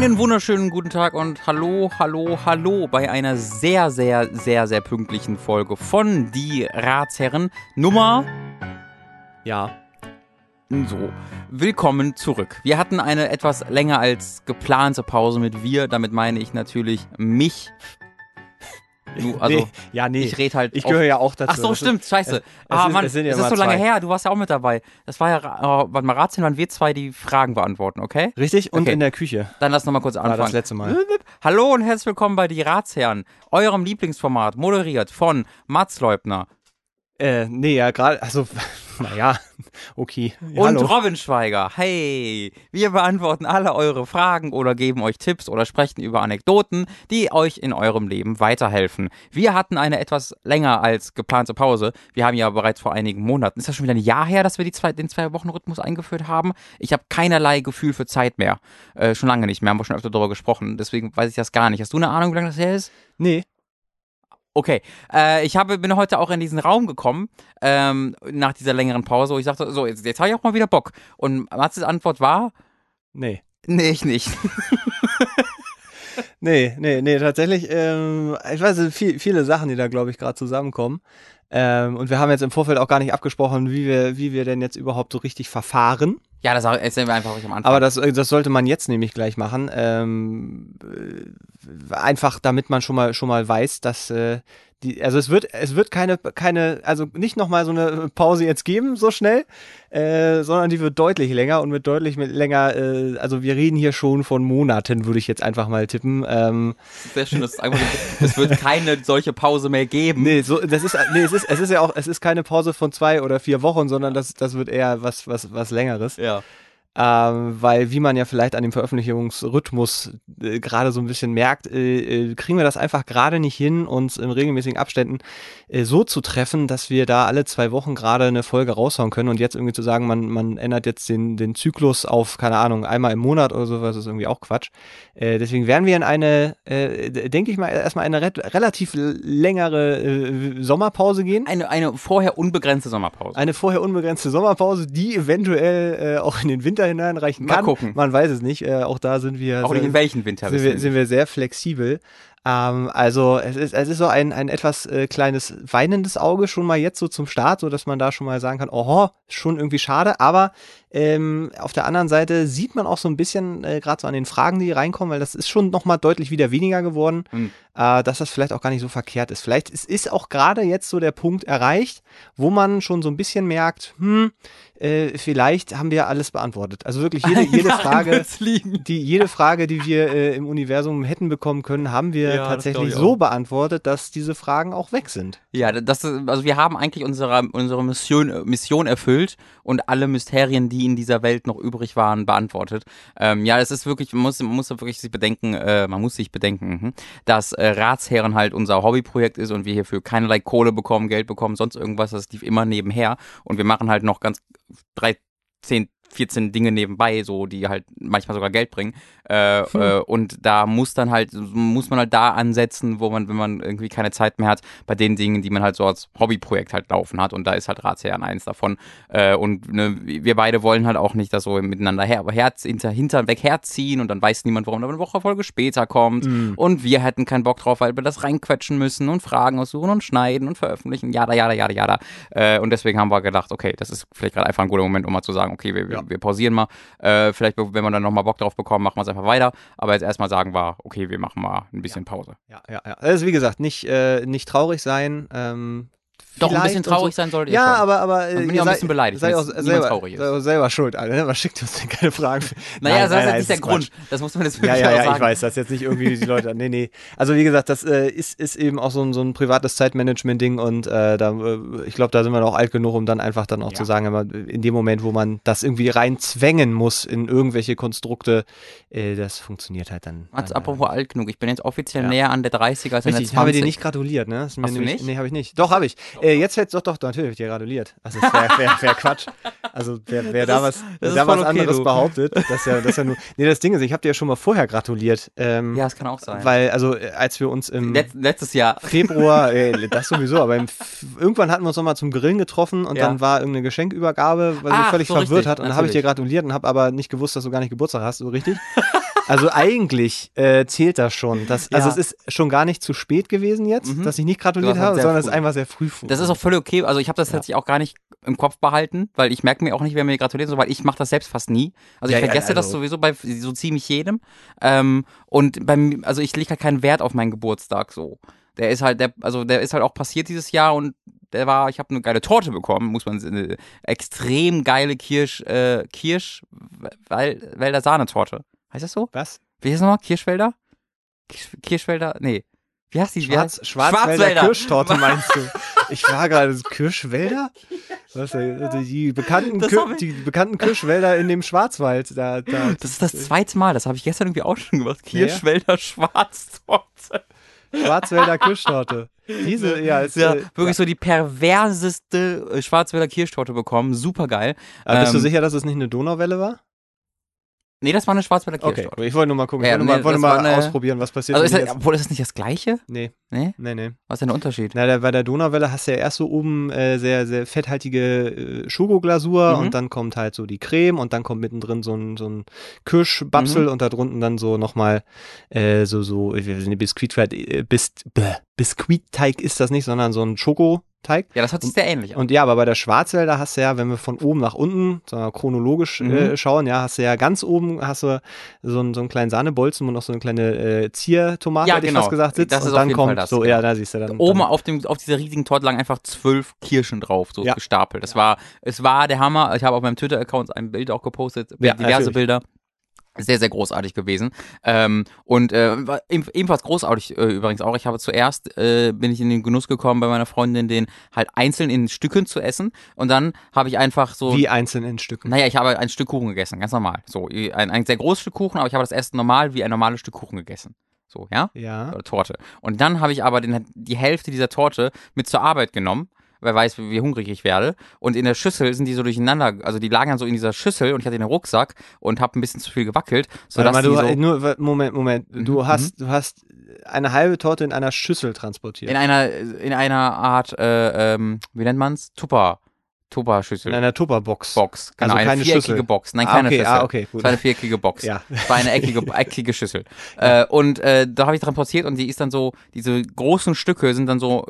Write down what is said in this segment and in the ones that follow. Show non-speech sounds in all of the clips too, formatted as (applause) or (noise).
Einen wunderschönen guten Tag und hallo, hallo, hallo bei einer sehr, sehr, sehr, sehr pünktlichen Folge von Die Ratsherren Nummer. Ja. So, willkommen zurück. Wir hatten eine etwas länger als geplante Pause mit wir. Damit meine ich natürlich mich. Du, (laughs) also, nee, ja, nee. ich rede halt. Ich gehöre ja auch dazu. Ach so, stimmt, scheiße. es ah, ist- Mann, es sind ja das ist so lange zwei. her, du warst ja auch mit dabei. Das war ja, Ra- oh, warte mal, Ratschen waren wir zwei, die Fragen beantworten, okay? Richtig, und Okay. in der Küche. Dann lass nochmal kurz War anfangen. das letzte Mal. Hallo und herzlich willkommen bei Die Ratsherren, eurem Lieblingsformat, moderiert von Mats Leubner Äh, nee, ja, gerade, also, naja, (laughs) okay. Ja, und hallo. Robin Schweiger. Hey, wir beantworten alle eure Fragen oder geben euch Tipps oder sprechen über Anekdoten, die euch in eurem Leben weiterhelfen. Wir hatten eine etwas länger als geplante Pause. Wir haben ja bereits vor einigen Monaten, ist das schon wieder ein Jahr her, dass wir die zwei, den Zwei-Wochen-Rhythmus eingeführt haben? Ich habe keinerlei Gefühl für Zeit mehr. Äh, schon lange nicht mehr, haben wir schon öfter darüber gesprochen. Deswegen weiß ich das gar nicht. Hast du eine Ahnung, wie lange das her ist? Nee, Okay, äh, ich habe, bin heute auch in diesen Raum gekommen, ähm, nach dieser längeren Pause, wo ich sagte, so, jetzt, jetzt habe ich auch mal wieder Bock. Und Matzes Antwort war, nee. nee, ich nicht. (laughs) Nee, nee, nee, tatsächlich, ähm, ich weiß, es sind viel, viele Sachen, die da, glaube ich, gerade zusammenkommen. Ähm, und wir haben jetzt im Vorfeld auch gar nicht abgesprochen, wie wir, wie wir denn jetzt überhaupt so richtig verfahren. Ja, das erzählen wir einfach ruhig am Anfang. Aber das, äh, das sollte man jetzt nämlich gleich machen. Ähm, äh, einfach damit man schon mal schon mal weiß, dass äh, die, also es wird es wird keine keine also nicht noch mal so eine Pause jetzt geben so schnell, äh, sondern die wird deutlich länger und mit deutlich mit länger. Äh, also wir reden hier schon von Monaten, würde ich jetzt einfach mal tippen. Ähm, Sehr schön, dass es einfach, es wird keine solche Pause mehr geben. nee, so das ist nee, es ist es ist ja auch es ist keine Pause von zwei oder vier Wochen, sondern das das wird eher was was was längeres. Ja. Ähm, weil, wie man ja vielleicht an dem Veröffentlichungsrhythmus äh, gerade so ein bisschen merkt, äh, äh, kriegen wir das einfach gerade nicht hin, uns in regelmäßigen Abständen äh, so zu treffen, dass wir da alle zwei Wochen gerade eine Folge raushauen können und jetzt irgendwie zu sagen, man, man ändert jetzt den, den Zyklus auf, keine Ahnung, einmal im Monat oder sowas, ist irgendwie auch Quatsch. Äh, deswegen werden wir in eine, äh, denke ich mal, erstmal eine re relativ längere Sommerpause gehen. Eine, eine vorher unbegrenzte Sommerpause. Eine vorher unbegrenzte Sommerpause, die eventuell auch in den Winter hineinreichen Mal kann. gucken. Man weiß es nicht. Äh, auch da sind wir, Auch nicht in sind, welchen Winter sind, wir, sind wir sehr flexibel. Ähm, also es ist, es ist so ein, ein etwas äh, kleines weinendes Auge schon mal jetzt so zum Start, so dass man da schon mal sagen kann, oho, schon irgendwie schade, aber ähm, auf der anderen Seite sieht man auch so ein bisschen, äh, gerade so an den Fragen, die reinkommen, weil das ist schon nochmal deutlich wieder weniger geworden, Hm. äh, dass das vielleicht auch gar nicht so verkehrt ist. Vielleicht ist, ist auch gerade jetzt so der Punkt erreicht, wo man schon so ein bisschen merkt, hm, äh, vielleicht haben wir alles beantwortet. Also wirklich jede, (laughs) jede Frage, die, jede Frage, die wir äh, im Universum hätten bekommen können, haben wir Ja, tatsächlich ich so beantwortet, dass diese Fragen auch weg sind. Ja, das also wir haben eigentlich unsere, unsere Mission, Mission erfüllt und alle Mysterien, die in dieser Welt noch übrig waren, beantwortet. Ähm, ja, es ist wirklich, man muss, man muss wirklich sich bedenken, äh, man muss sich bedenken, mhm, dass äh, Ratsherren halt unser Hobbyprojekt ist und wir hierfür keinerlei Kohle bekommen, Geld bekommen, sonst irgendwas, das lief immer nebenher und wir machen halt noch ganz drei, zehn 14 Dinge nebenbei, so die halt manchmal sogar Geld bringen. Äh, Hm. äh, und da muss dann halt, muss man halt da ansetzen, wo man, wenn man irgendwie keine Zeit mehr hat, bei den Dingen, die man halt so als Hobbyprojekt halt laufen hat. Und da ist halt Ratsherren eins davon. Äh, und ne, wir beide wollen halt auch nicht das so miteinander her, herz, hinter, hinter weg herziehen und dann weiß niemand, warum da eine Woche Folge später kommt. Mhm. Und wir hätten keinen Bock drauf, weil wir das reinquetschen müssen und Fragen aussuchen und schneiden und veröffentlichen, jada, jada, jada, jada. Äh, und deswegen haben wir gedacht, okay, das ist vielleicht gerade einfach ein guter Moment, um mal zu sagen, okay, wir, Ja. wir pausieren mal. Äh, vielleicht, wenn wir dann nochmal Bock drauf bekommen, machen wir es einfach weiter. Aber jetzt erstmal sagen wir, okay, wir machen mal ein bisschen Pause. Ja, ja, ja. Also wie gesagt, nicht, äh, nicht traurig sein. Ähm, Doch, ein bisschen traurig so. sein solltet ihr Ja, schon. aber, aber äh, bin ich ihr auch ein bisschen beleidigt, wenn auch selber, traurig ist. auch selber schuld, Alter. ne? Man schickt uns keine Fragen. (laughs) Naja, Nein, das nein, ist nein, nicht der ist Grund. Quatsch. Das muss man jetzt Ja, wirklich ja, auch ja, sagen. ich weiß, das ist jetzt nicht irgendwie die Leute. Nee, nee. Also wie gesagt, das äh, ist, ist eben auch so ein, so ein privates Zeitmanagement-Ding und äh, da, äh, ich glaube, da sind wir noch alt genug, um dann einfach dann auch Ja. zu sagen, aber in dem Moment, wo man das irgendwie reinzwängen muss in irgendwelche Konstrukte, äh, das funktioniert halt dann. Dann, apropos alt genug, ich bin jetzt offiziell Ja. näher an der 30 als an der Richtig, 20. ich habe dir nicht gratuliert, ne? Das ist Hast du nicht? Nee, habe ich nicht. Doch, habe ich. Äh, jetzt fällt's doch, doch, natürlich habe ich dir gratuliert. Also das wäre wär, wär Quatsch. Also wer, wer da was, wer da was okay, anderes du. behauptet, das ja, das ja nur. Nee, das Ding ist, ich habe dir ja schon mal vorher gratuliert. Ähm, Ja, das kann auch sein. Weil, also äh, als wir uns im Letz, letztes Jahr. Februar, (laughs) äh, das sowieso, aber irgendwann hatten wir uns nochmal zum Grillen getroffen und Ja. dann war irgendeine Geschenkübergabe, was mich Ach, völlig so verwirrt richtig, hat. Und dann habe ich dir gratuliert und habe aber nicht gewusst, dass du gar nicht Geburtstag hast, so richtig. (laughs) Also eigentlich äh, zählt das schon. Das, also Ja. es ist schon gar nicht zu spät gewesen jetzt, Mhm. dass ich nicht gratuliert habe, sondern es früh. ist einfach sehr früh. Das ist auch völlig okay. Also ich habe das Ja. tatsächlich auch gar nicht im Kopf behalten, weil ich merke mir auch nicht, wer mir gratuliert, so, weil ich mache das selbst fast nie. Also ich Ja, vergesse das also- sowieso bei so ziemlich jedem. Ähm, und beim, also ich lege halt keinen Wert auf meinen Geburtstag so. Der ist halt, der, also der ist halt auch passiert dieses Jahr und der war, ich habe eine geile Torte bekommen, muss man eine extrem geile Kirsch, äh, Kirsch, weil, Wälder Sahnetorte. Heißt das so? Was? Wie heißt das nochmal? Kirschwälder? Kirsch, Kirschwälder? Nee. Wie heißt die? Schwarz, heißt- Schwarzwälder Kirschtorte meinst du? (laughs) Ich war gerade Kirschwälder? Was, äh, die, bekannten Kir die bekannten Kirschwälder in dem Schwarzwald. Da, da, Das ist das zweite Mal, das habe ich gestern irgendwie auch schon gemacht. Kirschwälder Schwarztorte. Schwarzwälder Kirschtorte. Diese, ja, ist, Ja, äh, wirklich so die perverseste äh, Schwarzwälder Kirschtorte bekommen. Super geil. Bist du Ähm, sicher, dass es nicht eine Donauwelle war? Nee, das war eine Schwarzwälder Okay, Kirschtorte. ich wollte nur mal gucken. Ja, ich wollte nee, mal, wollte mal eine- ausprobieren, was passiert. Also ist das, jetzt- obwohl ist das nicht das gleiche? nee, Nee? nee, nee. Was ist denn der Unterschied? Na, bei der Donauwelle hast du ja erst so oben äh, sehr, sehr fetthaltige äh, Schokoglasur Mhm. und dann kommt halt so die Creme und dann kommt mittendrin so ein, so ein Kirschbapsel Mhm. und da drunten dann so nochmal äh, so, so, ich weiß nicht, Biskuit, äh, Bis, Biskuitteig ist das nicht, sondern so ein Schokoteig. Ja, das hört sich sehr ähnlich an. Und ja, aber bei der Schwarzwälder hast du ja, wenn wir von oben nach unten chronologisch Mhm. äh, schauen, ja, hast du ja ganz oben hast du so, einen- so einen kleinen Sahnebolzen, wo noch so eine kleine äh, Ziertomate, Ja, hätte ich genau. fast gesagt, sitzt. Das ist und dann kommt das, so, genau. ja, da siehst du dann. Oben dann, auf, dem, auf dieser riesigen Torte lagen einfach zwölf Kirschen drauf, so Ja. gestapelt. Das war, es war der Hammer. Ich habe auf meinem Twitter-Account ein Bild auch gepostet, Ja, diverse. Bilder. Sehr, sehr großartig gewesen. Ähm, und äh, eben- ebenfalls großartig äh, übrigens auch. Ich habe zuerst, äh, bin ich in den Genuss gekommen, bei meiner Freundin den halt einzeln in Stücken zu essen. Und dann habe ich einfach so wie einzeln in Stücken. naja, ich habe ein Stück Kuchen gegessen, ganz normal. So, ein, ein sehr großes Stück Kuchen, aber ich habe das erst normal wie ein normales Stück Kuchen gegessen. So, ja? Ja. Oder Torte. Und dann habe ich aber den, die Hälfte dieser Torte mit zur Arbeit genommen. Wer weiß, wie, wie hungrig ich werde. Und in der Schüssel sind die so durcheinander, also die lagen dann so in dieser Schüssel und ich hatte den Rucksack und habe ein bisschen zu viel gewackelt, sodass mal, du, so nur, wa- Moment, Moment. Mhm, Du hast, du hast eine halbe Torte in einer Schüssel transportiert. in einer, in einer Art, äh, ähm, wie nennt man's? Tupper, Tupper-Schüssel. In einer Tupperbox. Box, genau, Also eine keine viereckige Schüssel. Box. Nein, Ah, keine okay, Schüssel. ah, okay, gut. Es war eine viereckige Box. Ja. Es war eine eckige, (laughs) eckige Schüssel. Äh, und äh, da habe ich transportiert und die ist dann so, diese großen Stücke sind dann so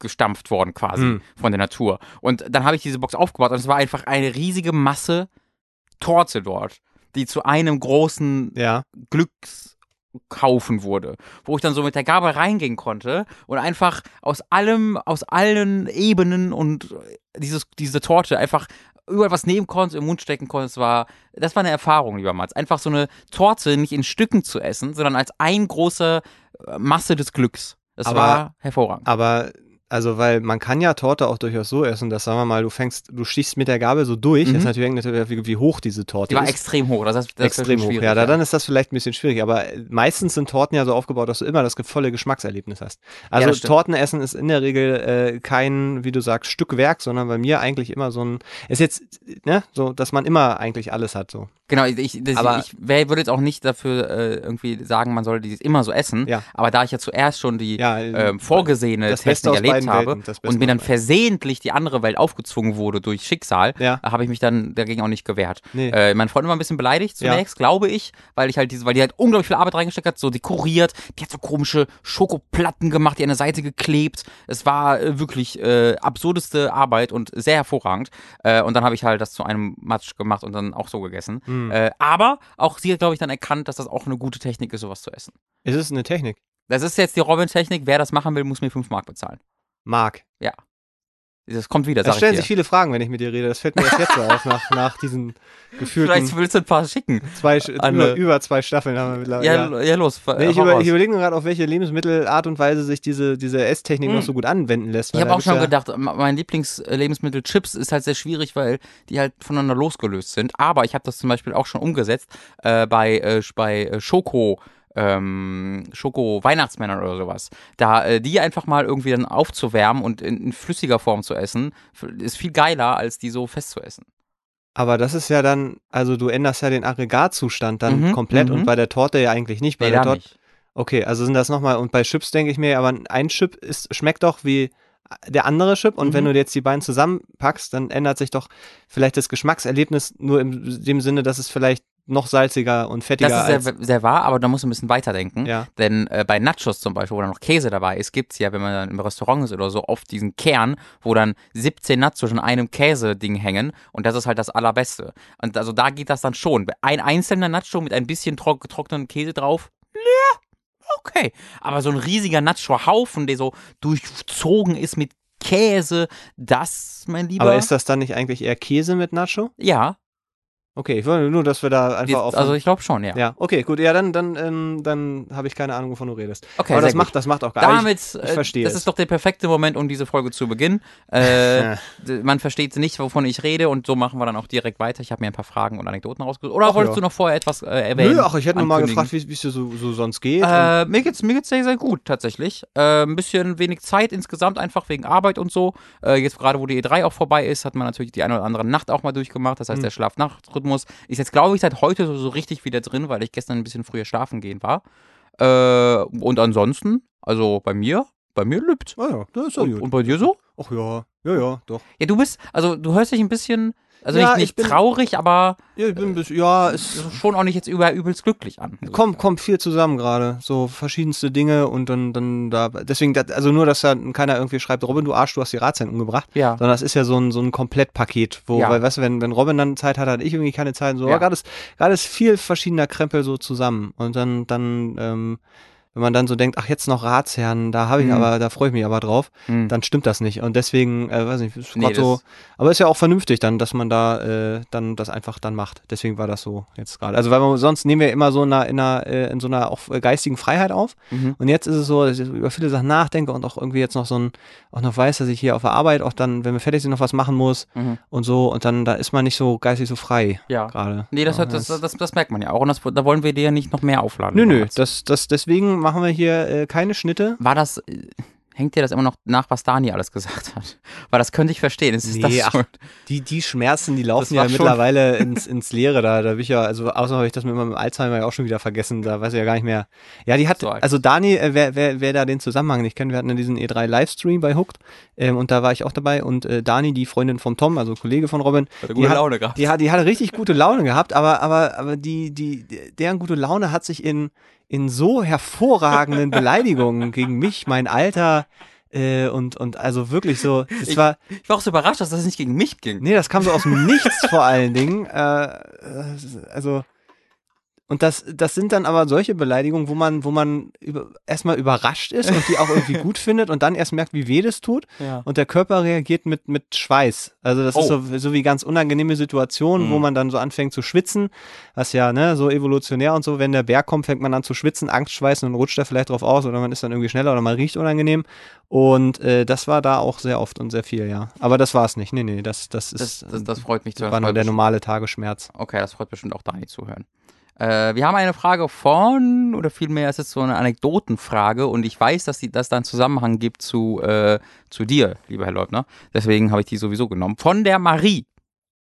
zusammengestampft worden quasi Hm. von der Natur. Und dann habe ich diese Box aufgebaut und es war einfach eine riesige Masse Torte dort, die zu einem großen Ja. Glückskaufen wurde, wo ich dann so mit der Gabel reingehen konnte und einfach aus allem, aus allen Ebenen und dieses, diese Torte einfach überall was nehmen konnte, im Mund stecken konnte. Es war, das war eine Erfahrung, lieber Mats. Einfach so eine Torte nicht in Stücken zu essen, sondern als ein große äh, Masse des Glücks. Das Aber- war hervorragend. Aber, also, weil man kann ja Torte auch durchaus so essen, dass, sagen wir mal, du fängst, du stichst mit der Gabel so durch. Mhm. Das ist natürlich, natürlich wie, hoch diese Torte Die war ist. extrem hoch. Das, heißt, das ist extrem hoch. Ja, da, dann ist das vielleicht ein bisschen schwierig. Aber äh, meistens sind Torten ja so aufgebaut, dass du immer das volle Geschmackserlebnis hast. Also das stimmt. Tortenessen ist in der Regel äh, kein, wie du sagst, Stückwerk, sondern bei mir eigentlich immer so ein, ist jetzt, ne, so, dass man immer eigentlich alles hat, so. Genau, ich, das, Aber- ich wär, würde jetzt auch nicht dafür äh, irgendwie sagen, man soll die immer so essen. Ja. Aber da ich ja zuerst schon die Ja, ähm, vorgesehene das Beste Technik erlebt habe Welten, und mir dann versehentlich die andere Welt aufgezwungen wurde durch Schicksal, Ja. habe ich mich dann dagegen auch nicht gewehrt. Nee. Äh, mein Freund war ein bisschen beleidigt zunächst, glaube ich, weil ich halt diese, weil die halt unglaublich viel Arbeit reingesteckt hat, so dekoriert, die hat so komische Schokoplatten gemacht, die an der Seite geklebt. Es war äh, wirklich äh, absurdeste Arbeit und sehr hervorragend. Äh, und dann habe ich halt das zu einem Matsch gemacht und dann auch so gegessen. Hm. Äh, aber auch sie hat, glaube ich, dann erkannt, dass das auch eine gute Technik ist, sowas zu essen. Ist es eine Technik? Das ist jetzt die Robin-Technik. Wer das machen will, muss mir 5 Mark bezahlen. Mark. Das kommt wieder, Es sag ich stellen dir. sich viele Fragen, wenn ich mit dir rede. Das fällt mir erst jetzt so auf, nach, nach diesen (laughs) gefühlten Vielleicht willst du ein paar schicken. zwei, über, äh, über zwei Staffeln haben wir mittlerweile. Ja, ja. los. Nee, ich, über, ich überlege nur gerade, auf welche Lebensmittelart und Weise sich diese, diese Esstechnik Hm. noch so gut anwenden lässt. Ich habe da auch schon ja, gedacht, mein Lieblingslebensmittel Chips ist halt sehr schwierig, weil die halt voneinander losgelöst sind. Aber ich habe das zum Beispiel auch schon umgesetzt äh, bei, äh, bei äh, Schoko. Ähm, Schoko-Weihnachtsmännern oder sowas. Da äh, die einfach mal irgendwie dann aufzuwärmen und in, in flüssiger Form zu essen, ist viel geiler, als die so fest zu essen. Aber das ist ja dann, also du änderst ja den Aggregatzustand dann Mhm, komplett mhm. und bei der Torte ja eigentlich nicht. Bei Nee, der Torte, nicht. okay, also sind das nochmal, und bei Chips denke ich mir, aber ein Chip ist, schmeckt doch wie der andere Chip und Mhm. wenn du jetzt die beiden zusammenpackst, dann ändert sich doch vielleicht das Geschmackserlebnis nur in dem Sinne, dass es vielleicht noch salziger und fettiger Das ist sehr, sehr wahr, aber da musst du ein bisschen weiterdenken. Ja. Denn äh, bei Nachos zum Beispiel, wo dann noch Käse dabei ist, gibt's ja, wenn man dann im Restaurant ist oder so, oft diesen Kern, wo dann 17 Nachos in einem Käse-Ding hängen. Und das ist halt das Allerbeste. Und also da geht das dann schon. Ein einzelner Nacho mit ein bisschen tro getrockneten Käse drauf, ja, okay. Aber so ein riesiger Nacho-Haufen, der so durchzogen ist mit Käse, das, mein Lieber. Aber ist das dann nicht eigentlich eher Käse mit Nacho? ja, Okay, ich wollte nur, dass wir da einfach auf. also ich glaube schon, ja. ja, okay, gut. Ja, dann, dann, ähm, dann habe ich keine Ahnung, wovon du redest. Okay, Aber das gut. macht, das macht auch gar nicht. Damit, ich äh, verstehe das es. ist doch der perfekte Moment, um diese Folge zu beginnen. Äh, (laughs) man versteht nicht, wovon ich rede und so machen wir dann auch direkt weiter. Ich habe mir ein paar Fragen und Anekdoten rausgesucht. Oder Ach wolltest ja. du noch vorher etwas äh, erwähnen? Nö, ach, ich hätte nur mal gefragt, wie es dir so, so sonst geht. Äh, mir geht's mir geht's sehr sehr gut tatsächlich. Äh, ein bisschen wenig Zeit insgesamt einfach wegen Arbeit und so. Äh, jetzt gerade wo die E3 auch vorbei ist, hat man natürlich die eine oder andere Nacht auch mal durchgemacht. Das heißt, Mhm. der Schlaf-Nacht-Rhythmus ist jetzt glaube ich seit heute so, so richtig wieder drin, weil ich gestern ein bisschen früher schlafen gehen war. Äh, und ansonsten, also bei mir, bei mir lübt. Ah ja, das ist ja Und, gut. und bei dir so? Ach ja, ja, ja, doch. Ja, du bist, also du hörst dich ein bisschen, also Ja, nicht, ich nicht bin- traurig, aber Ja, ich bin bisschen, ja, es schon auch nicht jetzt über übelst glücklich an. kommt, kommt viel zusammen gerade. So verschiedenste Dinge und dann, dann da, deswegen, also nur, dass da keiner irgendwie schreibt, Robin, du Arsch, du hast die Razzien umgebracht. Ja. Sondern das ist ja so ein, so ein Komplettpaket, wo, Ja. weil, weißt du, wenn, wenn Robin dann Zeit hat, hat ich irgendwie keine Zeit. So, Ja. aber gerade ist, gerade ist viel verschiedener Krempel so zusammen. Und dann, dann, ähm, wenn man dann so denkt, ach, jetzt noch Ratsherren, da habe ich Mhm. aber, da freue ich mich aber drauf, Hm. dann stimmt das nicht. Und deswegen, äh, weiß nicht, ist Nee, so, das- aber ist ja auch vernünftig dann, dass man da äh, dann das einfach dann macht. Deswegen war das so jetzt gerade. Also weil man sonst nehmen wir immer so in einer, in, einer, äh, in so einer auch äh, geistigen Freiheit auf. Mhm. Und jetzt ist es so, dass ich über viele Sachen nachdenke und auch irgendwie jetzt noch so ein, auch noch weiß, dass ich hier auf der Arbeit auch dann, wenn wir fertig sind, noch was machen muss Mhm. und so. Und dann da ist man nicht so geistig so frei Ja. gerade. Nee, das, Ja, hat, das, das, das merkt man ja auch. Und das, da wollen wir dir ja nicht noch mehr aufladen. Nö, nö, das, das, deswegen machen wir hier äh, keine Schnitte. War das, äh, hängt dir das immer noch nach, was Dani alles gesagt hat? Weil das könnte ich verstehen. Ist Nee, das ach? Die, die Schmerzen, die laufen ja mittlerweile ins, ins Leere. Da, da bin ich ja, also außer habe ich das mit meinem Alzheimer ja auch schon wieder vergessen. Da weiß ich ja gar nicht mehr. Ja, die hat, also Dani, äh, wer, wer, wer da den Zusammenhang nicht kennt, wir hatten ja diesen E3-Livestream bei Hooked ähm, und da war ich auch dabei und äh, Dani, die Freundin vom Tom, also Kollege von Robin, Hatte die hat, gehabt. die, hat, die hatte richtig gute Laune gehabt, aber, aber, aber die, die, deren gute Laune hat sich in, in so hervorragenden (laughs) Beleidigungen gegen mich, mein Alter, äh, und, und also wirklich so, es Ich- war, Ich war auch so überrascht, dass das nicht gegen mich ging. Nee, das kam so aus dem Nichts vor allen Dingen. Äh, äh, also und das, das sind dann aber solche Beleidigungen, wo man, wo man über, erstmal überrascht ist und die auch irgendwie (laughs) gut findet und dann erst merkt, wie weh das tut. Ja. Und der Körper reagiert mit, mit Schweiß. Also das Oh. ist so, so wie ganz unangenehme Situationen, wo Mhm. man dann so anfängt zu schwitzen. Was ja, ne, so evolutionär und so, wenn der Berg kommt, fängt man an zu schwitzen, Angst schweißen und rutscht da vielleicht drauf aus oder man ist dann irgendwie schneller oder man riecht unangenehm. Und äh, das war da auch sehr oft und sehr viel, ja. Aber das war es nicht. Nee, nee, das, das ist Das, das, das freut mich zu war hören. nur Freut der normale Tagesschmerz. Okay, das freut bestimmt auch Dani zu hören. Äh, wir haben eine Frage von, oder vielmehr ist es so eine Anekdotenfrage und ich weiß, dass die, dass da einen Zusammenhang gibt zu, äh, zu dir, lieber Herr Leutner. Deswegen habe ich die sowieso genommen. Von der Marie.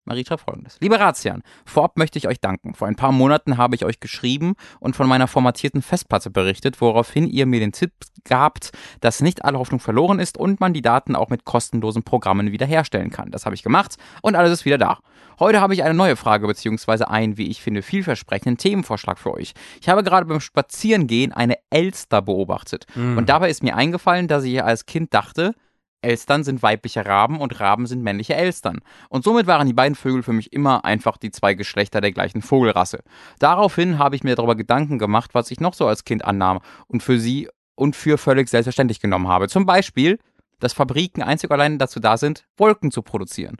Marie schreibt folgendes. Liebe Razian, vorab möchte ich euch danken. Vor ein paar Monaten habe ich euch geschrieben und von meiner formatierten Festplatte berichtet, woraufhin ihr mir den Tipp gabt, dass nicht alle Hoffnung verloren ist und man die Daten auch mit kostenlosen Programmen wiederherstellen kann. Das habe ich gemacht und alles ist wieder da. Heute habe ich eine neue Frage beziehungsweise einen, wie ich finde, vielversprechenden Themenvorschlag für euch. Ich habe gerade beim Spazierengehen eine Elster beobachtet und dabei ist mir eingefallen, dass ich als Kind dachte, Elstern sind weibliche Raben und Raben sind männliche Elstern. Und somit waren die beiden Vögel für mich immer einfach die zwei Geschlechter der gleichen Vogelrasse. Daraufhin habe ich mir darüber Gedanken gemacht, was ich noch so als Kind annahm und für sie und für völlig selbstverständlich genommen habe. Zum Beispiel, dass Fabriken einzig allein dazu da sind, Wolken zu produzieren.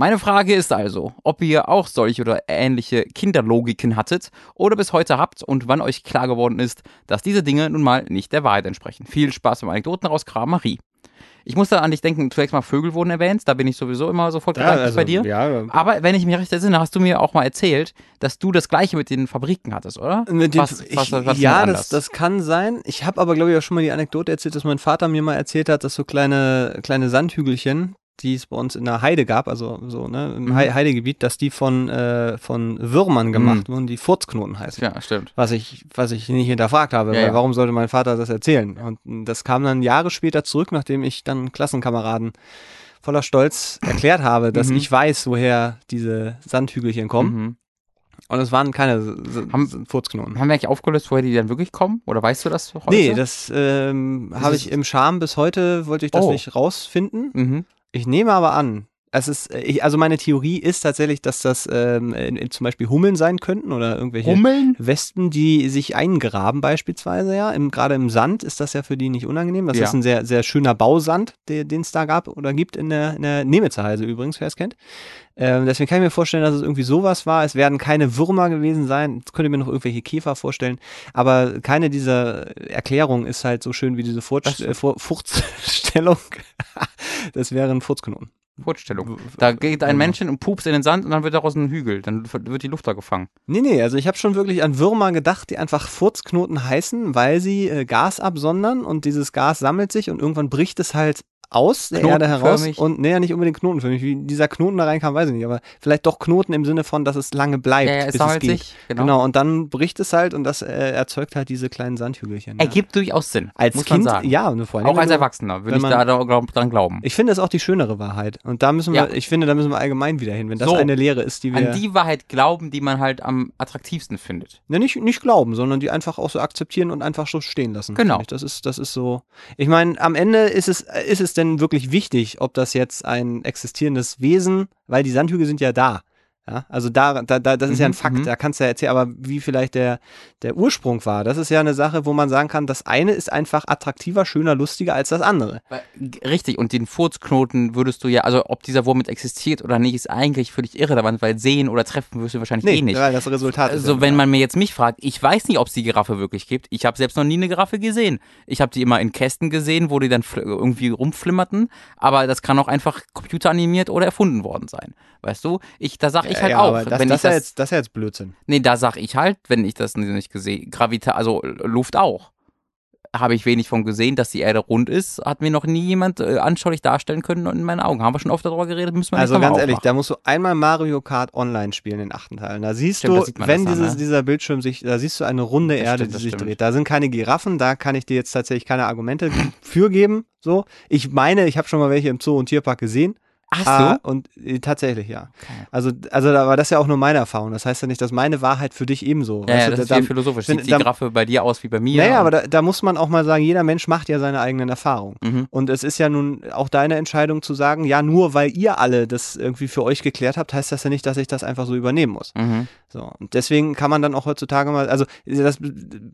Meine Frage ist also, ob ihr auch solche oder ähnliche Kinderlogiken hattet oder bis heute habt und wann euch klar geworden ist, dass diese Dinge nun mal nicht der Wahrheit entsprechen. Viel Spaß beim Anekdoten rausgraben, Marie. Ich musste an dich denken, zunächst mal Vögel wurden erwähnt, da bin ich sowieso immer sofort gedanklich bei dir. Ja, Aber wenn ich mich recht erinnere, hast du mir auch mal erzählt, dass du das gleiche mit den Fabriken hattest, oder? Mit dem, Was- ich, was- was ja, das, das kann sein. Ich habe aber, glaube ich, auch schon mal die Anekdote erzählt, dass mein Vater mir mal erzählt hat, dass so kleine, kleine Sandhügelchen, die es bei uns in der Heide gab, also so, ne, im Mhm. Hei- Heidegebiet, dass die von, äh, von Würmern gemacht wurden, die Furzknoten heißen. Ja, stimmt. Was ich, was ich nicht hinterfragt habe, Ja, weil ja. warum sollte mein Vater das erzählen? Und das kam dann Jahre später zurück, nachdem ich dann Klassenkameraden voller Stolz erklärt habe, dass Mhm. ich weiß, woher diese Sandhügelchen kommen. Mhm. Und es waren keine Haben- Furzknoten. Haben wir eigentlich aufgelöst, woher die dann wirklich kommen? Oder weißt du das heute? Nee, das ähm, habe ich im Charme bis heute, wollte ich das Oh. nicht rausfinden. Mhm. Ich nehme aber an, es ist, ich, also meine Theorie ist tatsächlich, dass das ähm, in, in zum Beispiel Hummeln sein könnten oder irgendwelche Hummeln? Wespen, die sich eingraben beispielsweise, ja. Im, Gerade im Sand ist das ja für die nicht unangenehm. Das Ja. ist ein sehr, sehr schöner Bausand, den es da gab oder gibt in der, in der Nemitzer Heise übrigens, wer es kennt. Ähm, deswegen kann ich mir vorstellen, dass es irgendwie sowas war. Es werden keine Würmer gewesen sein. Jetzt könnt ihr mir noch irgendwelche Käfer vorstellen. Aber keine dieser Erklärungen ist halt so schön wie diese Furz, Das- äh, Fur- Furzstellung. (laughs) das wären Furzkanonen. Furzstellung. Da geht ein Genau. Männchen und pups in den Sand und dann wird daraus ein Hügel. Dann wird die Luft da gefangen. Nee, nee, also ich habe schon wirklich an Würmer gedacht, die einfach Furzknoten heißen, weil sie äh, Gas absondern und dieses Gas sammelt sich und irgendwann bricht es halt aus der Erde heraus und ja nicht unbedingt knotenförmig, wie dieser Knoten da reinkam, weiß ich nicht, aber vielleicht doch Knoten im Sinne von, dass es lange bleibt, Ja, ja, es bis es geht. sich. Genau. Genau. und dann bricht es halt und das äh, erzeugt halt diese kleinen Sandhügelchen. ja. Ergibt durchaus Sinn. als muss Kind, man sagen. ja, und vor allem Auch als Erwachsener würde ich man- da dran glauben. Ich finde das auch die schönere Wahrheit und da müssen wir, Ja. ich finde, da müssen wir allgemein wieder hin, wenn das So. eine Lehre ist, die wir An die Wahrheit glauben, die man halt am attraktivsten findet. Ja, nicht, nicht glauben, sondern die einfach auch so akzeptieren und einfach so stehen lassen. Genau. Das ist, das ist so. Ich meine, am Ende ist es, ist es denn wirklich wichtig, ob das jetzt ein existierendes Wesen, weil die Sandhügel sind ja da. Ja, also da, da, da das ist ja ein Mhm, Fakt, mhm. da kannst du ja erzählen, aber wie vielleicht der, der Ursprung war, das ist ja eine Sache, wo man sagen kann, das eine ist einfach attraktiver, schöner, lustiger als das andere. Richtig, und den Furzknoten würdest du ja, also ob dieser Wurm mit existiert oder nicht, ist eigentlich völlig irrelevant, weil sehen oder treffen wirst du wahrscheinlich eh nicht. weil das Resultat ist. Also wenn klar. man mir jetzt mich fragt, ich weiß nicht, ob es die Giraffe wirklich gibt. Ich habe selbst noch nie eine Giraffe gesehen. Ich habe die immer in Kästen gesehen, wo die dann irgendwie rumflimmerten. Aber das kann auch einfach computeranimiert oder erfunden worden sein. Weißt du? Ich, da sag ich Ja, halt ja, auch, aber das, wenn das, ich das, ist ja jetzt, das ist ja jetzt Blödsinn. nee, da sag ich halt, wenn ich das nicht gesehen, Gravita, also Luft auch. Habe ich wenig von gesehen, dass die Erde rund ist, hat mir noch nie jemand äh, anschaulich darstellen können in meinen Augen. Haben wir schon oft darüber geredet, müssen wir Also nicht ganz nochmal ehrlich, da musst du einmal Mario Kart online spielen, den achten Teil. Und Da siehst Stimmt, du, sieht wenn dieses, ne? dieser Bildschirm sich, da siehst du eine runde Das Erde, stimmt, die sich stimmt. dreht. Da sind keine Giraffen, da kann ich dir jetzt tatsächlich keine Argumente (laughs) für geben. So, ich meine, ich habe schon mal welche im Zoo und Tierpark gesehen. Hast Ah, du? und äh, tatsächlich, ja. Okay. Also, also da war das ja auch nur meine Erfahrung. Das heißt ja nicht, dass meine Wahrheit für dich ebenso. Ja, ja, du, das ist da, viel philosophisch. Sieht die Giraffe bei dir aus wie bei mir? naja, aber da, da muss man auch mal sagen, jeder Mensch macht ja seine eigenen Erfahrungen. Mhm. Und es ist ja nun auch deine Entscheidung zu sagen, ja, nur weil ihr alle das irgendwie für euch geklärt habt, heißt das ja nicht, dass ich das einfach so übernehmen muss. Mhm. So. Und deswegen kann man dann auch heutzutage mal, also das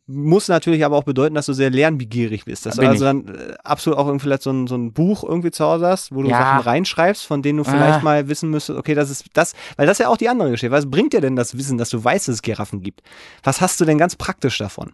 muss natürlich aber auch bedeuten, dass du sehr lernbegierig bist. Dass Bin du also ich. dann äh, absolut auch irgendwie vielleicht so ein, so ein Buch irgendwie zu Hause hast, wo du Ja. Sachen reinschreibst, von denen du vielleicht Ah. mal wissen müsstest, okay, das ist das, weil das ist ja auch die andere Geschichte. Was bringt dir denn das Wissen, dass du weißt, dass es Giraffen gibt? Was hast du denn ganz praktisch davon?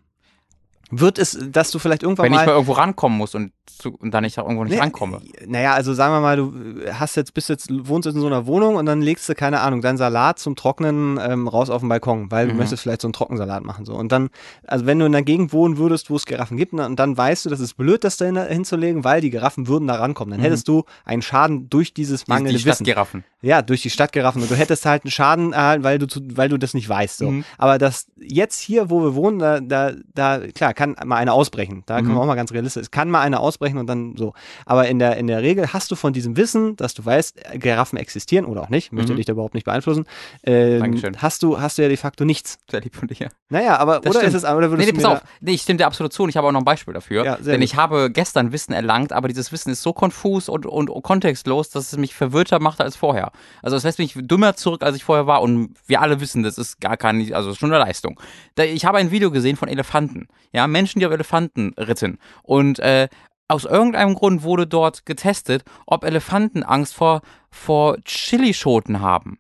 Wird es, dass du vielleicht irgendwann Wenn mal ich mal irgendwo rankommen muss und, zu, und dann nicht irgendwo nicht Nee, rankomme. Naja, also sagen wir mal, du hast jetzt, bist jetzt, wohnst jetzt in so einer Wohnung und dann legst du, keine Ahnung, deinen Salat zum Trocknen ähm, raus auf den Balkon, weil du Mhm. möchtest vielleicht so einen Trockensalat machen. So. Und dann, also wenn du in einer Gegend wohnen würdest, wo es Giraffen gibt, und dann weißt du, das ist blöd, das da hin, hinzulegen, weil die Giraffen würden da rankommen. Dann Mhm. hättest du einen Schaden durch dieses Die, mangelnde die Wissen. Stadtgiraffen. Ja, durch die Stadtgiraffen. Und du hättest halt einen Schaden erhalten, weil du, zu, weil du das nicht weißt. So. Mhm. Aber das jetzt hier, wo wir wohnen, da, da, da klar, kann mal eine ausbrechen. Da können Mhm. wir auch mal ganz realistisch. Es kann mal eine ausbrechen und dann so. Aber in der, in der Regel hast du von diesem Wissen, dass du weißt, Giraffen existieren oder auch nicht, möchte Mhm. dich da überhaupt nicht beeinflussen, ähm, Dankeschön. hast du, hast du ja de facto nichts. Sehr lieb von dir. Naja, aber Das oder stimmt. ist es, oder Nee, würdest nee, du pass auf. Nee, ich stimme dir absolut zu und ich habe auch noch ein Beispiel dafür. Ja, denn gut. ich habe gestern Wissen erlangt, aber dieses Wissen ist so konfus und, und kontextlos, dass es mich verwirrter machte als vorher. Also es lässt mich dümmer zurück, als ich vorher war und wir alle wissen, das ist gar keine, also ist schon eine Leistung. Ich habe ein Video gesehen von Elefanten. Ja, Menschen, die auf Elefanten ritten. Und äh, aus irgendeinem Grund wurde dort getestet, ob Elefanten Angst vor, vor Chilischoten haben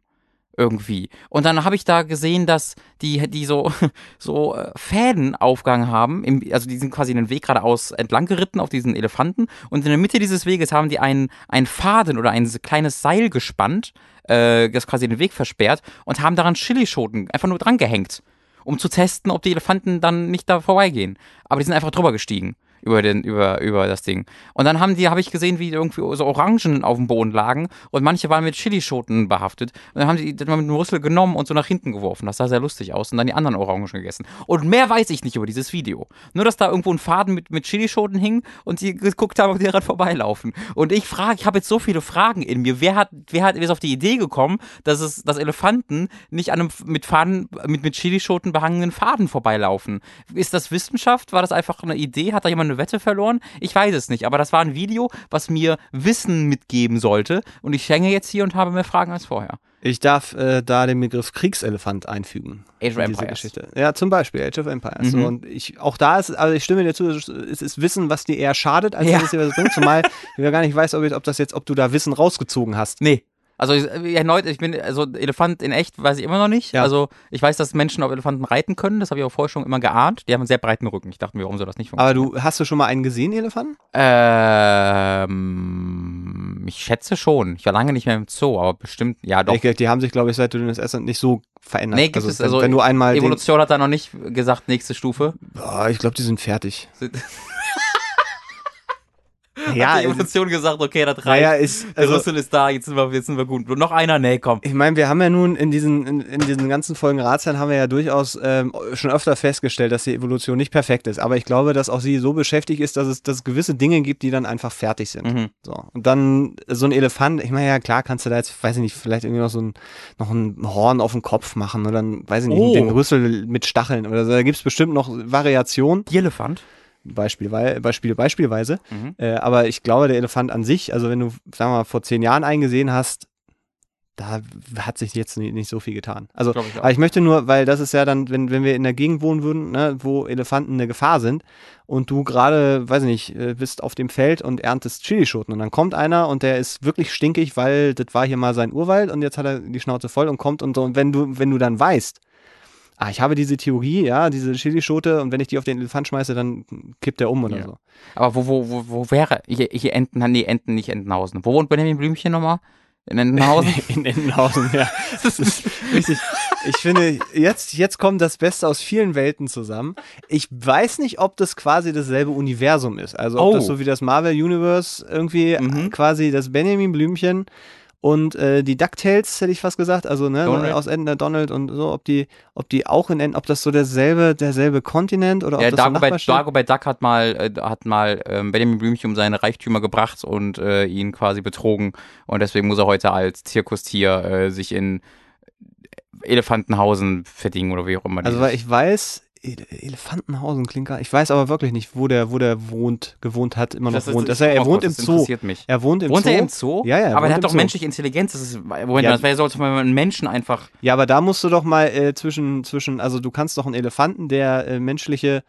irgendwie. Und dann habe ich da gesehen, dass die, die so, (laughs) so äh, Fäden aufgegangen haben, im, also die sind quasi den Weg geradeaus entlang geritten auf diesen Elefanten und in der Mitte dieses Weges haben die einen, einen Faden oder ein kleines Seil gespannt, äh, das quasi den Weg versperrt und haben daran Chilischoten einfach nur dran gehängt, um zu testen, ob die Elefanten dann nicht da vorbeigehen. Aber die sind einfach drüber gestiegen. Über den über über das Ding. Und dann haben die habe ich gesehen, wie irgendwie so Orangen auf dem Boden lagen und manche waren mit Chilischoten behaftet. Und dann haben die das mal mit dem Rüssel genommen und so nach hinten geworfen. Das sah sehr lustig aus und dann die anderen Orangen gegessen. Und mehr weiß ich nicht über dieses Video. Nur dass da irgendwo ein Faden mit mit Chilischoten hing und die geguckt haben, ob die daran vorbeilaufen. Und ich frage, ich habe jetzt so viele Fragen in mir. Wer hat wer hat ist auf die Idee gekommen, dass es dass Elefanten nicht an einem mit Faden mit mit Chilischoten behangenen Faden vorbeilaufen? Ist das Wissenschaft? War das einfach eine Idee? Hat da jemand eine Wette verloren? Ich weiß es nicht, aber das war ein Video, was mir Wissen mitgeben sollte und ich hänge jetzt hier und habe mehr Fragen als vorher. Ich darf äh, da den Begriff Kriegselefant einfügen. Age of Empires. Geschichte. Ja, zum Beispiel Age of Empires. Mhm. Und ich, auch da ist, also ich stimme dir zu, es ist Wissen, was dir eher schadet, als Ja. dass es dir was bringt. Zumal (laughs) ich gar nicht weiß, ob, ich- ob das jetzt, ob du da Wissen rausgezogen hast. Nee. Also ich- äh, erneut, ich bin, also Elefant in echt weiß ich immer noch nicht. Ja. Also ich weiß, dass Menschen auf Elefanten reiten können, das habe ich auch vorher schon immer geahnt. Die haben einen sehr breiten Rücken. Ich dachte mir, warum soll das nicht Aber funktionieren? du hast du schon mal einen gesehen, Elefanten? Ähm, ich schätze schon. Ich war lange nicht mehr im Zoo, aber bestimmt, ja doch. Ich, die haben sich, glaube ich, seit du das Essen nicht so verändert. Nee, gibt es, also wenn du einmal Evolution hat da noch nicht gesagt, nächste Stufe. Boah, ich glaube, die sind fertig. (laughs) Ja, hat die Evolution gesagt, okay, das reicht. naja, ist, Der also, Rüssel ist da, jetzt sind wir, jetzt sind wir gut. Und noch einer, nee, komm. ich meine, wir haben ja nun in diesen, in, in diesen ganzen Folgen Ratsherrn haben wir ja durchaus ähm, schon öfter festgestellt, dass die Evolution nicht perfekt ist. Aber ich glaube, dass auch sie so beschäftigt ist, dass es, dass es gewisse Dinge gibt, die dann einfach fertig sind. Mhm. So. Und dann so ein Elefant, ich meine, ja klar, kannst du da jetzt, weiß ich nicht, vielleicht irgendwie noch so ein, noch ein Horn auf den Kopf machen oder dann, weiß ich nicht, Oh. den Rüssel mit Stacheln oder so. Da gibt es bestimmt noch Variationen. Die Elefant. Beispiel, Beispiel, beispielsweise. Mhm. Äh, aber ich glaube, der Elefant an sich, also wenn du, sagen wir mal, vor zehn Jahren eingesehen hast, da hat sich jetzt nicht, nicht so viel getan. Also, ich aber ich möchte nur, weil das ist ja dann, wenn, wenn wir in der Gegend wohnen würden, ne, wo Elefanten eine Gefahr sind und du gerade, weiß ich nicht, äh, bist auf dem Feld und erntest Chilischoten und dann kommt einer und der ist wirklich stinkig, weil das war hier mal sein Urwald und jetzt hat er die Schnauze voll und kommt und so. Und wenn du, wenn du dann weißt, ah, ich habe diese Theorie, ja, diese Chilischote und wenn ich die auf den Elefant schmeiße, dann kippt der um oder Ja. so. Aber wo, wo, wo, wo wäre, hier, hier Enten, nee, Enten, nicht Entenhausen. Wo wohnt Benjamin Blümchen nochmal? In Entenhausen? (laughs) In Entenhausen, ja. (laughs) Das ist richtig. Ich finde, jetzt, jetzt kommt das Beste aus vielen Welten zusammen. Ich weiß nicht, ob das quasi dasselbe Universum ist. Also ob Oh. das so wie das Marvel Universe irgendwie Mhm. quasi das Benjamin Blümchen und äh, die DuckTales, hätte ich fast gesagt, also ne, Donald. aus Enten, Donald und so, ob die, ob die auch in Enten, ob das so derselbe, derselbe Kontinent oder ob Ja, das so Dagobert, Nachbarstädte- Dagobert Duck hat mal, äh, hat mal ähm, Benjamin Blümchen um seine Reichtümer gebracht und äh, ihn quasi betrogen. Und deswegen muss er heute als Zirkustier äh, sich in Elefantenhausen verdingen oder wie auch immer. Also weil ich weiß, Elefantenhausen klingt gar, ich weiß aber wirklich nicht, wo der, wo der wohnt, gewohnt hat, immer noch Das ist- wohnt. das Das er, er ist- wohnt im Zoo. interessiert mich. Er wohnt im Wohnt Zoo. er im Zoo? Ja, ja, er Aber wohnt der hat doch Zoo. menschliche Intelligenz. Das ist, Moment Ja. das wäre so, als wenn man einen Menschen einfach. Ja, aber da musst du doch mal äh, zwischen, zwischen, also du kannst doch einen Elefanten, der äh, menschliche,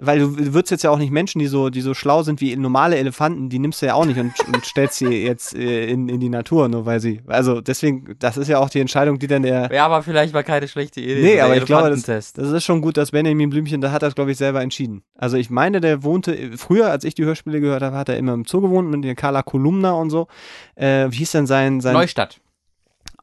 weil du würdest jetzt ja auch nicht Menschen, die so, die so schlau sind wie normale Elefanten, die nimmst du ja auch nicht und, und stellst sie jetzt äh, in, in die Natur, nur weil sie, also deswegen, das ist ja auch die Entscheidung, die dann der, Ja, aber vielleicht war keine schlechte Idee. Nee, aber ich glaube, das, das ist schon gut, dass Benjamin Blümchen, da hat er es, glaube ich, selber entschieden. Also ich meine, der wohnte, früher, als ich die Hörspiele gehört habe, hat er immer im Zoo gewohnt mit der Carla Kolumna und so. Äh, wie hieß denn sein, sein Neustadt.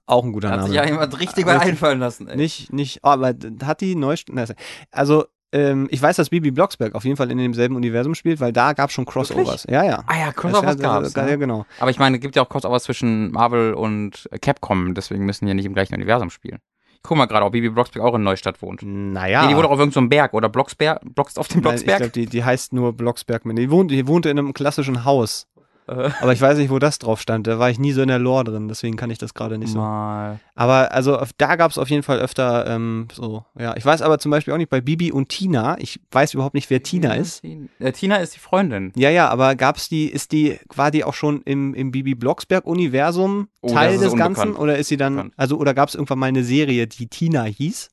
auch ein guter Hat Name. sich ja jemand richtig mal Richtig. einfallen lassen. Ey. Nicht, nicht, oh, aber hat die Neustadt, also ähm, ich weiß, dass Bibi Blocksberg auf jeden Fall in demselben Universum spielt, weil da gab es schon Crossovers. Ja, ja. Ah ja, Crossovers ja- gab's. Ja, ne? genau. Aber ich meine, es gibt ja auch Crossovers zwischen Marvel und Capcom, deswegen müssen die ja nicht im gleichen Universum spielen. Ich guck mal gerade, ob Bibi Blocksberg auch in Neustadt wohnt. Naja. Nee, die wohnt auch auf irgendeinem Berg oder Blocksberg, Blocks auf dem Nein, Ich Blocksberg. glaube, die, die heißt nur Blocksberg. Die, wohnt, die wohnte in einem klassischen Haus. Äh, Aber ich weiß nicht, wo das drauf stand. Da war ich nie so in der Lore drin, deswegen kann ich das gerade nicht so. mal. Aber also da gab es auf jeden Fall öfter ähm, so, ja. Ich weiß aber zum Beispiel auch nicht bei Bibi und Tina. Ich weiß überhaupt nicht, wer Tina ist. Äh, Tina ist die Freundin. Ja, ja, aber gab's die, ist die, war die auch schon im, im Bibi Blocksberg-Universum Oh, Teil des. Ganzen? Oder ist sie dann, Unbekannt. also, oder gab's irgendwann mal eine Serie, die Tina hieß?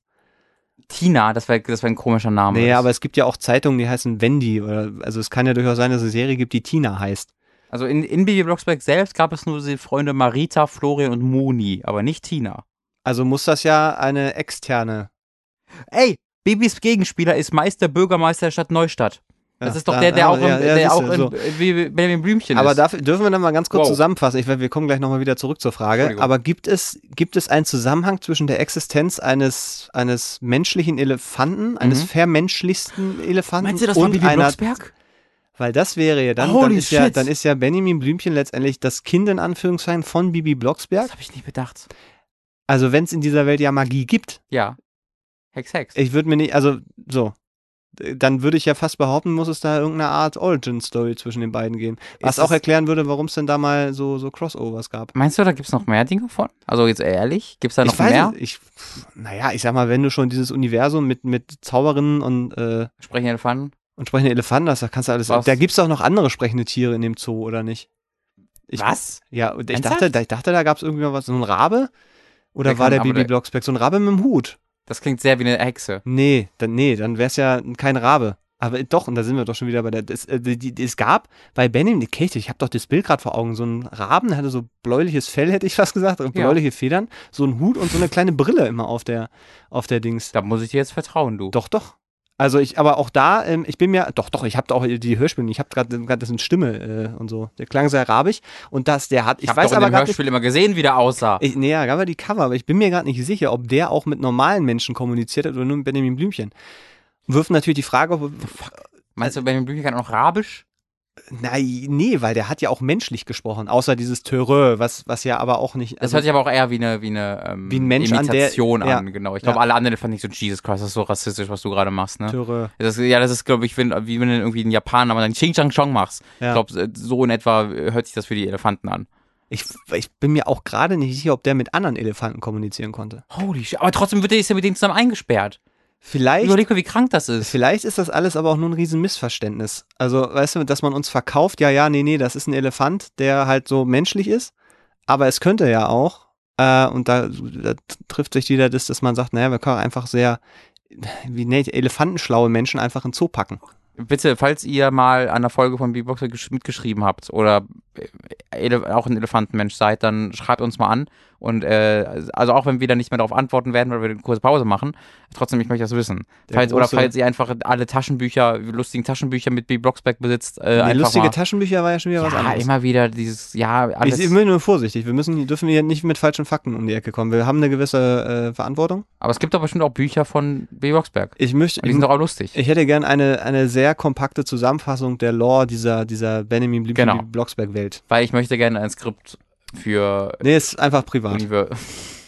Tina, das wäre das wär ein komischer Name. Naja, aber es gibt ja auch Zeitungen, die heißen Wendy. Oder, also es kann ja durchaus sein, dass es eine Serie gibt, die Tina heißt. Also in, in Bibi Blocksberg selbst gab es nur die Freunde Marita, Florian und Moni, aber nicht Tina. Also muss das ja eine externe. Ey, Bibis Gegenspieler ist Meister Bürgermeister der Stadt Neustadt. Das Ja, ist doch der, der ja, auch, im, ja, ja, der auch in, so. wie Benjamin Blümchen Aber ist. dafür dürfen wir dann mal ganz kurz Wow. zusammenfassen. Ich, wir kommen gleich nochmal wieder zurück zur Frage. Aber gibt es, gibt es einen Zusammenhang zwischen der Existenz eines, eines menschlichen Elefanten, eines Mhm. vermenschlichsten Elefanten Meinst du, das war und Bibi einer Blocksberg? Weil das wäre ja dann, Holy dann ist ja, dann ist ja Benjamin Blümchen letztendlich das Kind in Anführungszeichen von Bibi Blocksberg. Das habe ich nicht bedacht. Also wenn es in dieser Welt ja Magie gibt, Ja. Hex, Hex. ich würde mir nicht, also so, dann würde ich ja fast behaupten, muss es da irgendeine Art Origin-Story zwischen den beiden geben. Was auch erklären würde, warum es denn da mal so, so Crossovers gab. Meinst du, da gibt es noch mehr Dinge von? Also jetzt ehrlich, gibt es da noch ich weiß mehr? Ich, naja, ich sag mal, wenn du schon dieses Universum mit, mit Zauberinnen und, äh, Sprechende Elefanten? Und sprechende Elefanten hast, da kannst du alles. Was? Da gibt es auch noch andere sprechende Tiere in dem Zoo, oder nicht? Ich, Was? Ja, und ich Ernsthaft? dachte, da- ich dachte, da gab es irgendwie was, so ein Rabe? Oder Der war der Bibi Blocksberg so ein Rabe mit dem Hut? Das klingt sehr wie eine Hexe. Nee, dann, nee, dann wäre es ja kein Rabe. Aber doch, und da sind wir doch schon wieder bei der. Das, äh, die, die, es gab bei Benjamin Kirche, ich habe doch das Bild gerade vor Augen, so ein Raben, der hatte so bläuliches Fell, hätte ich fast gesagt, bläuliche Federn, so ein Hut und so eine kleine Brille immer auf der, auf der Dings. Da muss ich dir jetzt vertrauen, du. Doch, doch. Also ich, aber auch da, ähm, ich bin mir, doch, doch, ich habe auch die Hörspiele, ich habe gerade in Stimme äh, und so. Der klang sehr arabig und das, der hat, ich, Ich, weiß doch aber gerade nicht, Hörspiel immer gesehen, wie der aussah. ich, nee, ja, gab er die Cover, aber ich bin mir gerade nicht sicher, ob der auch mit normalen Menschen kommuniziert hat oder nur mit Benjamin Blümchen. Wirft natürlich die Frage, ob, Meinst du, Benjamin Blümchen kann auch noch Arabisch? Nein, nee, weil der hat ja auch menschlich gesprochen, außer dieses Terreur, was, was ja aber auch nicht, Das also, hört sich aber auch eher wie eine, wie eine ähm, Wie ein Mensch an der- Imitation an, ja. genau. Ich glaube, Ja. alle anderen fanden nicht so, Jesus Christ, das ist so rassistisch, was du gerade machst, ne? Das, ja, das ist, glaube ich, wenn, wie wenn du irgendwie in Japan aber dann Ching Chang Chong machst. Ja. Ich glaube, so in etwa hört sich das für die Elefanten an. Ich, ich bin mir auch gerade nicht sicher, ob der mit anderen Elefanten kommunizieren konnte. Holy shit. Aber trotzdem wird der ist ja mit denen zusammen eingesperrt. Vielleicht Überleg mal, wie krank das ist. Vielleicht ist das alles aber auch nur ein riesen Missverständnis. Also, weißt du, dass man uns verkauft, ja, ja, nee, nee, das ist ein Elefant, der halt so menschlich ist. Aber es könnte ja auch, äh, und da, da trifft sich wieder das, dass man sagt, naja, wir können einfach sehr, wie nennt elefantenschlaue Menschen einfach in den Zoo packen. Bitte, falls ihr mal an der Folge von Beatboxer gesch- mitgeschrieben habt oder äh, auch ein Elefantenmensch seid, dann schreibt uns mal an. Und äh, also auch wenn wir dann nicht mehr darauf antworten werden, weil wir eine kurze Pause machen, trotzdem, ich möchte das wissen. Falls, oder falls ihr einfach alle Taschenbücher, lustigen Taschenbücher mit B. Blocksberg besitzt, äh, einfach lustige mal. Taschenbücher war ja schon wieder was ja, anderes. immer wieder dieses, ja, alles. Ich, ich bin nur vorsichtig. Wir müssen, dürfen hier nicht mit falschen Fakten um die Ecke kommen. Wir haben eine gewisse äh, Verantwortung. aber es gibt doch bestimmt auch Bücher von B. Blocksberg. Ich möchte, Die sind doch auch lustig. Ich hätte gern eine, eine sehr kompakte Zusammenfassung der Lore dieser, dieser Benjamin Blümchen Genau. Blocksberg-Welt. Weil ich möchte gerne ein Skript für Nee, ist einfach privat. Univer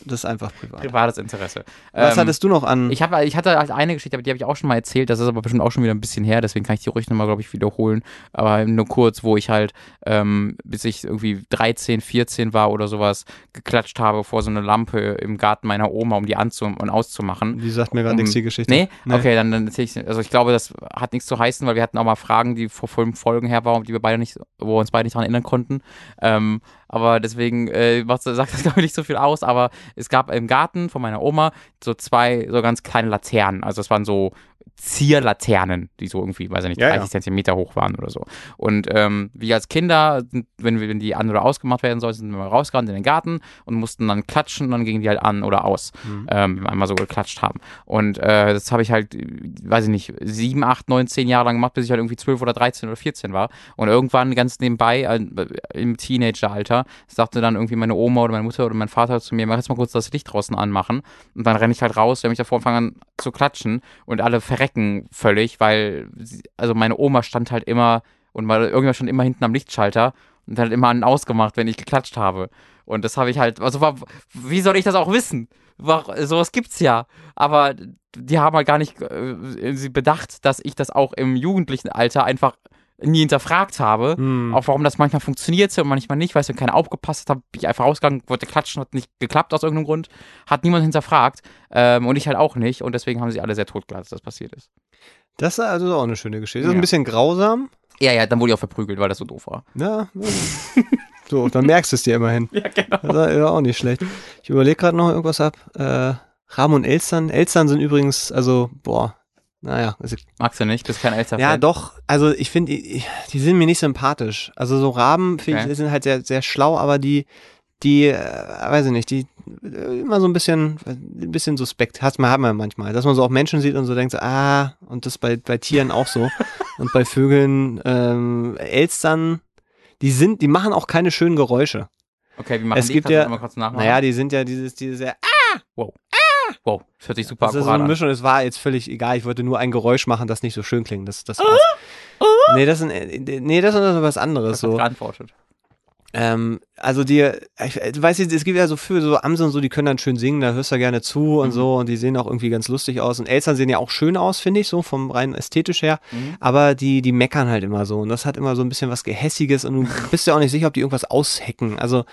Das ist einfach privat. privates Interesse. Was Ähm, hattest du noch an? Ich, hab, ich hatte halt eine Geschichte, aber die habe ich auch schon mal erzählt. Das ist aber bestimmt auch schon wieder ein bisschen her, deswegen kann ich die ruhig nochmal, glaube ich, wiederholen. Aber nur kurz, wo ich halt, ähm, bis ich irgendwie 13, 14 war oder sowas, geklatscht habe vor so eine Lampe im Garten meiner Oma, um die anzu und auszumachen. die sagt mir gerade um- nichts, die Geschichte. Nee? Okay, dann, dann erzähl ich Also ich glaube, das hat nichts zu heißen, weil wir hatten auch mal Fragen, die vor fünf Folgen her waren, die wir beide nicht, wo wir uns beide nicht daran erinnern konnten. Ähm, aber deswegen äh, sagt das, (laughs) glaube ich, nicht so viel aus. Aber es gab im Garten von meiner Oma so zwei so ganz kleine Laternen. Also es waren so Zierlaternen, die so irgendwie, weiß ich nicht, Ja, 30 ja. Zentimeter hoch waren oder so. Und ähm, wir als Kinder, wenn, wir, wenn die an- oder ausgemacht werden sollten, sind wir mal rausgerannt in den Garten und mussten dann klatschen und dann gingen die halt an oder aus, Mhm. ähm, wenn wir einmal so geklatscht haben. Und äh, das habe ich halt, weiß ich nicht, sieben, acht, neun, zehn Jahre lang gemacht, bis ich halt irgendwie zwölf oder 13 oder 14 war. Und irgendwann ganz nebenbei, äh, im Teenageralter, sagte dann irgendwie meine Oma oder meine Mutter oder mein Vater zu mir, mach jetzt mal kurz das Licht draußen anmachen. Und dann renne ich halt raus, wenn mich davor anfangen an zu klatschen und alle verrecken völlig, weil, sie, also meine Oma stand halt immer und mal, irgendwann stand immer hinten am Lichtschalter und hat immer an und ausgemacht, wenn ich geklatscht habe. Und das habe ich halt, also war, wie soll ich das auch wissen? War, sowas gibt's ja. Aber die haben halt gar nicht äh, sie bedacht, dass ich das auch im jugendlichen Alter einfach nie hinterfragt habe. Hm. Auch warum das manchmal funktionierte und manchmal nicht, weil es wenn keiner aufgepasst hat, bin ich einfach rausgegangen, wollte klatschen, hat nicht geklappt aus irgendeinem Grund. Hat niemand hinterfragt. Ähm, und ich halt auch nicht. Und deswegen haben sie alle sehr totgelacht, dass das passiert ist. Das ist also auch eine schöne Geschichte. Das ist Ja. ein bisschen grausam. Ja, ja, dann wurde ich auch verprügelt, weil das so doof war. Ja. (laughs) so, dann merkst du es dir immerhin. Ja, genau. Das ist ja auch nicht schlecht. Ich überlege gerade noch irgendwas ab. Äh, und Elstern. Elstern sind übrigens, also, boah, naja. Also, Magst du nicht? Bist kein älterer ja, doch. Also, ich finde, die, die sind mir nicht sympathisch. Also, so Raben, finde Okay. ich, sind halt sehr, sehr schlau, aber die, die, äh, weiß ich nicht, die äh, immer so ein bisschen, ein bisschen suspekt. Hat man, hat man manchmal. Dass man so auch Menschen sieht und so denkt, so, ah, und das bei, bei Tieren auch so. (laughs) und bei Vögeln, ähm, Elstern, die sind, die machen auch keine schönen Geräusche. Okay, wie machen Es die? gibt Kannst ja- mal kurz nachmachen? Naja, die sind ja dieses, dieses sehr, wow, das hört sich super das ist so eine an. Mischung, es war jetzt völlig egal, ich wollte nur ein Geräusch machen, das nicht so schön klingt. Das, das war's. Nee, das ist, ein, nee, das ist was anderes. Das So. geantwortet. Ähm, also die, ich, du weißt, es gibt ja so für so Amseln und so, die können dann schön singen, da hörst du gerne zu und Mhm. so und die sehen auch irgendwie ganz lustig aus. Und Eltern sehen ja auch schön aus, finde ich, so vom rein ästhetisch her. Mhm. Aber die, die meckern halt immer so und das hat immer so ein bisschen was Gehässiges und du (laughs) bist ja auch nicht sicher, ob die irgendwas aushecken. Also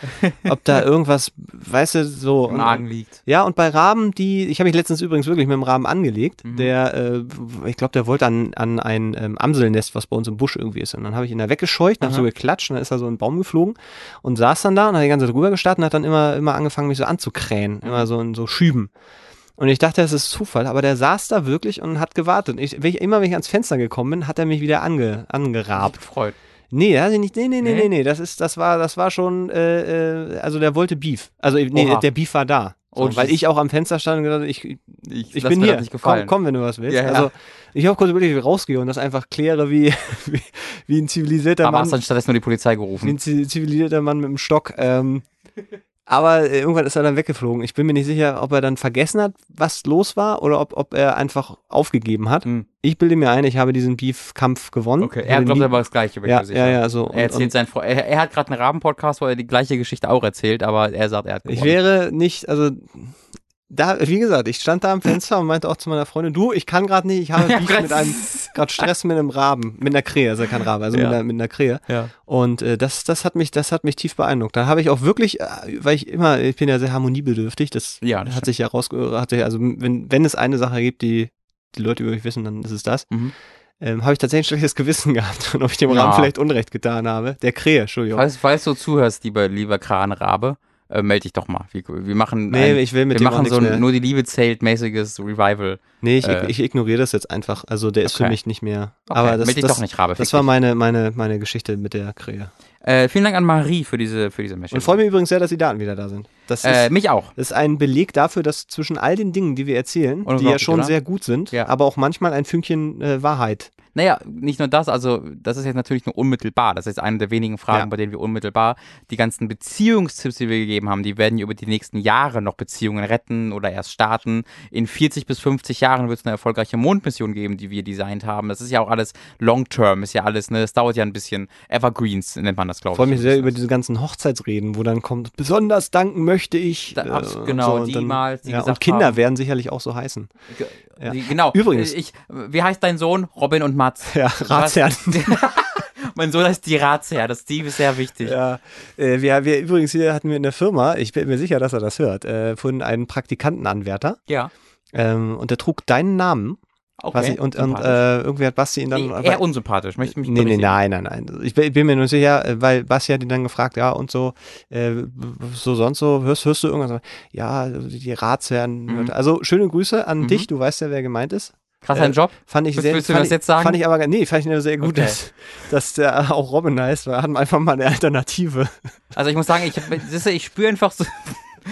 ob da (laughs) irgendwas, weißt du, so. Im Magen liegt. ja, und bei Raben, die, ich habe mich letztens übrigens wirklich mit dem Raben angelegt. Mhm. Der, äh, ich glaube, der wollte an, an ein ähm, Amselnest, was bei uns im Busch irgendwie ist. Und dann habe ich ihn da weggescheucht, hab Aha. so geklatscht, und dann ist er so in den Baum geflogen und saß dann da und hat die ganze Zeit drüber gestartet und hat dann immer, immer angefangen, mich so anzukrähen, Mhm. immer so in so Schüben. Und ich dachte, das ist Zufall, aber der saß da wirklich und hat gewartet. Und Ich, wenn ich, immer wenn ich ans Fenster gekommen bin, hat er mich wieder ange, angerabt. Gefreut. Nee, hat nicht. Nee, nee, nee, Nee? nee. Das ist, das war, das war schon, äh, äh, also der wollte Beef. Also nee, Oha. der Beef war da. So, Oh, weil ich auch am Fenster stand und gesagt habe, ich, Ich, ich bin hier. Komm, komm, wenn du was willst. Ja, ja. Also ich habe kurz überlegt, wie ich rausgehe und das einfach kläre, wie, (laughs) wie, wie ein zivilisierter Aber Mann, hast dann stattdessen nur die Polizei wie gerufen. ein zi- zivilisierter Mann mit dem Stock. Ähm, aber äh, irgendwann ist er dann weggeflogen. Ich bin mir nicht sicher, ob er dann vergessen hat, was los war oder ob, ob er einfach aufgegeben hat. Hm. Ich bilde mir ein, ich habe diesen Beef-Kampf gewonnen. Okay, Ich er glaubt aber das Gleiche, bin ich ja, ja, ja, so. Er erzählt sein Fre er, er hat gerade einen Raben-Podcast, wo er die gleiche Geschichte auch erzählt, aber er sagt, er hat Ich gewonnen. wäre nicht, also da, wie gesagt, ich stand da am Fenster und meinte auch zu meiner Freundin, du, ich kann gerade nicht, ich habe Ja, Beef mit einem, (laughs) gerade Stress mit einem Raben, mit einer Krähe, also kein Rabe, also Ja. mit, einer, mit einer Krähe. Ja. Und äh, das, das hat mich, das hat mich tief beeindruckt. Da habe ich auch wirklich, äh, weil ich immer, ich bin ja sehr harmoniebedürftig, das, Ja, das hat sich ja rausge, hat sich, also wenn, wenn es eine Sache gibt, die die Leute über mich wissen, dann ist es das. Mhm. Ähm, habe ich tatsächlich ein schlechtes Gewissen (laughs) gehabt und ob ich dem Ja. Raben vielleicht Unrecht getan habe. Der Krähe, Entschuldigung. Falls, falls du zuhörst, lieber, lieber Kranrabe, äh, melde dich doch mal. Wir, wir machen, Nee, ein, ich will mit wir machen so ein nur die Liebe zählt mäßiges Revival. Nee, ich, Äh. ich ignoriere das jetzt einfach. Also der ist für Okay. mich nicht mehr. Okay, aber das, melde dich das, doch nicht, Rabe. das war dich. meine, meine, meine Geschichte mit der Krähe. Äh, vielen Dank an Marie für diese, für diese Und Message. freue mich übrigens sehr, dass die Daten wieder da sind. Das ist, äh, mich auch. das ist ein Beleg dafür, dass zwischen all den Dingen, die wir erzählen, die ja schon oder? sehr gut sind, Ja. aber auch manchmal ein Fünkchen äh, Wahrheit. Naja, nicht nur das, also das ist jetzt natürlich nur unmittelbar. Das ist eine der wenigen Fragen, Ja. bei denen wir unmittelbar die ganzen Beziehungstipps, die wir gegeben haben, die werden über die nächsten Jahre noch Beziehungen retten oder erst starten. In 40 bis 50 Jahren wird es eine erfolgreiche Mondmission geben, die wir designt haben. Das ist ja auch alles Long-Term, ist ja alles, ne, es dauert ja ein bisschen. Evergreens nennt man das, glaube Ich ich. freue mich sehr Das über ist- diese ganzen Hochzeitsreden, wo dann kommt, besonders danken möchte ich. Da- äh, genau, und die dann- mal, die ja, Und Kinder haben- werden sicherlich auch so heißen. Ja. Die- Genau. Übrigens- Ich, wie heißt dein Sohn? Robin und Mats. (laughs) Ja, Ratsherren. (laughs) mein Sohn heißt die Ratsherr. Das Steve ist sehr wichtig. Ja, äh, wir, wir übrigens hier hatten wir in der Firma, ich bin mir sicher, dass er das hört, äh, von einem Praktikantenanwärter. Ja. Ähm, und der trug deinen Namen. Okay. ich, und und äh, irgendwie hat Basti ihn dann. Nee, eher unsympathisch. Möchte mich Nee, nee, nein, nein, nein. Ich bin, mir nur sicher, äh, weil Basti hat ihn dann gefragt, ja, und so, äh, so sonst so, hörst, hörst du irgendwas? Ja, die Ratsherren. Mhm. Also schöne Grüße an Mhm. dich, du weißt ja, wer gemeint ist. Krass, äh, dein Job. Fand ich Willst- sehr, willst du das ich, jetzt sagen? Fand ich aber, nee, fand ich sehr gut, Okay. dass, dass der auch Robin heißt, weil wir hatten einfach mal eine Alternative. Also ich muss sagen, ich, ich spüre einfach so.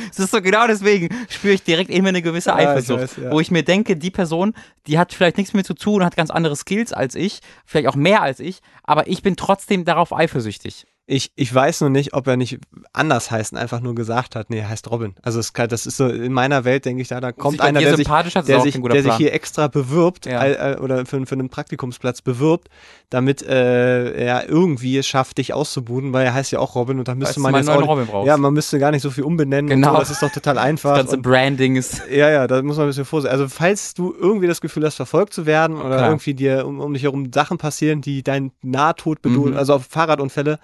Es ist so genau deswegen spüre ich direkt immer eine gewisse Ja, ich Eifersucht, weiß, ja. wo ich mir denke, die Person, die hat vielleicht nichts mit zu tun, hat ganz andere Skills als ich, vielleicht auch mehr als ich, aber ich bin trotzdem darauf eifersüchtig. Ich, ich weiß nur nicht, ob er nicht anders heißt und einfach nur gesagt hat, nee, er heißt Robin. Also es das ist so, in meiner Welt denke ich, da, da kommt einer, der sich, der sich, der sich hier extra bewirbt Ja. äh, oder für, für einen Praktikumsplatz bewirbt, damit äh, er irgendwie es schafft, dich auszubuden, weil er heißt ja auch Robin und da müsste man jetzt auch, Robin brauchst. ja, man müsste gar nicht so viel umbenennen Genau. so, das ist doch total einfach. Das ganze und, Branding ist. ja, ja, da muss man ein bisschen vorsichtig. Also falls du irgendwie das Gefühl hast, verfolgt zu werden oder Klar. irgendwie dir um, um dich herum Sachen passieren, die dein Nahtod bedeuten, Mhm. also auf Fahrradunfälle,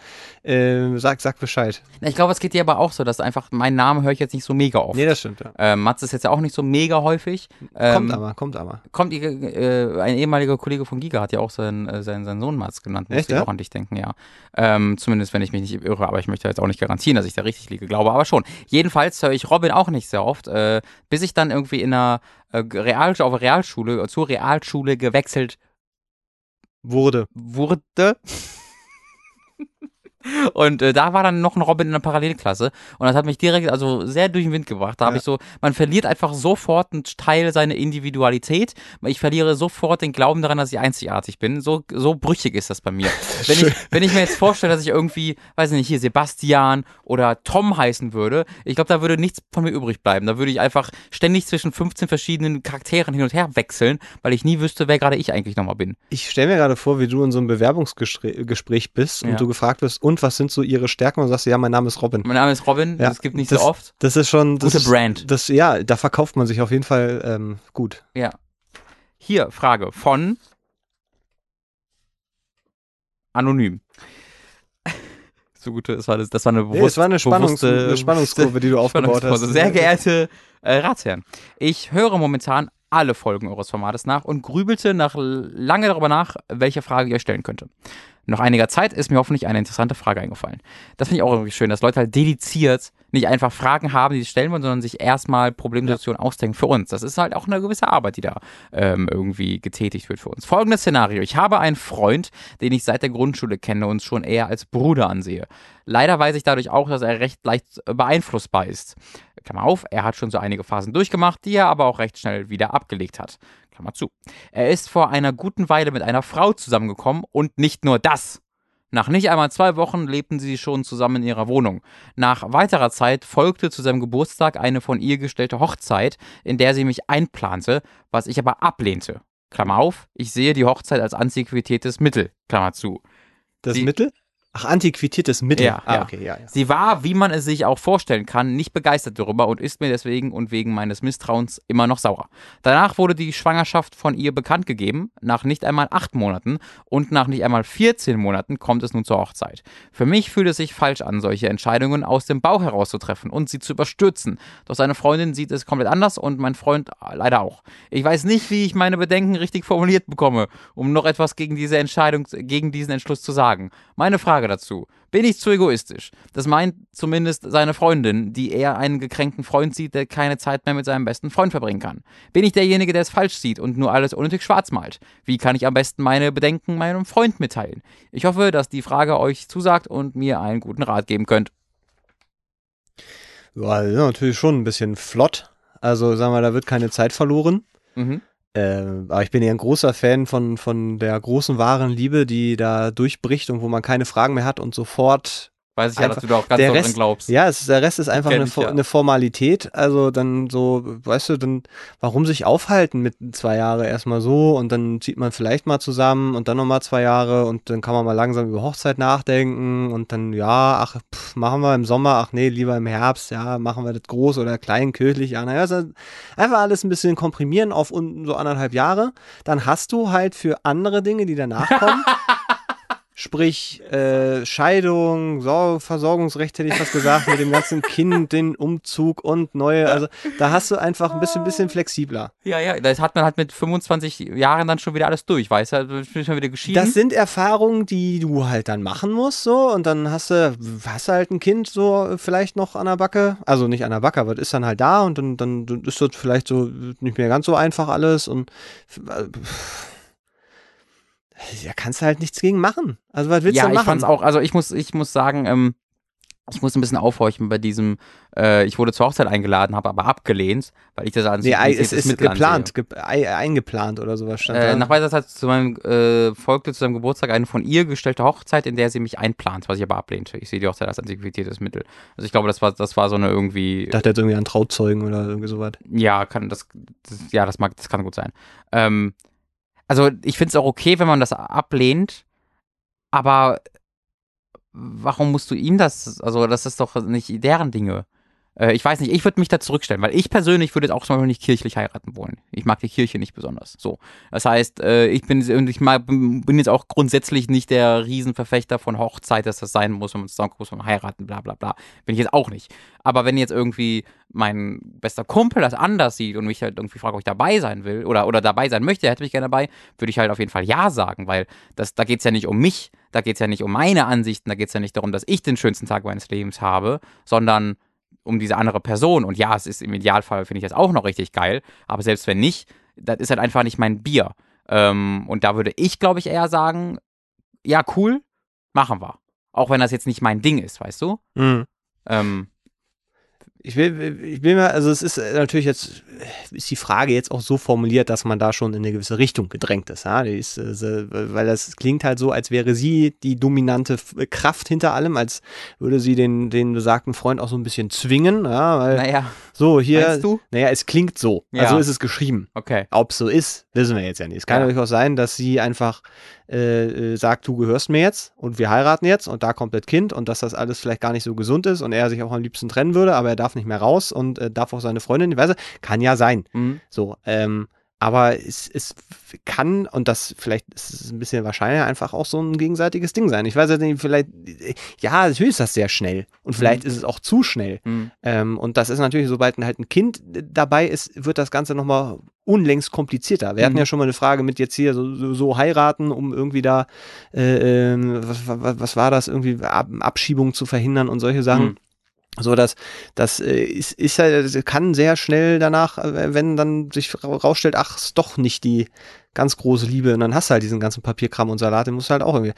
äh, sag, sag Bescheid. Ich glaube, es geht dir aber auch so, dass einfach meinen Namen höre ich jetzt nicht so mega oft. Nee, das stimmt, ja. Ähm, Mats ist jetzt ja auch nicht so mega häufig. Ähm, Kommt aber, kommt aber. Kommt, ihr- äh, ein ehemaliger Kollege von Giga hat ja auch seinen, äh, seinen, seinen Sohn Mats genannt. Muss Echt, ich ja? auch an dich denken, ja. Ähm, zumindest, wenn ich mich nicht irre, aber ich möchte jetzt auch nicht garantieren, dass ich da richtig liege, glaube aber schon. Jedenfalls höre ich Robin auch nicht sehr oft, äh, bis ich dann irgendwie in einer äh, Real, auf der Realschule, äh, zur Realschule gewechselt Wurde. wurde. Und äh, da war dann noch ein Robin in der Parallelklasse und das hat mich direkt also sehr durch den Wind gebracht. Da habe Ja. ich so, man verliert einfach sofort einen Teil seiner Individualität. Ich verliere sofort den Glauben daran, dass ich einzigartig bin. So, so brüchig ist das bei mir. (laughs) Wenn ich, wenn ich mir jetzt vorstelle, dass ich irgendwie, weiß ich nicht, hier Sebastian oder Tom heißen würde, ich glaube, da würde nichts von mir übrig bleiben. Da würde ich einfach ständig zwischen 15 verschiedenen Charakteren hin und her wechseln, weil ich nie wüsste, wer gerade ich eigentlich nochmal bin. Ich stelle mir gerade vor, wie du in so einem Bewerbungsgespräch Gespräch bist und Ja. du gefragt wirst, und was sind so ihre Stärken? Und du sagst, ja, mein Name ist Robin. Mein Name ist Robin, Ja, das gibt nicht das- so oft. Das ist schon. Das Gute Brand. Das, ja, da verkauft man sich auf jeden Fall ähm, gut. Ja. Hier, Frage von Anonym. (laughs) So gut, das war, das, das war eine Nee, es war eine, Spannungs bewusste- eine (laughs) Spannungskurve, die du aufgebaut hast. Sehr geehrte äh, Ratsherren, ich höre momentan alle Folgen eures Formates nach und grübelte nach lange darüber nach, welche Frage ich euch stellen könnte. Nach einiger Zeit ist mir hoffentlich eine interessante Frage eingefallen. Das finde ich auch irgendwie schön, dass Leute halt dediziert nicht einfach Fragen haben, die sie stellen wollen, sondern sich erstmal Problemsituationen ausdenken für uns. Das ist halt auch eine gewisse Arbeit, die da ähm, irgendwie getätigt wird für uns. Folgendes Szenario. Ich habe einen Freund, den ich seit der Grundschule kenne und schon eher als Bruder ansehe. Leider weiß ich dadurch auch, dass er recht leicht äh, beeinflussbar ist. Klammer auf, er hat schon so einige Phasen durchgemacht, die er aber auch recht schnell wieder abgelegt hat. Klammer zu. Er ist vor einer guten Weile mit einer Frau zusammengekommen und nicht nur das. Nach nicht einmal zwei Wochen lebten sie schon zusammen in ihrer Wohnung. Nach weiterer Zeit folgte zu seinem Geburtstag eine von ihr gestellte Hochzeit, in der sie mich einplante, was ich aber ablehnte. Klammer auf, ich sehe die Hochzeit als antiquitätes Mittel. Klammer zu. Das Die- Mittel? Ach, antiquitiertes Mittel. Ja, ah, ja. okay, ja, ja. Sie war, wie man es sich auch vorstellen kann, nicht begeistert darüber und ist mir deswegen und wegen meines Misstrauens immer noch sauer. Danach wurde die Schwangerschaft von ihr bekannt gegeben. Nach nicht einmal acht Monaten und nach nicht einmal 14 Monaten kommt es nun zur Hochzeit. Für mich fühlt es sich falsch an, solche Entscheidungen aus dem Bauch herauszutreffen und sie zu überstürzen. Doch seine Freundin sieht es komplett anders und mein Freund leider auch. Ich weiß nicht, wie ich meine Bedenken richtig formuliert bekomme, um noch etwas gegen diese Entscheidung, gegen diesen Entschluss zu sagen. Meine Frage dazu. Bin ich zu egoistisch? Das meint zumindest seine Freundin, die eher einen gekränkten Freund sieht, der keine Zeit mehr mit seinem besten Freund verbringen kann. Bin ich derjenige, der es falsch sieht und nur alles unnötig schwarz malt? Wie kann ich am besten meine Bedenken meinem Freund mitteilen? Ich hoffe, dass die Frage euch zusagt und mir einen guten Rat geben könnt. Ja, natürlich schon ein bisschen flott. Also, sagen wir, da wird keine Zeit verloren. Mhm. Äh, aber ich bin ja ein großer Fan von, von der großen wahren Liebe, die da durchbricht und wo man keine Fragen mehr hat und sofort Weiß ich ja, Einfach- dass du da auch ganz der Rest- glaubst. Ja, es ist, der Rest ist einfach eine, ich, ja. eine Formalität. Also dann so, weißt du, dann warum sich aufhalten mit zwei Jahre erstmal so und dann zieht man vielleicht mal zusammen und dann nochmal zwei Jahre und dann kann man mal langsam über Hochzeit nachdenken und dann, ja, ach, pff, machen wir im Sommer, ach nee, lieber im Herbst, ja, machen wir das groß oder klein, kirchlich, ja, naja, also einfach alles ein bisschen komprimieren auf unten so anderthalb Jahre. Dann hast du halt für andere Dinge, die danach kommen. (laughs) Sprich, äh, Scheidung, Sor Versorgungsrecht hätte ich fast gesagt, mit dem ganzen Kind, (laughs) den Umzug und neue. Also da hast du einfach ein bisschen, bisschen flexibler. Ja, ja, das hat man halt mit 25 Jahren dann schon wieder alles durch, weißt du? Dann bin ich schon wieder geschieden. Das sind Erfahrungen, die du halt dann machen musst, so. Und dann hast du, hast du halt ein Kind so vielleicht noch an der Backe. Also nicht an der Backe, aber das ist dann halt da und dann, dann ist das vielleicht so nicht mehr ganz so einfach alles und äh, ja, kannst du halt nichts gegen machen. Also was willst ja, du machen? ich fand's auch, also ich muss, ich muss sagen, ähm, ich muss ein bisschen aufhorchen bei diesem, äh, ich wurde zur Hochzeit eingeladen, habe aber abgelehnt, weil ich das als Nee, ei- es ist Mittel geplant, ge ei- eingeplant oder sowas stand Äh, da. nach weiterer Zeit zu meinem, äh, folgte zu seinem Geburtstag eine von ihr gestellte Hochzeit, in der sie mich einplant, was ich aber ablehnte. Ich sehe die Hochzeit als antiquiertes Mittel. Also ich glaube, das war, das war so eine irgendwie. Ich dachte jetzt irgendwie an Trauzeugen oder irgendwie sowas. Ja, kann das, das ja, das mag, das kann gut sein. Ähm, also ich finde es auch okay, wenn man das ablehnt, aber warum musst du ihm das, also das ist doch nicht deren Dinge. Äh, ich weiß nicht, ich würde mich da zurückstellen, weil ich persönlich würde jetzt auch zum Beispiel nicht kirchlich heiraten wollen. Ich mag die Kirche nicht besonders. So. Das heißt, äh, ich bin, und ich mag, bin jetzt auch grundsätzlich nicht der Riesenverfechter von Hochzeit, dass das sein muss, wenn man zusammenkommt, man heiraten, bla bla bla. Bin ich jetzt auch nicht. Aber wenn jetzt irgendwie mein bester Kumpel das anders sieht und mich halt irgendwie fragt, ob ich dabei sein will oder, oder dabei sein möchte, hätte mich gerne dabei, würde ich halt auf jeden Fall Ja sagen, weil das, da geht es ja nicht um mich, da geht es ja nicht um meine Ansichten, da geht es ja nicht darum, dass ich den schönsten Tag meines Lebens habe, sondern um diese andere Person. Und ja, es ist im Idealfall, finde ich das auch noch richtig geil, aber selbst wenn nicht, das ist halt einfach nicht mein Bier. Ähm, und da würde ich, glaube ich, eher sagen, ja, cool, machen wir. Auch wenn das jetzt nicht mein Ding ist, weißt du? Mhm. Ähm, Ich will, ich will mal, also es ist äh, natürlich jetzt, ist die Frage jetzt auch so formuliert, dass man da schon in eine gewisse Richtung gedrängt ist. Ja? Ist äh, weil das klingt halt so, als wäre sie die dominante F- Kraft hinter allem, als würde sie den, den besagten Freund auch so ein bisschen zwingen. Ja? Weil, naja, so, hier, meinst du? naja, es klingt so. Ja. Also ist es geschrieben. Okay. Ob es so ist, wissen wir jetzt ja nicht. Es kann Ja. durchaus sein, dass sie einfach äh, äh, sagt, du gehörst mir jetzt und wir heiraten jetzt und da kommt das Kind und dass das alles vielleicht gar nicht so gesund ist und er sich auch am liebsten trennen würde, aber er darf nicht mehr raus und äh, darf auch seine Freundin, ich weiß nicht, kann ja sein. Mhm. So, ähm, aber es, es kann, und das vielleicht ist es ein bisschen wahrscheinlicher, einfach auch so ein gegenseitiges Ding sein. Ich weiß jetzt nicht, vielleicht, ja, natürlich ist das sehr schnell. Und vielleicht ist es auch zu schnell. Mhm. Ähm, und das ist natürlich, sobald halt ein Kind dabei ist, wird das Ganze nochmal unlängst komplizierter. Wir hatten Mhm. ja schon mal eine Frage mit jetzt hier so, so, so heiraten, um irgendwie da, äh, ähm, was, was, was war das, irgendwie Ab Abschiebung zu verhindern und solche Sachen. So, dass das äh, ist, ist das kann sehr schnell danach, äh, wenn dann sich ra- rausstellt, ach, ist doch nicht die ganz große Liebe, und dann hast du halt diesen ganzen Papierkram und Salat, den musst du halt auch irgendwie.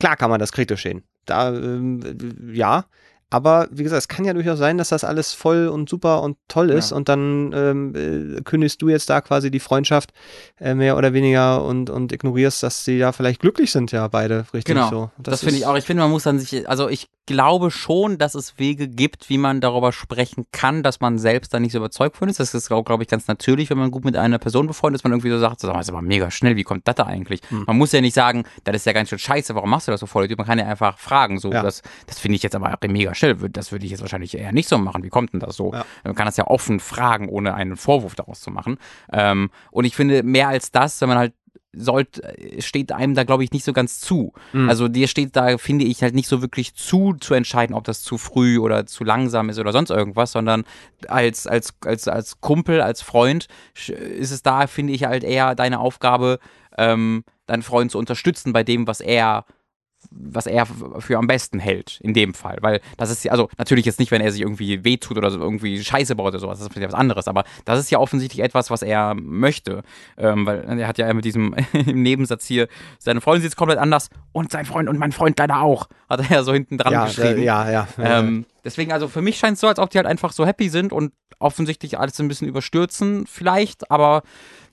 Klar kann man das kritisch sehen. Da, ähm, äh, ja. Aber wie gesagt, es kann ja durchaus sein, dass das alles voll und super und toll ist Ja. und dann ähm, äh, kündigst du jetzt da quasi die Freundschaft äh, mehr oder weniger und, und ignorierst, dass sie ja vielleicht glücklich sind, ja, beide, richtig Genau. so. Das, finde ich auch. Ich finde, man muss dann sich, also ich glaube schon, dass es Wege gibt, wie man darüber sprechen kann, dass man selbst da nicht so überzeugt von ist. Das ist, glaube glaub ich, ganz natürlich, wenn man gut mit einer Person befreundet ist, man irgendwie so sagt, sag mal, das ist aber mega schnell, wie kommt das da eigentlich? Hm. Man muss ja nicht sagen, das ist ja ganz schön scheiße, warum machst du das so voll? Man kann ja einfach fragen, so, Ja. das, das finde ich jetzt aber mega schnell, das würde ich jetzt wahrscheinlich eher nicht so machen. Wie kommt denn das so? Ja. Man kann das ja offen fragen, ohne einen Vorwurf daraus zu machen. Ähm, und ich finde, mehr als das, wenn man halt sollte, steht einem da, glaube ich, nicht so ganz zu. Mhm. Also dir steht da, finde ich, halt nicht so wirklich zu, zu entscheiden, ob das zu früh oder zu langsam ist oder sonst irgendwas, sondern als, als, als, als Kumpel, als Freund ist es da, finde ich, halt eher deine Aufgabe, ähm, deinen Freund zu unterstützen bei dem, was er was er für am besten hält, in dem Fall. Weil das ist ja, also natürlich jetzt nicht, wenn er sich irgendwie wehtut oder so irgendwie Scheiße baut oder sowas, das ist ja was anderes, aber das ist ja offensichtlich etwas, was er möchte. Ähm, weil er hat ja mit diesem (laughs) im Nebensatz hier, seine Freundin sieht es komplett anders und sein Freund und mein Freund leider auch, hat er ja so hinten dran ja, geschrieben. äh, ja, ja. Ähm, deswegen, also für mich scheint es so, als ob die halt einfach so happy sind und offensichtlich alles ein bisschen überstürzen, vielleicht, aber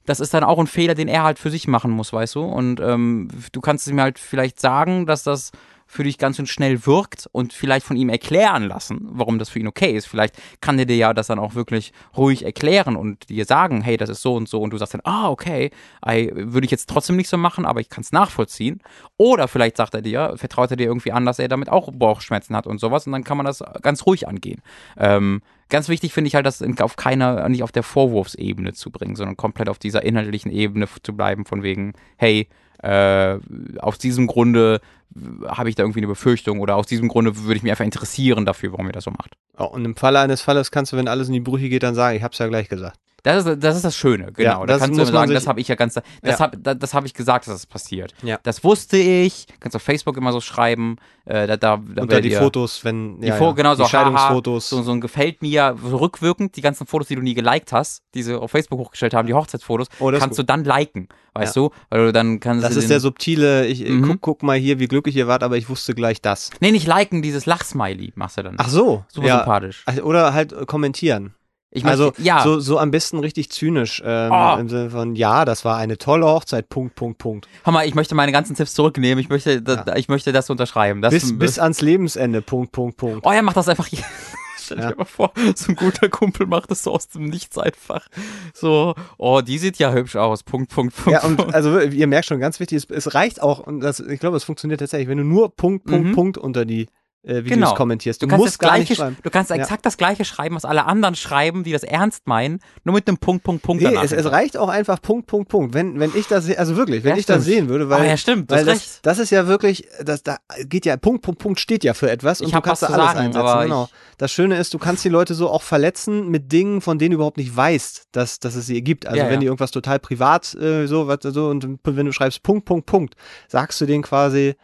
das ist dann auch ein Fehler, den er halt für sich machen muss, weißt du? Und ähm, du kannst es mir halt vielleicht sagen, dass das für dich ganz schön schnell wirkt und vielleicht von ihm erklären lassen, warum das für ihn okay ist. Vielleicht kann er dir ja das dann auch wirklich ruhig erklären und dir sagen, hey, das ist so und so und du sagst dann, ah, okay, ei, würde ich jetzt trotzdem nicht so machen, aber ich kann es nachvollziehen. Oder vielleicht sagt er dir, vertraut er dir irgendwie an, dass er damit auch Bauchschmerzen hat und sowas und dann kann man das ganz ruhig angehen. Ähm, ganz wichtig finde ich halt, das auf keiner, nicht auf der Vorwurfsebene zu bringen, sondern komplett auf dieser inhaltlichen Ebene zu bleiben, von wegen, hey, äh, aus diesem Grunde äh, habe ich da irgendwie eine Befürchtung oder aus diesem Grunde würde ich mich einfach interessieren dafür, warum ihr das so macht. Oh, und im Falle eines Falles kannst du, wenn alles in die Brüche geht, dann sagen, ich hab's ja gleich gesagt. Das ist, das ist das Schöne, genau. Ja, da das kannst muss du man sagen, sich- das habe ich ja ganz, das Ja. habe da, das habe ich gesagt, dass das passiert. Ja. Das wusste ich. Kannst auf Facebook immer so schreiben. Äh, da, da, da Und da die ihr- Fotos, wenn Die ja, Fo- genau so, die Scheidungsfotos. So, so ein gefällt mir rückwirkend, die ganzen Fotos, die du nie geliked hast, die sie auf Facebook hochgestellt haben, die Hochzeitsfotos, Oh, kannst du dann liken, weißt du? Weil du dann kannst das ist der subtile, ich Mhm. guck, guck mal hier, wie glücklich ihr wart, aber ich wusste gleich das. Nee, nicht liken, dieses Lachsmiley machst du dann. Ach so. Super sympathisch. Also, Oder halt kommentieren. Ich möchte, Also ja, so, so am besten richtig zynisch. Ähm, Oh. Im Sinne von, ja, das war eine tolle Hochzeit, Punkt, Punkt, Punkt. Hammer, ich möchte meine ganzen Tipps zurücknehmen. Ich möchte, da, ich möchte das unterschreiben. Das, Bis, bis ans Lebensende, Punkt, Punkt, Punkt. Oh, er macht das einfach. (laughs) Stell dir Ja. mal vor, so ein guter Kumpel macht das so aus dem Nichts einfach. So, oh, die sieht ja hübsch aus. Punkt, Punkt, Punkt. Ja, und also ihr merkt schon, ganz wichtig, es, es reicht auch, und das, ich glaube, es funktioniert tatsächlich, wenn du nur Punkt, Punkt, Mhm. Punkt unter die äh, Videos Genau. kommentierst. Du, Du kannst, musst das gar gleiche, nicht schreiben. du kannst Ja. exakt das gleiche schreiben, was alle anderen schreiben, die das ernst meinen, nur mit einem Punkt, Punkt, Punkt Nee, es, es reicht auch einfach Punkt, Punkt, Punkt. Wenn, wenn ich das, also wirklich, wenn Ja, ich das stimmt. sehen würde, weil, Ah, ja, stimmt, weil das, recht. das ist ja wirklich, das, da geht ja, Punkt, Punkt, Punkt steht ja für etwas und Ich du kannst da alles sagen, einsetzen. Genau. Das Schöne ist, du kannst die Leute so auch verletzen mit Dingen, von denen du überhaupt nicht weißt, dass, dass es sie gibt. Also Ja, wenn ja. die irgendwas total privat, äh, so, was, so, und wenn du schreibst Punkt, Punkt, Punkt, sagst du denen quasi,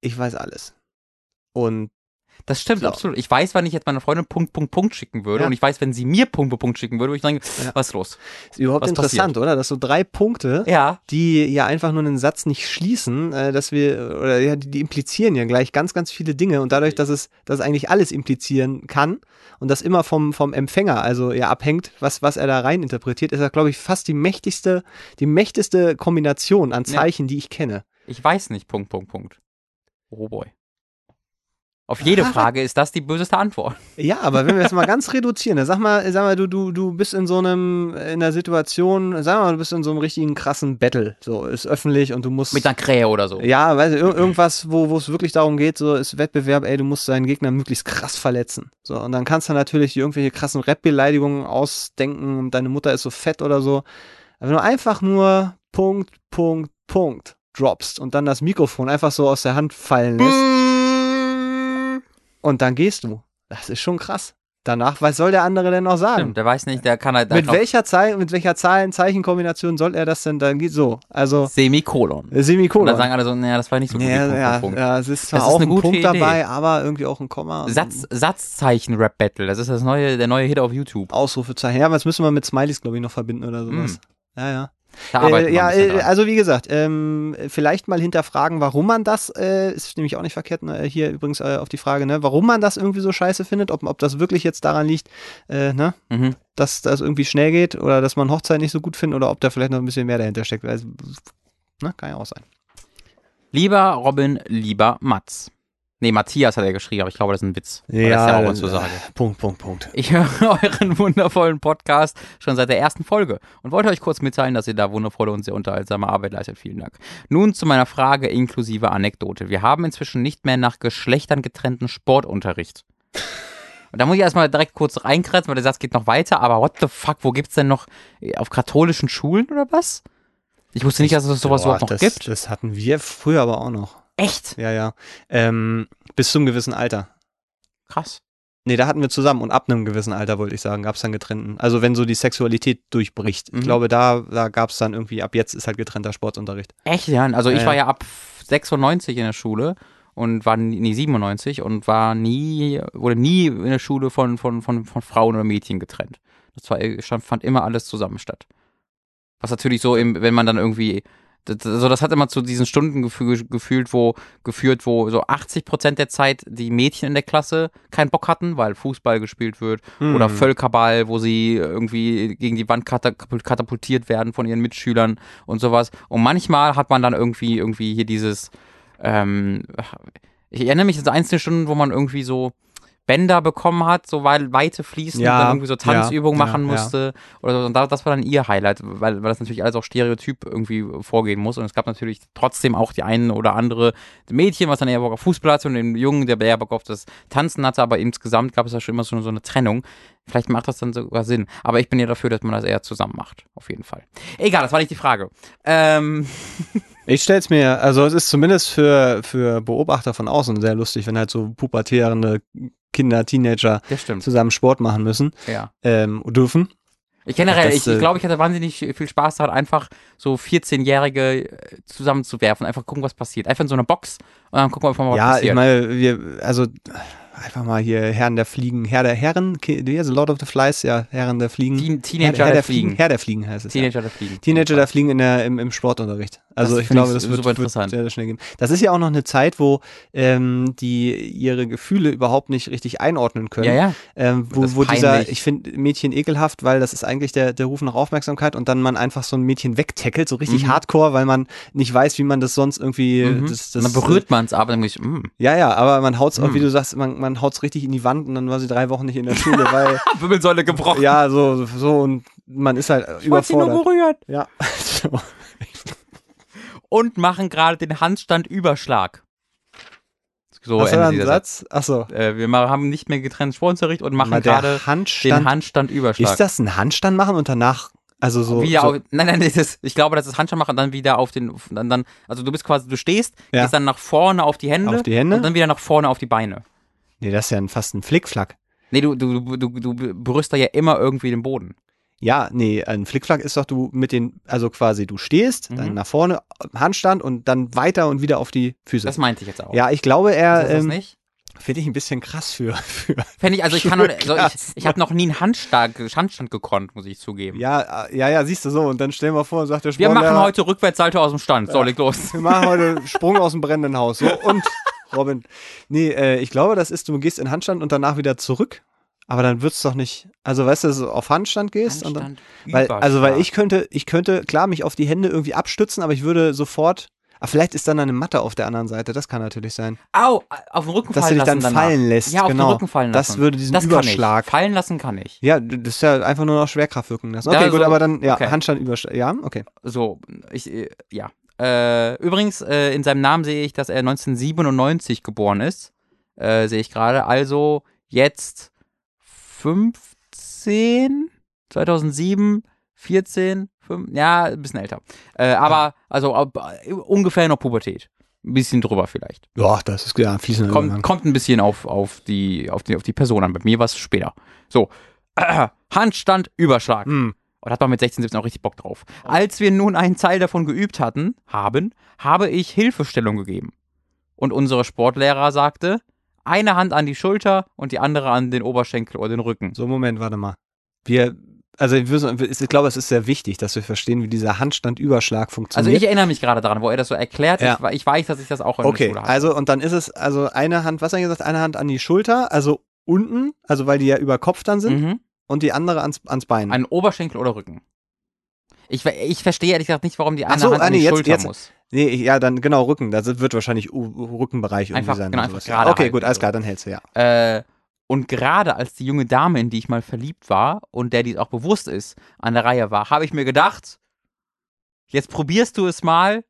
ich weiß alles. Und Das stimmt, So. absolut. Ich weiß, wann ich jetzt meiner Freundin Punkt, Punkt, Punkt schicken würde. Ja. Und ich weiß, wenn sie mir Punkt, Punkt, Punkt schicken würde, würde ich sagen, Ja. was ist los? Ist überhaupt Was interessant, oder? Dass so drei Punkte, Ja. die ja einfach nur einen Satz nicht schließen, äh, dass wir, oder ja, die, die implizieren ja gleich ganz, ganz viele Dinge. Und dadurch, dass es, dass eigentlich alles implizieren kann und das immer vom, vom Empfänger, also ja, abhängt, was, was er da rein interpretiert, ist das, glaube ich, fast die mächtigste, die mächtigste Kombination an. Zeichen, die ich kenne. Ich weiß nicht, Punkt, Punkt, Punkt. Oh boy. Auf jede Ah. Frage ist das die böseste Antwort. Ja, aber wenn wir das mal ganz reduzieren, dann sag mal, sag mal, du, du, du bist in so einem, in einer Situation, sag mal, du bist in so einem richtigen krassen Battle. So, ist öffentlich und du musst. Mit einer Krähe oder so. ja, weiß ich, ir irgendwas, wo wo es wirklich darum geht, so ist Wettbewerb, ey, du musst deinen Gegner möglichst krass verletzen. So, und dann kannst du natürlich irgendwelche krassen Rap-Beleidigungen ausdenken und deine Mutter ist so fett oder so. Aber wenn du einfach nur Punkt, Punkt, Punkt droppst und dann das Mikrofon einfach so aus der Hand fallen lässt und dann gehst du. Das ist schon krass. Danach, was soll der andere denn noch sagen? Stimmt, der weiß nicht, der kann halt Mit welcher, Zahl, mit welcher Zahlen-Zeichenkombination soll er das denn dann so? Also Semikolon. Semikolon. Dann sagen alle so, naja, das war nicht so gut. ja, Punkt, ja, Punkt, ja, es ist zwar Das ist auch eine ein Punkt Idee. dabei, aber irgendwie auch ein Komma. Satz, Satzzeichen-Rap-Battle, das ist das neue, der neue Hit auf YouTube. Ausrufezeichen. Ja, aber das müssen wir mit Smileys, glaube ich, noch verbinden oder sowas. Ja, ja. Äh, ja, äh, also wie gesagt, ähm, vielleicht mal hinterfragen, warum man das, äh, ist nämlich auch nicht verkehrt, ne, hier übrigens äh, auf die Frage, ne, warum man das irgendwie so scheiße findet, ob, ob das wirklich jetzt daran liegt, äh, ne, Mhm. dass das irgendwie schnell geht oder dass man Hochzeit nicht so gut findet oder ob da vielleicht noch ein bisschen mehr dahinter steckt. Also, ne, kann ja auch sein. Lieber Robin, lieber Mats. Nee, Matthias hat er geschrieben, aber ich glaube, das ist ein Witz. weil das ist ja auch zu sagen. (laughs) Punkt, Punkt, Punkt. Ich höre (laughs) euren wundervollen Podcast schon seit der ersten Folge und wollte euch kurz mitteilen, dass ihr da wundervolle und sehr unterhaltsame Arbeit leistet. Vielen Dank. Nun zu meiner Frage inklusive Anekdote. Wir haben inzwischen nicht mehr nach Geschlechtern getrennten Sportunterricht. Und da muss ich erstmal direkt kurz reinkretzen, weil der Satz geht noch weiter. Aber what the fuck, wo gibt's denn noch äh, auf katholischen Schulen oder was? Ich wusste nicht, dass es sowas Boah, überhaupt noch das, gibt. Das hatten wir früher aber auch noch. Echt? Ja, ja. Ähm, bis zum gewissen Alter. Krass. Nee, da hatten wir zusammen und ab einem gewissen Alter, wollte ich sagen, gab es dann getrennten. Also wenn so die Sexualität durchbricht. Mhm. Ich glaube, da, da gab es dann irgendwie, ab jetzt ist halt getrennter Sportunterricht. Echt, ja. Also ich Ja, war ja. ab 96 in der Schule und war nie, nee, 97 und war nie, wurde nie in der Schule von, von, von, von Frauen oder Mädchen getrennt. Das war, fand immer alles zusammen statt. Was natürlich so, im, wenn man dann irgendwie, das, also das hat immer zu diesen Stunden gefü gefühlt, wo, geführt, wo so 80 Prozent der Zeit die Mädchen in der Klasse keinen Bock hatten, weil Fußball gespielt wird oder Hm. Völkerball, wo sie irgendwie gegen die Wand katapult- katapultiert werden von ihren Mitschülern und sowas. Und manchmal hat man dann irgendwie, irgendwie hier dieses, ähm, ich erinnere mich an einzelne Stunden, wo man irgendwie so Bänder bekommen hat, so weil weite Fließen Ja, und dann irgendwie so Tanzübungen ja, machen ja, ja. musste oder so. Und da, das war dann ihr Highlight, weil, weil das natürlich alles auch Stereotyp irgendwie vorgehen muss. Und es gab natürlich trotzdem auch die einen oder andere Mädchen, was dann eher Bock auf Fußball hatte und den Jungen, der eher Bock auf das Tanzen hatte, aber insgesamt gab es da schon immer so, so eine Trennung. Vielleicht macht das dann sogar Sinn. Aber ich bin ja dafür, dass man das eher zusammen macht. Auf jeden Fall. Egal, das war nicht die Frage. Ähm, (laughs) Ich stell's mir, also es ist zumindest für, für Beobachter von außen sehr lustig, wenn halt so pubertierende Kinder, Teenager zusammen Sport machen müssen, Ja. ähm, dürfen. Ich generell, Das, ich, äh, ich glaube, ich hatte wahnsinnig viel Spaß daran, einfach so 14-Jährige äh, zusammenzuwerfen, einfach gucken, was passiert. Einfach in so eine Box und dann gucken wir einfach mal, was Ja, passiert. ich meine, wir, also einfach mal hier Herren der Fliegen, Herr der Herren, es? Lord of the Flies, ja, Herren der Fliegen. Teen, Herr, Teenager Herr der der Fliegen. Herr der Fliegen heißt es. ja. Teenager der Fliegen. Teenager da fliegen in der, im, im Sportunterricht. Also Das ich glaube, das wird, wird interessant. sehr, sehr schnell gehen. Das ist ja auch noch eine Zeit, wo ähm, die ihre Gefühle überhaupt nicht richtig einordnen können. Ja, ja. Ähm, wo wo dieser, ich finde Mädchen ekelhaft, weil das ist eigentlich der, der Ruf nach Aufmerksamkeit und dann man einfach so ein Mädchen wegtackelt, so richtig Mhm. hardcore, weil man nicht weiß, wie man das sonst irgendwie. Mhm. Das, das, dann berührt man es aber dann denke ich, mm. Ja, ja, aber man haut's auch, Mhm. wie du sagst, man, man haut's richtig in die Wand und dann war sie drei Wochen nicht in der Schule, weil, (laughs) Wirbelsäule gebrochen. ja, so, so und man ist halt ich wollte sie nur überfordert. berühren. Ja. (laughs) So. Und machen gerade den Handstand-Überschlag. So Hast du Satz. Achso. Äh, wir haben nicht mehr getrennten Sportunterricht und machen gerade den Handstand. Handstand-Überschlag. Ist das ein Handstand machen und danach, also so. wieder so auf, nein, nein, das ich glaube, das ist Handstand machen und dann wieder auf den, dann, dann, also du bist quasi, du stehst, Ja. gehst dann nach vorne auf die Hände, Auf die Hände? und dann wieder nach vorne auf die Beine. nee, das ist ja ein, fast ein Flickflack. Nee, du, du, du, du, du berührst da ja immer irgendwie den Boden. Ja, nee, ein Flickflack ist doch du mit den, also quasi du stehst, Mhm. dann nach vorne, Handstand und dann weiter und wieder auf die Füße. Das meinte ich jetzt auch. ja, ich glaube, ist er, das das ähm, nicht? Finde ich ein bisschen krass für. für Fände ich, also ich kann noch, also ich, ich habe noch nie einen Handstand, Handstand gekonnt, muss ich zugeben. ja, äh, ja, ja, siehst du so. Und dann stellen wir vor, sagt der Wir Sportlehrer, machen heute Rückwärtssalto aus dem Stand. So, leg los. wir machen heute Sprung aus dem brennenden Haus. So, und Robin. Nee, äh, ich glaube, das ist, du gehst in Handstand und danach wieder zurück. Aber dann wird's doch nicht. Also weißt du, dass du auf Handstand gehst und dann. Handstand, Weil, also weil ich könnte, ich könnte, klar, mich auf die Hände irgendwie abstützen, aber ich würde sofort. Ah, vielleicht ist dann eine Matte auf der anderen Seite, das kann natürlich sein. Au, auf den Rücken Dass du fallen dich dann lassen danach. fallen lässt. Ja, auf genau. den Rücken fallen lassen. Das würde diesen das Überschlag. Kann ich. Fallen lassen kann ich. Ja, das ist ja einfach nur noch Schwerkraft wirken lassen. Ja, Okay, gut, so- aber dann, ja, okay. Handstand Überschlag. Ja, okay. So, ich, äh, ja. Äh, übrigens, äh, in seinem Namen sehe ich, dass er 1997 geboren ist. Äh, sehe ich gerade. Also jetzt 15, 2007, 14, 5, ja, ein bisschen älter. Äh, aber, also ab, äh, ungefähr noch Pubertät. Ein bisschen drüber vielleicht. Ja, das ist ja ein fließender Kommt, kommt ein bisschen auf, auf, die, auf, die, auf die Person an. Bei mir war es später. So, (clears throat) Handstand, Überschlag. Hm. Und hat man mit 16, 17 auch richtig Bock drauf. Als wir nun einen Teil davon geübt hatten, haben, habe ich Hilfestellung gegeben. Und unsere Sportlehrer sagte, eine Hand an die Schulter und die andere an den Oberschenkel oder den Rücken. So, Moment, warte mal. Wir, also müssen- ich glaube, es ist sehr wichtig, dass wir verstehen, wie dieser Handstand-Überschlag Also funktioniert. ich erinnere mich gerade daran, wo er das so erklärt. Ja. Ich, ich weiß, dass ich das auch in der okay, Schule hatte. also und dann ist es, also eine Hand, was hat er gesagt, eine Hand an die Schulter, also unten, also weil die ja über Kopf dann sind, mhm. und die andere ans, ans Bein. An Oberschenkel oder Rücken. Ich, ich verstehe ehrlich gesagt nicht, warum die eine so, Hand ah, an nee, die jetzt- Schulter jetzt- muss. Nee, ja, dann genau Rücken, das wird wahrscheinlich U Rückenbereich irgendwie Einfach- sein. genau, einfach gerade okay, halten, gut, alles so. klar, dann hältst du, ja. Äh, und gerade als die junge Dame, in die ich mal verliebt war und der dies auch bewusst ist, an der Reihe war, habe ich mir gedacht, jetzt probierst du es mal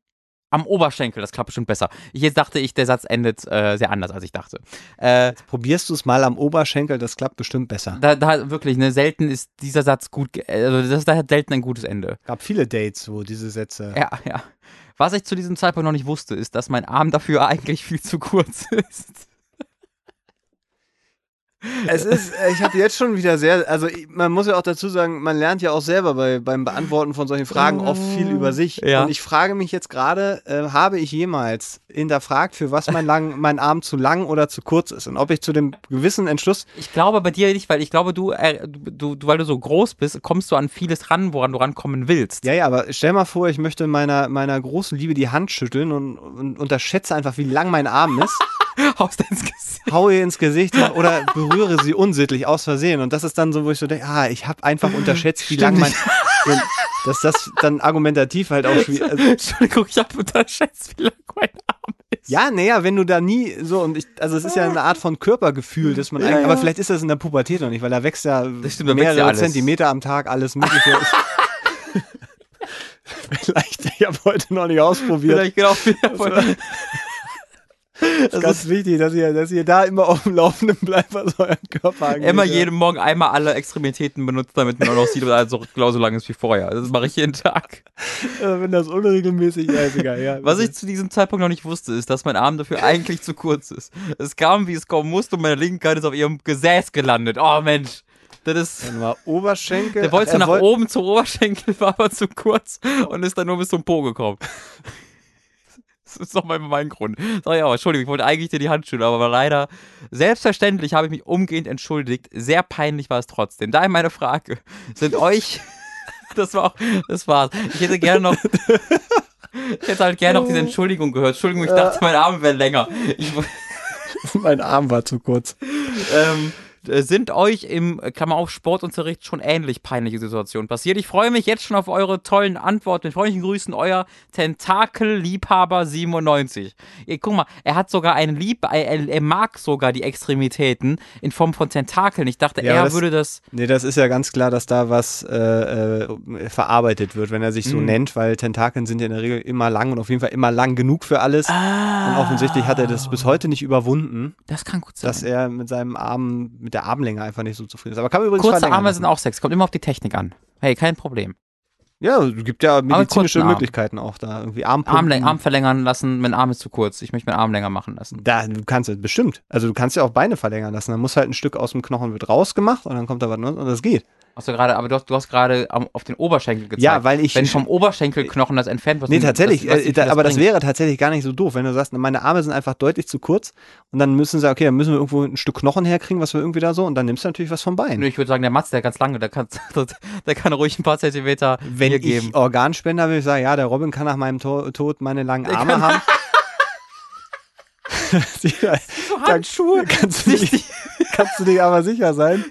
am Oberschenkel, das klappt bestimmt besser. Ich jetzt dachte ich, der Satz endet äh, sehr anders, als ich dachte. Äh, Probierst du es mal am Oberschenkel, das klappt bestimmt besser. da, da wirklich, ne, selten ist dieser Satz gut, also das, da hat selten ein gutes Ende. gab viele Dates, wo diese Sätze. Ja, ja. Was ich zu diesem Zeitpunkt noch nicht wusste, ist, dass mein Arm dafür (laughs) eigentlich viel zu kurz ist. Es ist, äh, ich habe jetzt schon wieder sehr, also man muss ja auch dazu sagen, man lernt ja auch selber bei, beim Beantworten von solchen Fragen oft viel über sich. Ja. Und ich frage mich jetzt gerade, äh, habe ich jemals hinterfragt, für was mein, lang, (laughs) mein Arm zu lang oder zu kurz ist? Und ob ich zu dem gewissen Entschluss, Ich glaube bei dir nicht, weil ich glaube, du, äh, du, du, weil du so groß bist, kommst du an vieles ran, woran du rankommen willst. ja, ja, aber stell mal vor, ich möchte meiner, meiner großen Liebe die Hand schütteln und, und unterschätze einfach, wie lang mein Arm ist, (laughs) (laughs) Haust ins Gesicht. haue ihr ins Gesicht oder berühre sie unsittlich aus Versehen. Und das ist dann so, wo ich so denke, ah, ich habe einfach unterschätzt, wie lang mein, und dass das dann argumentativ halt auch schwierig, also, Entschuldigung, ich habe unterschätzt, wie lang mein Arm ist. Ja, naja, wenn du da nie so und ich, also es ist ja eine Art von Körpergefühl, dass man Ja, eigentlich, ja. aber vielleicht ist das in der Pubertät noch nicht, weil da wächst ja stimmt, da wächst mehrere ja. Zentimeter am Tag alles Mögliche. (laughs) vielleicht, ich habe heute noch nicht ausprobiert. Vielleicht genau. Das ist wichtig, dass ihr, dass ihr da immer auf dem Laufenden bleibt, was euren Körper angeht. Immer jeden Morgen einmal alle Extremitäten benutzt, damit man auch noch sieht, dass alles so genauso lang ist wie vorher. Das mache ich jeden Tag. Äh, wenn das unregelmäßig ist, egal. Ja, Was ich zu diesem Zeitpunkt noch nicht wusste, ist, dass mein Arm dafür eigentlich zu kurz ist. Es kam, wie es kommen musste, und meine linke Hand ist auf ihrem Gesäß gelandet. Oh Mensch. Das ist. Dann war Oberschenkel. Der wollte Ach, nach wollt- oben zum Oberschenkel, (laughs) war aber zu kurz und ist dann nur bis zum Po gekommen. Das ist doch mal mein Grund. Sag ich auch, Entschuldigung, ich wollte eigentlich dir die Hand schütteln, aber leider, selbstverständlich habe ich mich umgehend entschuldigt. Sehr peinlich war es trotzdem. Daher meine Frage. Sind euch, (laughs) das war auch, das war's. Ich hätte gerne noch, ich hätte halt gerne noch diese Entschuldigung gehört. Entschuldigung, ich dachte, mein Arm wäre länger. Ich, (laughs) Mein Arm war zu kurz. ähm, äh, sind euch im Klammer auf Sportunterricht schon ähnlich peinliche Situationen passiert? Ich freue mich jetzt schon auf eure tollen Antworten. Mit freundlichen Grüßen, euer Tentakel-Liebhaber 97. Ihr, guck mal, er hat sogar einen Lieb, er, er mag sogar die Extremitäten in Form von Tentakeln. Ich dachte, Ja, er das- würde das. Nee, das ist ja ganz klar, dass da was äh, äh, verarbeitet wird, wenn er sich so Mm. nennt, weil Tentakeln sind ja in der Regel immer lang und auf jeden Fall immer lang genug für alles. Ah, Und offensichtlich hat er das bis heute nicht überwunden, Das kann gut sein. dass er mit seinem Arm, mit der Armlänge einfach nicht so zufrieden ist. Aber kann man übrigens Kurze Arme sind auch Sex. Kommt immer auf die Technik an. Hey, kein Problem. Ja, es gibt ja medizinische. Möglichkeiten auch da. Irgendwie. Arm, Arm verlängern lassen, mein Arm ist zu kurz. Ich möchte meinen Arm länger machen lassen. Da, du kannst es bestimmt. Also du kannst ja auch Beine verlängern lassen. Dann muss halt ein Stück aus dem Knochen wird rausgemacht und dann kommt da was und das geht. Hast du gerade, aber du hast, du hast gerade auf den Oberschenkel gezeigt. Ja, weil ich- Wenn vom Oberschenkelknochen das entfernt wird. Nee, tatsächlich, das, was- äh, das aber das bringt. wäre tatsächlich gar nicht so doof, wenn du sagst, meine Arme sind einfach deutlich zu kurz und dann müssen sie, okay, dann müssen wir irgendwo ein Stück Knochen herkriegen, was wir irgendwie da so und dann nimmst du natürlich was vom Bein. Nö, Ich würde sagen, der Mats, der ganz lange, der kann, (laughs) der kann ruhig ein paar Zentimeter Wenn mir ich geben. Organspender will, ich sagen, ja, der Robin kann nach meinem To Tod meine langen Arme haben. (laughs) (laughs) Sicher, So Handschuhe. kannst, du dich, kannst du dir aber sicher sein,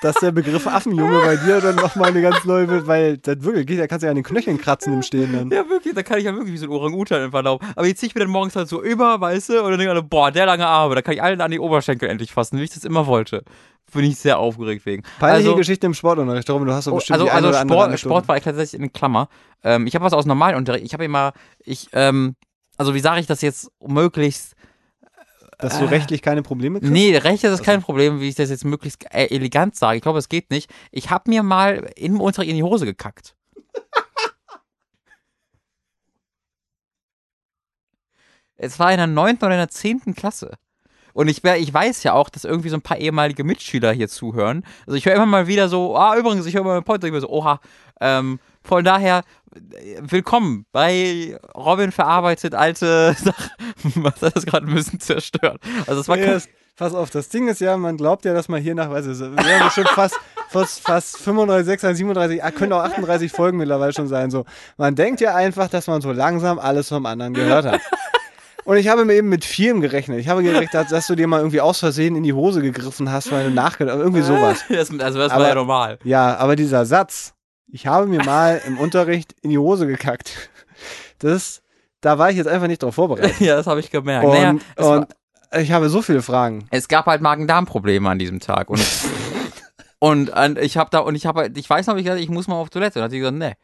dass der Begriff Affenjunge bei dir dann nochmal eine ganz neue wird, weil das wirklich geht, da kannst du ja an den Knöcheln kratzen im Stehen dann. Ja, wirklich, da kann ich ja wirklich wie so ein Orang-Utan einfach laufen. Aber jetzt ziehe ich mir dann morgens halt so über, weißt du, und dann denke ich, boah, der lange Arme, da kann ich allen an die Oberschenkel endlich fassen, wie ich das immer wollte. Bin ich sehr aufgeregt wegen. Peinliche also, Geschichte im Sportunterricht, Robin, du hast doch bestimmt also, also Sport. Sport war ich tatsächlich in Klammer. Ähm, ich habe was aus Normalunterricht. Ich habe immer, ich, ähm, also wie sage ich das jetzt möglichst Dass du rechtlich keine Probleme kriegst? Nee, recht ist das kein Problem, wie ich das jetzt möglichst äh, elegant sage. Ich glaube, es geht nicht. Ich habe mir mal im Unterricht in die Hose gekackt. (laughs) es war in der neunten oder in der zehnten Klasse. Und ich, ich weiß ja auch, dass irgendwie so ein paar ehemalige Mitschüler hier zuhören. Also ich höre immer mal wieder so, ah, übrigens, ich höre mal einen Podcast, ich bin so, oha. Ähm, von daher, äh, willkommen bei Robin verarbeitet alte (laughs) Sachen. Was hat das gerade ein bisschen zerstört? Also es war das, pass auf, das Ding ist ja, man glaubt ja, dass man hier nach, ich, wir haben bestimmt fast, fast, fast 35, 36, 37, ah, können auch 38 Folgen mittlerweile schon sein. So. Man denkt ja einfach, dass man so langsam alles vom anderen gehört hat. Und ich habe mir eben mit vielem gerechnet. Ich habe gerechnet, dass, dass du dir mal irgendwie aus Versehen in die Hose gegriffen hast, weil du nachgedacht irgendwie sowas. Das, also das Aber- war ja normal. Ja, aber dieser Satz, ich habe mir mal im (laughs) Unterricht in die Hose gekackt, das, da war ich jetzt einfach nicht drauf vorbereitet. Ja, das habe ich gemerkt. Und, naja, es, war, und ich habe so viele Fragen. es gab halt Magen-Darm-Probleme an diesem Tag. Und, (laughs) und, und ich habe da, und ich habe halt, ich weiß noch, ich, gesagt, ich muss mal auf Toilette. Und dann hat sie gesagt, nee.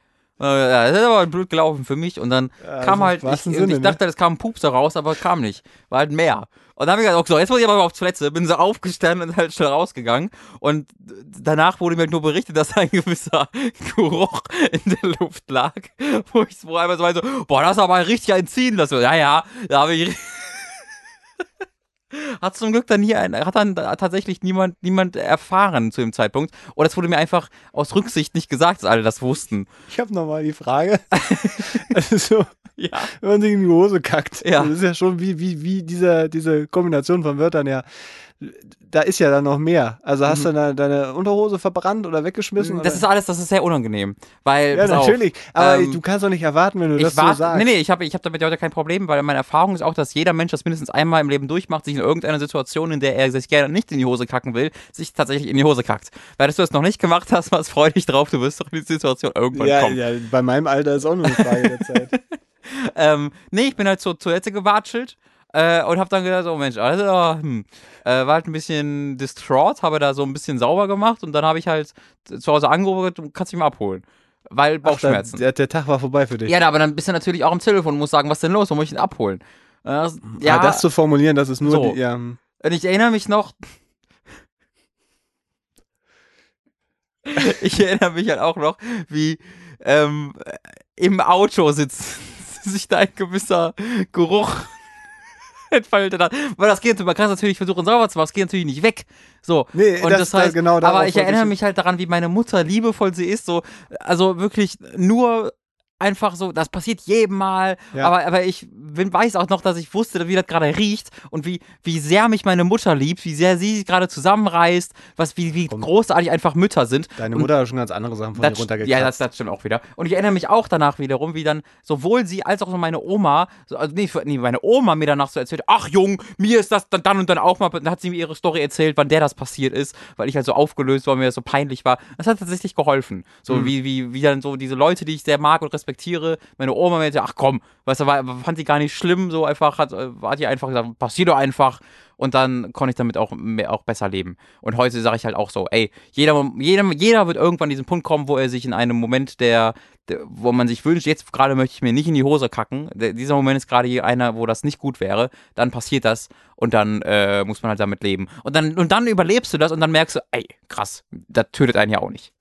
Ja, das ist aber blöd gelaufen für mich. Und dann Ja, kam halt, ich, Sinne, ich dachte, es kam ein Pups da raus, aber kam nicht. War halt mehr. Und dann habe ich gesagt, okay, so, jetzt muss ich aber auf Toilette. Bin so aufgestanden und halt schnell rausgegangen. Und danach wurde mir halt nur berichtet, dass ein gewisser (laughs) Geruch in der Luft lag. Wo ich wo einmal so, meinte, so, boah, das ist aber richtig ein Ziehen. Das so, ja, ja, da habe ich. Hat zum Glück dann hier ein, hat dann da tatsächlich niemand, niemand erfahren zu dem Zeitpunkt. Oder es wurde mir einfach aus Rücksicht nicht gesagt, dass alle das wussten. Ich habe nochmal die Frage. (laughs) also, Ja. wenn man sich in die Hose kackt. Ja. Das ist ja schon wie, wie, wie diese, diese Kombination von Wörtern ja. Da ist ja dann noch mehr. Also hast du deine, deine Unterhose verbrannt oder weggeschmissen? Mhm. Das oder? ist alles, das ist sehr unangenehm. Weil, ja, pass auf, natürlich. Aber ähm, du kannst doch nicht erwarten, wenn du das ich war, so sagst. nee, nee, ich habe ich hab damit ja heute kein Problem, weil meine Erfahrung ist auch, dass jeder Mensch das mindestens einmal im Leben durchmacht, sich in irgendeiner Situation, in der er sich gerne nicht in die Hose kacken will, sich tatsächlich in die Hose kackt. Weil dass du das noch nicht gemacht hast, (laughs) was freu dich drauf, du wirst doch in die Situation irgendwann ja, kommen. ja, bei meinem Alter ist auch nur eine Frage der Zeit. (laughs) Ähm, nee, ich bin halt zur Toilette gewatschelt äh, und habe dann gedacht, oh Mensch, also, hm. äh, war halt ein bisschen distraught, habe da so ein bisschen sauber gemacht und dann habe ich halt zu Hause angerufen, du kannst dich mal abholen. Weil Ach, Bauchschmerzen. der, der Tag war vorbei für dich. ja, aber dann bist du natürlich auch am Telefon und musst sagen, was denn los, wo muss ich ihn abholen? Äh, das- ja, Ah, das zu formulieren, das ist nur So. die. Ja, hm. und ich erinnere mich noch. (laughs) ich erinnere mich halt auch noch, wie ähm, im Auto sitzt (laughs) sich da ein gewisser Geruch entfaltet hat. Weil das geht, man kann es natürlich versuchen sauber zu machen, es geht natürlich nicht weg. So. Nee, und das- das, das- heißt, genau aber ich erinnere ich- mich halt daran, wie meine Mutter liebevoll sie ist, so, also wirklich nur einfach so, das passiert jedem Mal, Ja. aber, aber ich bin, weiß auch noch, dass ich wusste, wie das gerade riecht und wie, wie sehr mich meine Mutter liebt, wie sehr sie sich gerade zusammenreißt, was, wie, wie Komm. großartig einfach Mütter sind. Deine Und Mutter hat schon ganz andere Sachen von das, dir runtergekratzt. ja, das, das stimmt auch wieder. Und ich erinnere mich auch danach wiederum, wie dann sowohl sie als auch so meine Oma, so, also nee, nee, meine Oma mir danach so erzählt, ach Jung, mir ist das dann, dann und dann auch mal, dann hat sie mir ihre Story erzählt, wann der das passiert ist, weil ich halt so aufgelöst war, mir das so peinlich war. Das hat tatsächlich geholfen. So Mhm. wie, wie, wie dann so diese Leute, die ich sehr mag und respektiere, meine Oma mir ach komm, weißt du, war, fand die gar nicht schlimm, so einfach, hat, hat die einfach gesagt, passiert doch einfach. Und dann konnte ich damit auch, mehr, auch besser leben. Und heute sage ich halt auch so, ey, jeder, jeder, jeder wird irgendwann an diesen Punkt kommen, wo er sich in einem Moment, der, der wo man sich wünscht, jetzt gerade möchte ich mir nicht in die Hose kacken. Der, dieser Moment ist gerade einer, wo das nicht gut wäre. Dann passiert das und dann äh, muss man halt damit leben. Und dann, und dann überlebst du das und dann merkst du, ey, krass, das tötet einen ja auch nicht.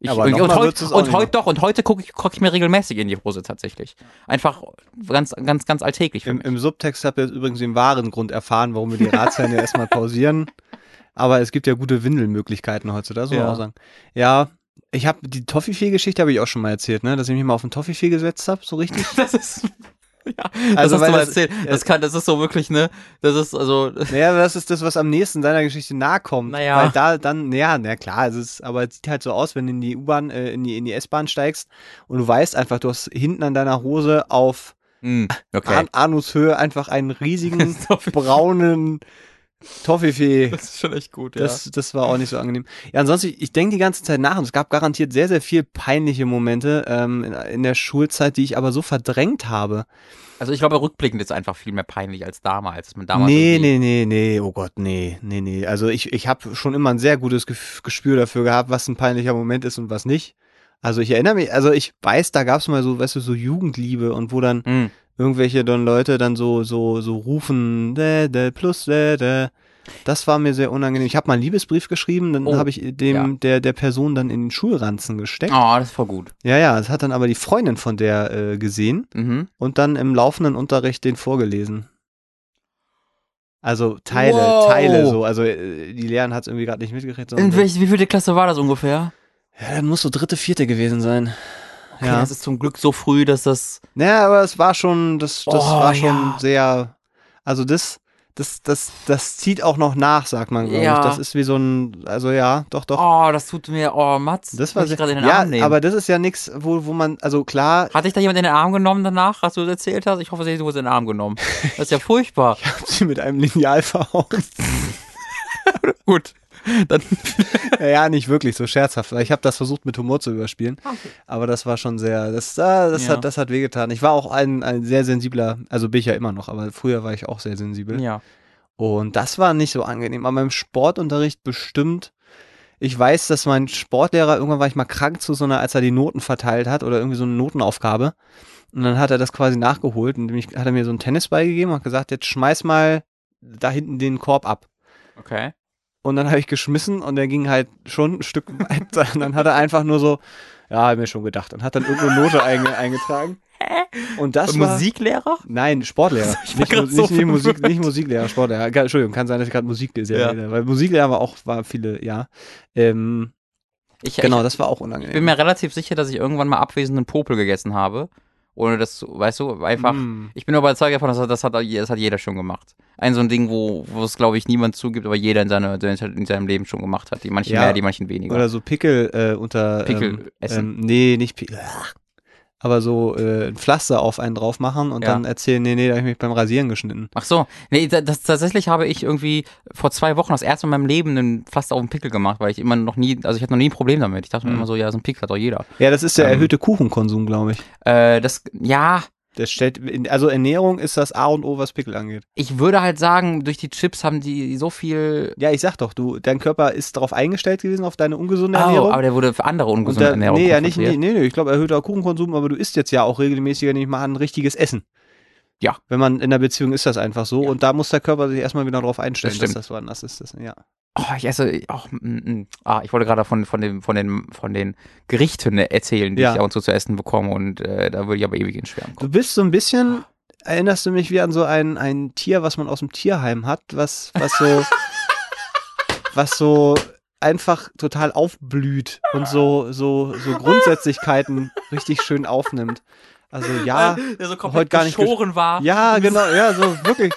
Ich, und und, heut, und heute doch, und heute gucke ich, guck ich mir regelmäßig in die Hose tatsächlich. Einfach ganz, ganz, ganz alltäglich Im. Im Subtext habt ihr jetzt übrigens den wahren Grund erfahren, warum wir die Ratsherren ja erstmal pausieren. (laughs) Aber es gibt ja gute Windelmöglichkeiten heutzutage, man Ja. auch sagen. Ja, Ich habe die Toffifee-Geschichte habe ich auch schon mal erzählt, ne, dass ich mich mal auf den Toffifee gesetzt habe, so richtig. (laughs) Das ist. (laughs) Ja, Also, das hast du mal das- erzählt. Das, kann, das ist so wirklich, ne? Das ist also. (laughs) Naja, das ist das, was am nächsten deiner Geschichte nahe kommt. Naja. Weil da dann, naja, na klar, es ist, aber es sieht halt so aus, wenn du in die U-Bahn, äh, in die, in die S-Bahn steigst und du weißt einfach, du hast hinten an deiner Hose auf Hm, okay. An Anushöhe einfach einen (laughs) riesigen braunen Toffifee. Das ist schon echt gut, ja. Das, das war auch nicht so angenehm. Ja, ansonsten, ich denke die ganze Zeit nach und es gab garantiert sehr, sehr viel peinliche Momente ähm, in, in der Schulzeit, die ich aber so verdrängt habe. Also ich glaube, rückblickend ist einfach viel mehr peinlich als damals. Man damals nee, nee, nee, nee, oh Gott, nee, nee, nee. Also ich, ich habe schon immer ein sehr gutes Gespür dafür gehabt, was ein peinlicher Moment ist und was nicht. Also ich erinnere mich, also ich weiß, da gab es mal so, weißt du, so Jugendliebe und wo dann Hm. irgendwelche dann Leute dann so so so rufen dä, dä, plus dä, dä. das war mir sehr unangenehm ich habe mal einen Liebesbrief geschrieben dann Oh, habe ich dem ja. der der Person dann in den Schulranzen gesteckt Oh, das voll gut. ja ja das hat dann aber die Freundin von der äh, gesehen Mhm. und dann im laufenden Unterricht den vorgelesen also Teile Wow. Teile so also äh, die Lehrerin hat es irgendwie gerade nicht mitgekriegt In welch, wie viele Klasse war das ungefähr? Ja dann muss so dritte vierte gewesen sein Okay, ja das ist zum Glück so früh, dass das. Naja, aber es war schon, das, das Oh, war schon ja. sehr, also das, das, das, das zieht auch noch nach, sagt man, glaube Ja. ich. Das ist wie so ein, also ja, doch, doch. Oh, das tut mir. Oh, Mats. das war möchte ich sehr, gerade in den ja, Arm nehmen. aber das ist ja nichts, wo, wo man, also klar, Hat dich da jemand in den Arm genommen danach, als du das erzählt hast? Ich hoffe, sie hat in den Arm genommen. Das ist ja (laughs) furchtbar. ich hab sie mit einem Lineal verhauen. (laughs) Gut. Dann. (laughs) ja, nicht wirklich so scherzhaft, weil ich habe das versucht mit Humor zu überspielen, aber das war schon sehr, das, ah, das Ja. hat, das hat wehgetan. Ich war auch ein, ein sehr sensibler, also bin ich ja immer noch, aber früher war ich auch sehr sensibel. Ja. Und das war nicht so angenehm. Aber im Sportunterricht bestimmt. Ich weiß, dass mein Sportlehrer, irgendwann war ich mal krank zu so einer, als er die Noten verteilt hat oder irgendwie so eine Notenaufgabe. Und dann hat er das quasi nachgeholt und nämlich hat er mir so einen Tennisball gegeben und hat gesagt, jetzt schmeiß mal da hinten den Korb ab. Okay. Und dann habe ich geschmissen und der ging halt schon ein Stück weiter. Und dann hat er einfach nur so, ja, hab mir schon gedacht. Und hat dann irgendeine Note einge eingetragen. Und das Und war, Musiklehrer? Nein, Sportlehrer. Ich war nicht, Mu- so nicht, nicht, Musik, nicht Musiklehrer, Sportlehrer. Entschuldigung, kann sein, dass ich gerade Musik Ja. rede, weil Musiklehrer war auch war viele, ja. Ähm, Ich, genau, ich, das war auch ich unangenehm. bin mir relativ sicher, dass ich irgendwann mal abwesenden Popel gegessen habe. Ohne das, zu- weißt du, einfach. Mm. Ich bin aber überzeugt davon, dass das hat, das hat jeder schon gemacht. Ein so ein Ding, wo, wo es, glaube ich, niemand zugibt, aber jeder in, seine, in seinem Leben schon gemacht hat. Die manchen Ja. mehr, die manchen weniger. Oder so Pickel äh, unter. Pickel ähm, essen. Ähm, nee, nicht Pickel. Aber so äh, ein Pflaster auf einen drauf machen und Ja. dann erzählen, nee, nee, da habe ich mich beim Rasieren geschnitten. Ach so, nee, da- das, tatsächlich habe ich irgendwie vor zwei Wochen das erste Mal in meinem Leben einen Pflaster auf den Pickel gemacht, weil ich immer noch nie, also ich hatte noch nie ein Problem damit. Ich dachte mir Mhm. immer so, ja, so ein Pickel hat doch jeder. Ja, das ist der Ähm. erhöhte Kuchenkonsum, glaube ich. Äh, das, ja, Das stellt, also Ernährung ist das A und O, was Pickel angeht. ich würde halt sagen, durch die Chips haben die so viel. Ja, ich sag doch, du, dein Körper ist darauf eingestellt gewesen, auf deine ungesunde Oh, Ernährung. aber der wurde für andere Und ungesunde da, Ernährung nee, ja, nicht, nee, nee, ich glaube, erhöhter Kuchenkonsum, aber du isst jetzt ja auch regelmäßiger nicht mal ein richtiges Essen. Ja. Wenn man in einer Beziehung ist das einfach so Ja. und da muss der Körper sich erstmal wieder drauf einstellen, Das dass das woanders ist. Das, ja. Oh, ich esse, oh, mm, mm. ah, ich wollte gerade von, von, dem, von, den, von den Gerichten erzählen, die Ja. ich ab und zu zu essen bekomme und äh, da würde ich aber ewig in Schwärmen Du kommen. bist so ein bisschen, erinnerst du mich wie an so ein, ein Tier, was man aus dem Tierheim hat, was, was so, (laughs) was so einfach total aufblüht und so, so, so Grundsätzlichkeitlichkeiten richtig schön aufnimmt. Also ja, der so heute gar nicht geschoren war. Ja, genau, ja, so wirklich.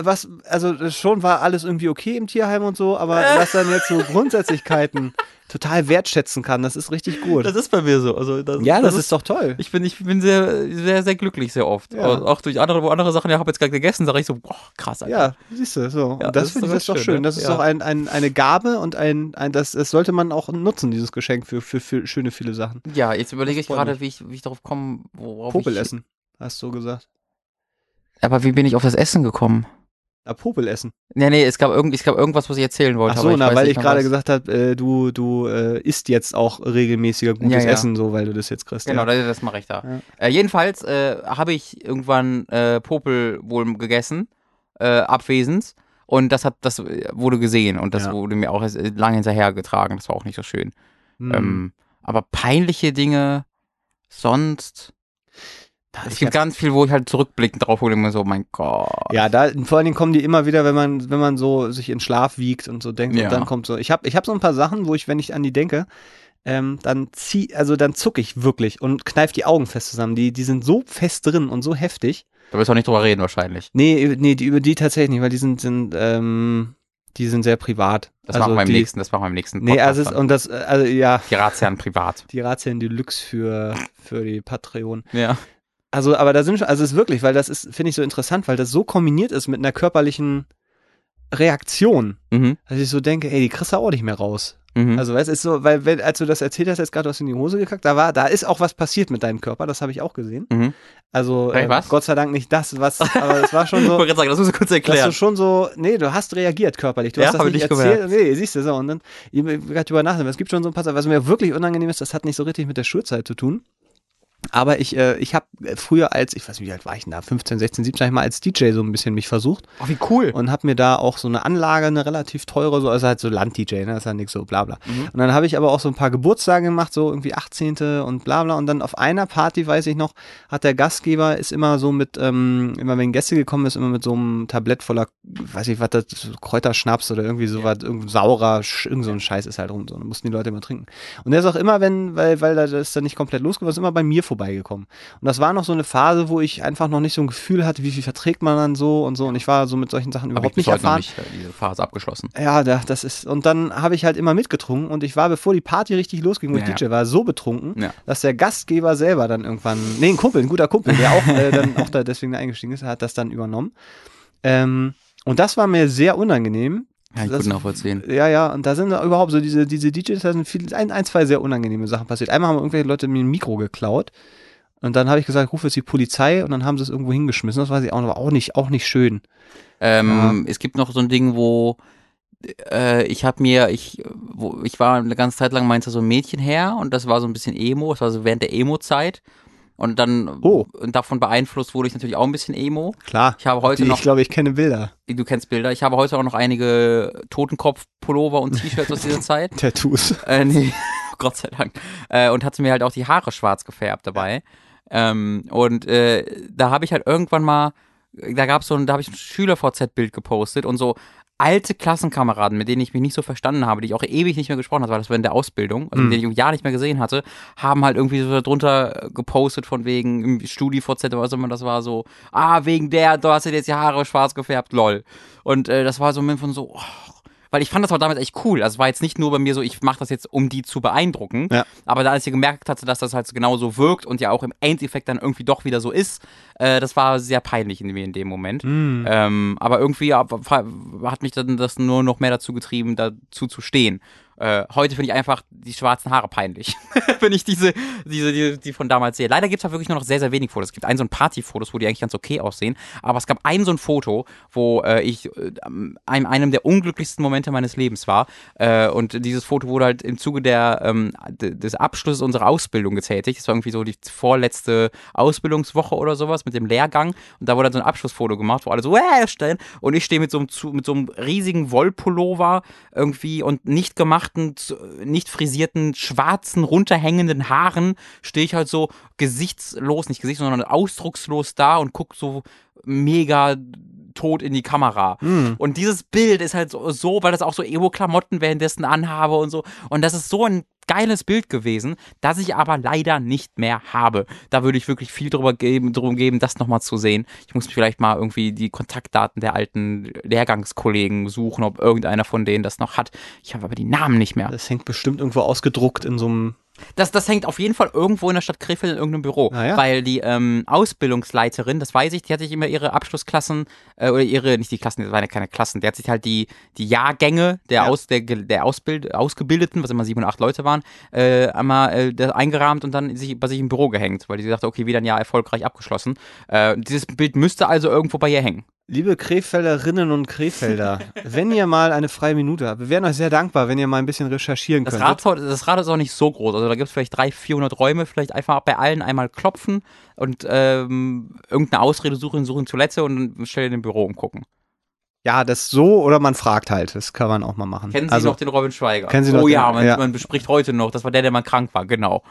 Was, also das schon war alles irgendwie okay im Tierheim und so, aber dass dann jetzt so (laughs) Grundsätzlichkeiten total wertschätzen kann, das ist richtig gut. Das ist bei mir so. Also das, ja, das, ist doch toll. Ich bin, ich bin sehr, sehr, sehr glücklich sehr oft. Ja. Auch- durch andere, wo andere Sachen, ja, habe jetzt gerade gegessen, sage ich so, boah, krass, Alter. Ja, siehst du, so. Ja, und das das, ist finde ich doch das doch schön, schön. ne? Das ist Ja. doch ein, ein, eine Gabe und ein, ein das, das sollte man auch nutzen, dieses Geschenk für, für, für schöne, viele Sachen. Ja, jetzt überlege ich gerade, wie ich, wie ich darauf komme, worauf Popel ich... essen, hast du gesagt. Aber wie bin ich auf das Essen gekommen? Na, Popel essen. Nee, nee, es gab, irgend, es gab irgendwas, was ich erzählen wollte. Ach so, na, weil ich gerade gesagt habe, äh, du, du äh, isst jetzt auch regelmäßiger gutes Ja, ja. Essen, so weil du das jetzt kriegst. Genau, ja. das, das mache ich da. Äh, jedenfalls äh, habe ich irgendwann äh, Popel wohl gegessen, äh, abwesend. Und das hat, das wurde gesehen und das wurde mir auch lange hinterhergetragen. Das war auch nicht so schön. Hm. Ähm, aber peinliche Dinge sonst. Es gibt ganz viel, wo ich halt zurückblickend drauf hole und mir so, mein Gott. Ja, da vor allen Dingen kommen die immer wieder, wenn man wenn man so sich in Schlaf wiegt und so denkt Ja. und dann kommt so. Ich habe ich habe so ein paar Sachen, wo ich wenn ich an die denke, ähm, dann zieh also dann zucke ich wirklich und kneif die Augen fest zusammen. Die die sind so fest drin und so heftig. Da wirst du auch nicht drüber reden wahrscheinlich. Nee, über- nee, die über die tatsächlich nicht, weil die sind sind ähm, die sind sehr privat. Das also machen wir im die, nächsten, das machen wir im nächsten Nee, also ist, und das äh, also ja, Die Ratsherren privat. die Ratien Deluxe für für die Patreon. Ja. Also, aber da sind schon, also es ist wirklich, weil das ist, finde ich so interessant, weil das so kombiniert ist mit einer körperlichen Reaktion, Mhm. dass ich so denke, ey, die kriegst du auch nicht mehr raus. Mhm. Also, weißt du, ist so, weil, wenn, als du das erzählt hast, jetzt gerade, du hast in die Hose gekackt, da war, da ist auch was passiert mit deinem Körper, das habe ich auch gesehen. mhm. Also, Hey, äh, was? Gott sei Dank nicht das, was, aber es war schon (laughs) Ich so, wollte gerade sagen, das musst du kurz dass du erklären. schon so, nee, du hast reagiert körperlich. Du Ja, hast das ich nicht nicht erzählt. Nee, siehst du so. Und dann, ich hab gerade drüber nachdenken. Es gibt schon so ein paar Sachen, was mir wirklich unangenehm ist, das hat nicht so richtig mit der Schulzeit zu tun. Aber ich, äh, ich habe früher als, ich weiß nicht, wie alt war ich denn da, 15, 16, 17, hab ich mal als DJ so ein bisschen mich versucht Oh, wie cool. und habe mir da auch so eine Anlage, eine relativ teure, so, also halt so Land-DJ, ne, ist ja nix so bla bla. Mhm. Und dann habe ich aber auch so ein paar Geburtstage gemacht, so irgendwie 18. und bla bla. Und dann auf einer Party, weiß ich noch, hat der Gastgeber, ist immer so mit, ähm, immer wenn Gäste gekommen ist, immer mit so einem Tablett voller, weiß ich was, das, Kräuterschnaps oder irgendwie sowas, irgendein saurer, irgend so ein Scheiß ist halt rum, so, dann mussten die Leute immer trinken. Und der ist auch immer, wenn, weil, weil das ist dann nicht komplett losgeworden, ist immer bei mir vorbeigekommen. Und das war noch so eine Phase, wo ich einfach noch nicht so ein Gefühl hatte, wie viel verträgt man dann so und so. Und ich war so mit solchen Sachen ich überhaupt nicht heute noch erfahren. nicht äh, diese Phase abgeschlossen. Ja, da, das ist, und dann habe ich halt immer mitgetrunken und ich war, bevor die Party richtig losging, wo ich Ja, DJ war, so betrunken, Ja. dass der Gastgeber selber dann irgendwann, nee, ein Kumpel, ein guter Kumpel, der auch äh, dann auch da deswegen da eingestiegen ist, hat das dann übernommen. Ähm, und das war mir sehr unangenehm. Ja, ich Das- würde nachvollziehen. Ja, ja, und da sind da überhaupt so diese, diese DJs, da sind viel, ein, ein, zwei sehr unangenehme Sachen passiert. Einmal haben irgendwelche Leute mir ein Mikro geklaut. Und dann habe ich gesagt, ruf jetzt die Polizei und dann haben sie es irgendwo hingeschmissen. Das weiß ich auch noch, auch nicht, auch nicht schön. Ähm, Es gibt noch so ein Ding, wo äh, ich habe mir, ich, wo, ich war eine ganze Zeit lang meinte so ein Mädchen her und das war so ein bisschen Emo, das war so während der Emo-Zeit. Und dann Oh. und davon beeinflusst wurde ich natürlich auch ein bisschen Emo. Klar. Ich habe heute Die, noch, ich glaube, ich kenne Bilder. du kennst Bilder, ich habe heute auch noch einige Totenkopf-Pullover und T-Shirts aus dieser (laughs) Zeit. Tattoos. Äh, nee, (laughs) Gott sei Dank. Äh, und hatte mir halt auch die Haare schwarz gefärbt dabei. Ähm, und äh, da habe ich halt irgendwann mal, da gab es so ein, da habe ich ein Schüler-VZ-Bild gepostet und so alte Klassenkameraden, mit denen ich mich nicht so verstanden habe, die ich auch ewig nicht mehr gesprochen hatte, weil das war in der Ausbildung, also mit denen ich ein Jahr nicht mehr gesehen hatte, haben halt irgendwie so darunter gepostet von wegen im Studi-VZ oder was immer das war, so, ah, wegen der, du hast dir jetzt die Haare schwarz gefärbt, lol. Und äh, das war so ein Moment von so, oh, weil ich fand das auch damals echt cool. Also es war jetzt nicht nur bei mir so, ich mache das jetzt, um die zu beeindrucken. Ja. Aber da als ich gemerkt hatte, dass das halt genau so wirkt und ja auch im Endeffekt dann irgendwie doch wieder so ist, äh, das war sehr peinlich in mir in dem Moment. Mhm. Ähm, aber irgendwie ab- hat mich dann das nur noch mehr dazu getrieben, dazu zu stehen. Äh, heute finde ich einfach die schwarzen Haare peinlich. (laughs) Wenn ich diese, diese, die, die von damals sehe. Leider gibt es halt wirklich nur noch sehr, sehr wenig Fotos. Es gibt ein so ein Partyfotos, wo die eigentlich ganz okay aussehen. Aber es gab ein so ein Foto, wo äh, ich äh, einem, einem der unglücklichsten Momente meines Lebens war. Äh, und dieses Foto wurde halt im Zuge der, ähm, des Abschlusses unserer Ausbildung getätigt. Das war irgendwie so die vorletzte Ausbildungswoche oder sowas mit dem Lehrgang. Und da wurde dann so ein Abschlussfoto gemacht, wo alle so, äh, stellen. Und ich stehe mit so einem, mit so einem riesigen Wollpullover irgendwie und nicht gemachten, nicht frisierten, schwarzen, runterhängenden Haaren, stehe ich halt so gesichtslos, nicht gesichts, sondern ausdruckslos da und guck so mega tot in die Kamera. Mhm. Und dieses Bild ist halt so, so weil das auch so Emo-Klamotten währenddessen anhabe und so. Und das ist so ein geiles Bild gewesen, das ich aber leider nicht mehr habe. Da würde ich wirklich viel drüber geben, drum geben, das nochmal zu sehen. Ich muss vielleicht mal irgendwie die Kontaktdaten der alten Lehrgangskollegen suchen, ob irgendeiner von denen das noch hat. Ich habe aber die Namen nicht mehr. Das hängt bestimmt irgendwo ausgedruckt in so einem. Das, das hängt auf jeden Fall irgendwo in der Stadt Krefeld in irgendeinem Büro. Ah ja. Weil die ähm, Ausbildungsleiterin, das weiß ich, die hat sich immer ihre Abschlussklassen, äh, oder ihre, nicht die Klassen, das waren ja keine Klassen, die hat sich halt die, die Jahrgänge der, Ja. Aus, der, der Ausbild, Ausgebildeten, was immer sieben oder acht Leute waren, äh, einmal äh, eingerahmt und dann sich, bei sich im Büro gehängt, weil die dachte, okay, wieder ein Jahr erfolgreich abgeschlossen. Äh, dieses Bild müsste also irgendwo bei ihr hängen. Liebe Krefelderinnen und Krefelder, (laughs) wenn ihr mal eine freie Minute habt, wir wären euch sehr dankbar, wenn ihr mal ein bisschen recherchieren Das. Rathaus, das Rad ist auch nicht so groß. Also da gibt es vielleicht 300, 400 Räume. Vielleicht einfach bei allen einmal klopfen und ähm, irgendeine Ausrede suchen, suchen Toilette und dann schnell in dem Büro umgucken. Ja, das so oder man fragt halt. Das kann man auch mal machen. Kennen Sie also, noch den Robin Schweiger? Kennen Sie oh noch ja, den- man, ja. man bespricht heute noch. Das war der, der mal krank war, genau.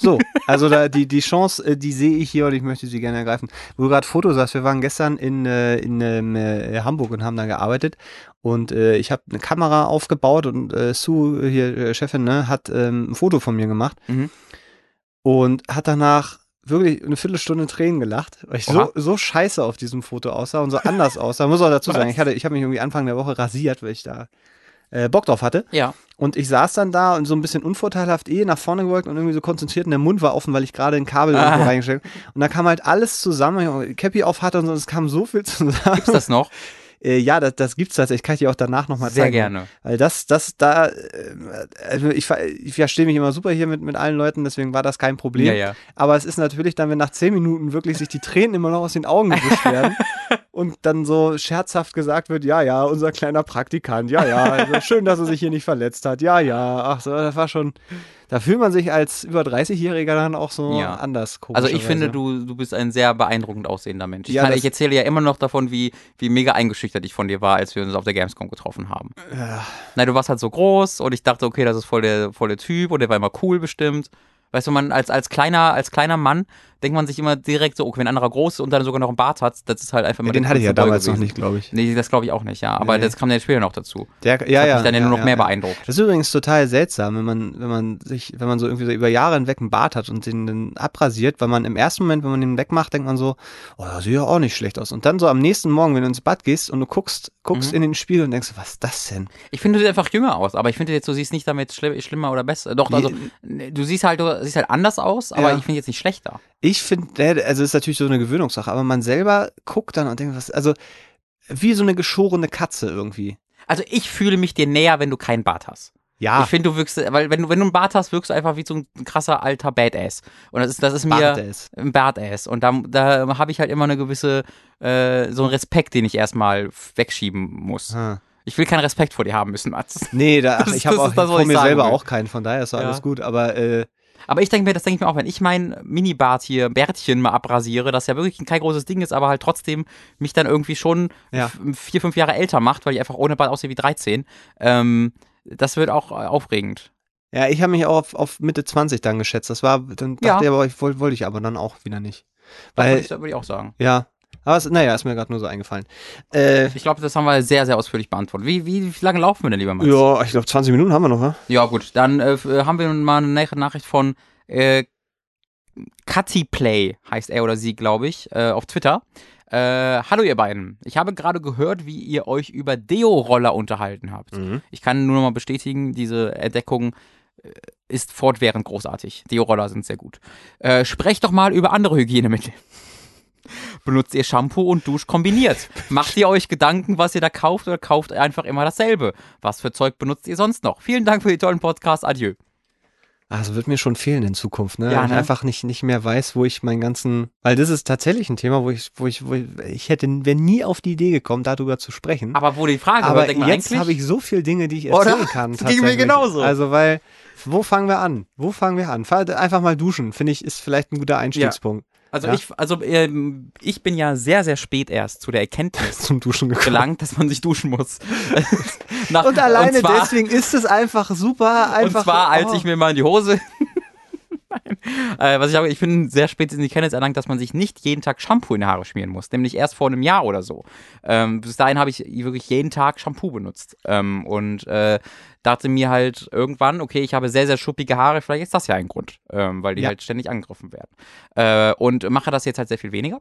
So, also da, die, die Chance, äh, die sehe ich hier und ich möchte sie gerne ergreifen. Wo du gerade Fotos hast, wir waren gestern in, äh, in ähm, äh, Hamburg und haben da gearbeitet und äh, ich habe eine Kamera aufgebaut und äh, Sue, hier Chefin, ne, hat ähm, ein Foto von mir gemacht Mhm. und hat danach wirklich eine Viertelstunde Tränen gelacht, weil ich Oha. so, so scheiße auf diesem Foto aussah und so anders aussah. Muss auch dazu (laughs) sagen, ich, hatte, ich habe mich irgendwie Anfang der Woche rasiert, weil ich da äh, Bock drauf hatte. Ja. Und ich saß dann da und so ein bisschen unvorteilhaft eh nach vorne gebeugt und irgendwie so konzentriert und der Mund war offen, weil ich gerade ein Kabel Ah. irgendwo reingestellt habe. Und da kam halt alles zusammen, Cappy auf hatte und so, es kam so viel zusammen. Gibt's das noch? (laughs) Äh, ja, das, das gibt's tatsächlich. Kann ich dir auch danach nochmal Sehr zeigen. gerne. Weil das, das, da, äh, also ich, ich verstehe mich immer super hier mit, mit allen Leuten, deswegen war das kein Problem. Ja, ja. Aber es ist natürlich dann, wenn nach zehn Minuten wirklich sich die Tränen immer noch aus den Augen gewischt werden (laughs) und dann so scherzhaft gesagt wird, ja, ja, unser kleiner Praktikant, ja, ja, also schön, dass er sich hier nicht verletzt hat, ja, ja, ach so, das war schon, da fühlt man sich als über 30-Jähriger dann auch so Ja. anders. Also ich finde, du, du bist ein sehr beeindruckend aussehender Mensch. Ich, Ja, das- ich erzähle ja immer noch davon, wie, wie mega eingeschüchtert ich von dir war, als wir uns auf der Gamescom getroffen haben. Ja. Na, du warst halt so groß und ich dachte, okay, das ist voll der, voll der Typ und der war immer cool bestimmt. Weißt du, man als, als kleiner, als kleiner Mann denkt man sich immer direkt so, okay, wenn ein anderer groß ist und dann sogar noch einen Bart hat, das ist halt einfach Ja, den hatte ich ja damals noch gewesen. nicht, glaube ich. Nee, das glaube ich auch nicht, ja. Aber Nee. das kam ja später noch dazu. Der, Das ja, hat ja. mich dann ja nur noch ja, mehr beeindruckt. Das ist übrigens total seltsam, wenn man, wenn man sich, wenn man so irgendwie so über Jahre hinweg einen Bart hat und den dann abrasiert, weil man im ersten Moment, wenn man den wegmacht, denkt man so, oh, das sieht ja auch nicht schlecht aus. Und dann so am nächsten Morgen, wenn du ins Bad gehst und du guckst, guckst Mhm. in den Spiegel und denkst, was ist das denn? Ich finde, du siehst einfach jünger aus, aber ich finde jetzt, du siehst nicht damit schli schlimmer oder besser. Doch, also, du siehst halt, du siehst halt anders aus, aber ich finde jetzt nicht schlechter. Ich finde, also es ist natürlich so eine Gewöhnungssache, aber man selber guckt dann und denkt, was, also wie so eine geschorene Katze irgendwie. Also ich fühle mich dir näher, wenn du keinen Bart hast. Ja, Ich finde, du wirkst, weil wenn du, wenn du einen Bart hast, wirkst du einfach wie so ein krasser alter Badass. Und das ist, das ist mir Bartass. ein Badass. Und da, da habe ich halt immer eine gewisse, äh, so einen Respekt, den ich erstmal wegschieben muss. Ah. Ich will keinen Respekt vor dir haben müssen, Mats. Nee, da, ach, ich habe auch das, vor mir selber will. auch keinen, von daher ist Ja. alles gut, aber äh, Aber ich denke mir, das denke ich mir auch, wenn ich mein Mini-Bart hier, Bärtchen mal abrasiere, das ja wirklich kein großes Ding ist, aber halt trotzdem mich dann irgendwie schon Ja. vier, fünf Jahre älter macht, weil ich einfach ohne Bart aussehe wie 13. Ähm, das wird auch äh, aufregend. Ja, ich habe mich auch auf, auf Mitte 20 dann geschätzt. Das war, dann dachte Ja. ich aber, ich wollte wollte ich aber dann auch wieder nicht. Das würde Weil, ich, würde ich auch sagen. ja, aber es, naja, ist mir gerade nur so eingefallen. Äh, Ich glaube, das haben wir sehr, sehr ausführlich beantwortet. Wie, wie, wie lange laufen wir denn, lieber Mats? ja, ich glaube 20 Minuten haben wir noch, ne? Ja, gut, dann äh, äh, haben wir mal eine Nach- Nachricht von äh, Catty Play, heißt er oder sie, glaube ich, äh, auf Twitter. Äh, hallo ihr beiden. Ich habe gerade gehört, wie ihr euch über Deo-Roller unterhalten habt. Mhm. Ich kann nur noch mal bestätigen, diese Entdeckung äh, ist fortwährend großartig. Deo-Roller sind sehr gut. Äh, sprecht doch mal über andere Hygienemittel. Benutzt ihr Shampoo und Dusch kombiniert? Macht ihr euch Gedanken, was ihr da kauft oder kauft ihr einfach immer dasselbe? Was für Zeug benutzt ihr sonst noch? Vielen Dank für die tollen Podcasts. Adieu. Also wird mir schon fehlen in Zukunft, ne? Ja, Weil ich ne? einfach nicht, nicht mehr weiß, wo ich meinen ganzen, weil das ist tatsächlich ein Thema, wo ich, wo ich, wo ich, ich hätte, wäre nie auf die Idee gekommen, darüber zu sprechen. Aber wo die Frage Aber jetzt habe ich so viele Dinge, die ich Oder? erzählen kann. Das ging mir genauso. Also, weil, wo fangen wir an? Wo fangen wir an? Einfach mal duschen, finde ich, ist vielleicht ein guter Einstiegspunkt. Also ja. ich, also ähm, ich bin ja sehr, sehr spät erst zu der Erkenntnis (laughs) Zum Duschen gekommen. gelangt, dass man sich duschen muss. (laughs) Nach, Und alleine zwar, deswegen ist es einfach super, (laughs) einfach. und zwar, als oh. ich mir mal in die Hose. Nein. Äh, was ich habe, ich bin sehr spät in die Kenntnis erlangt, dass man sich nicht jeden Tag Shampoo in die Haare schmieren muss. Nämlich erst vor einem Jahr oder so. Ähm, bis dahin habe ich wirklich jeden Tag Shampoo benutzt. Ähm, und äh, dachte mir halt irgendwann, okay, ich habe sehr, sehr schuppige Haare, vielleicht ist das ja ein Grund, ähm, weil die Ja. halt ständig angegriffen werden. Äh, und mache das jetzt halt sehr viel weniger.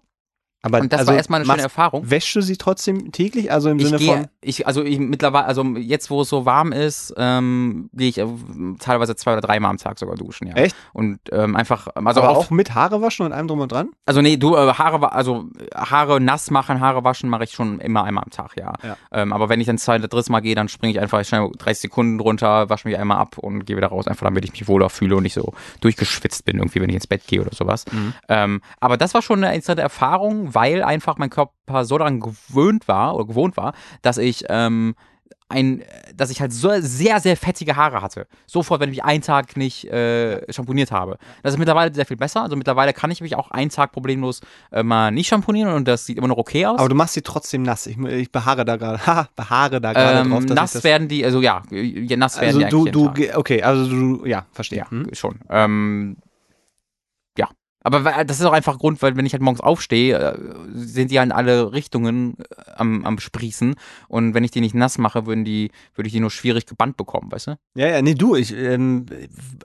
Aber Und das also, war erstmal eine schöne Erfahrung. Wäschst du sie trotzdem täglich? Also im Ich Sinne gehe, von. ich, also ich mittlerweile, also jetzt, wo es so warm ist, ähm, gehe ich äh, teilweise zwei oder dreimal am Tag sogar duschen, ja. Echt? Und ähm, einfach, also aber auch, auch mit Haare waschen und allem drum und dran? also nee, du, äh, Haare, also Haare nass machen, Haare waschen mache ich schon immer einmal am Tag, ja. Ja. Ähm, aber wenn ich dann zwei oder drittes Mal gehe, dann springe ich einfach schnell 30 Sekunden drunter, wasche mich einmal ab und gehe wieder raus, einfach damit ich mich wohler fühle und nicht so durchgeschwitzt bin, irgendwie, wenn ich ins Bett gehe oder sowas. Mhm. Ähm, aber das war schon eine interessante Erfahrung, weil einfach mein Körper so daran gewöhnt war oder gewohnt war, dass ich ähm, ein, dass ich halt so sehr, sehr fettige Haare hatte. Sofort, wenn ich mich einen Tag nicht äh, schamponiert habe. Das ist mittlerweile sehr viel besser. Also mittlerweile kann ich mich auch einen Tag problemlos äh, mal nicht schamponieren und das sieht immer noch okay aus. Aber du machst sie trotzdem nass. Ich, ich behaare da gerade. Haha, behaare da gerade ähm, drauf. nass werden die, also ja, nass werden Also die du, du, okay, also du, ja, verstehe. Ja, Hm? schon. Ähm, Aber das ist auch einfach Grund, weil wenn ich halt morgens aufstehe, äh, sind die halt in alle Richtungen äh, am, am Sprießen. Und wenn ich die nicht nass mache, würden die, würde ich die nur schwierig gebannt bekommen, weißt du? Ja, ja, nee, du, ich, ähm,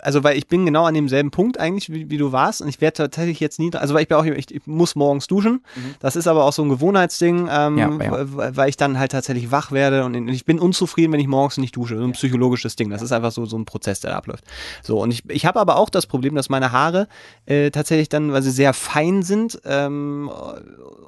also weil ich bin genau an demselben Punkt eigentlich, wie, wie du warst und ich werde tatsächlich jetzt nie, also weil ich bin auch, ich, ich muss morgens duschen, Mhm. das ist aber auch so ein Gewohnheitsding, ähm, Ja, ja. weil ich dann halt tatsächlich wach werde und ich bin unzufrieden, wenn ich morgens nicht dusche, so ein psychologisches Ding, das ist einfach so, so ein Prozess, der da abläuft. So, und ich, ich habe aber auch das Problem, dass meine Haare äh, tatsächlich dann, weil sie sehr fein sind ähm,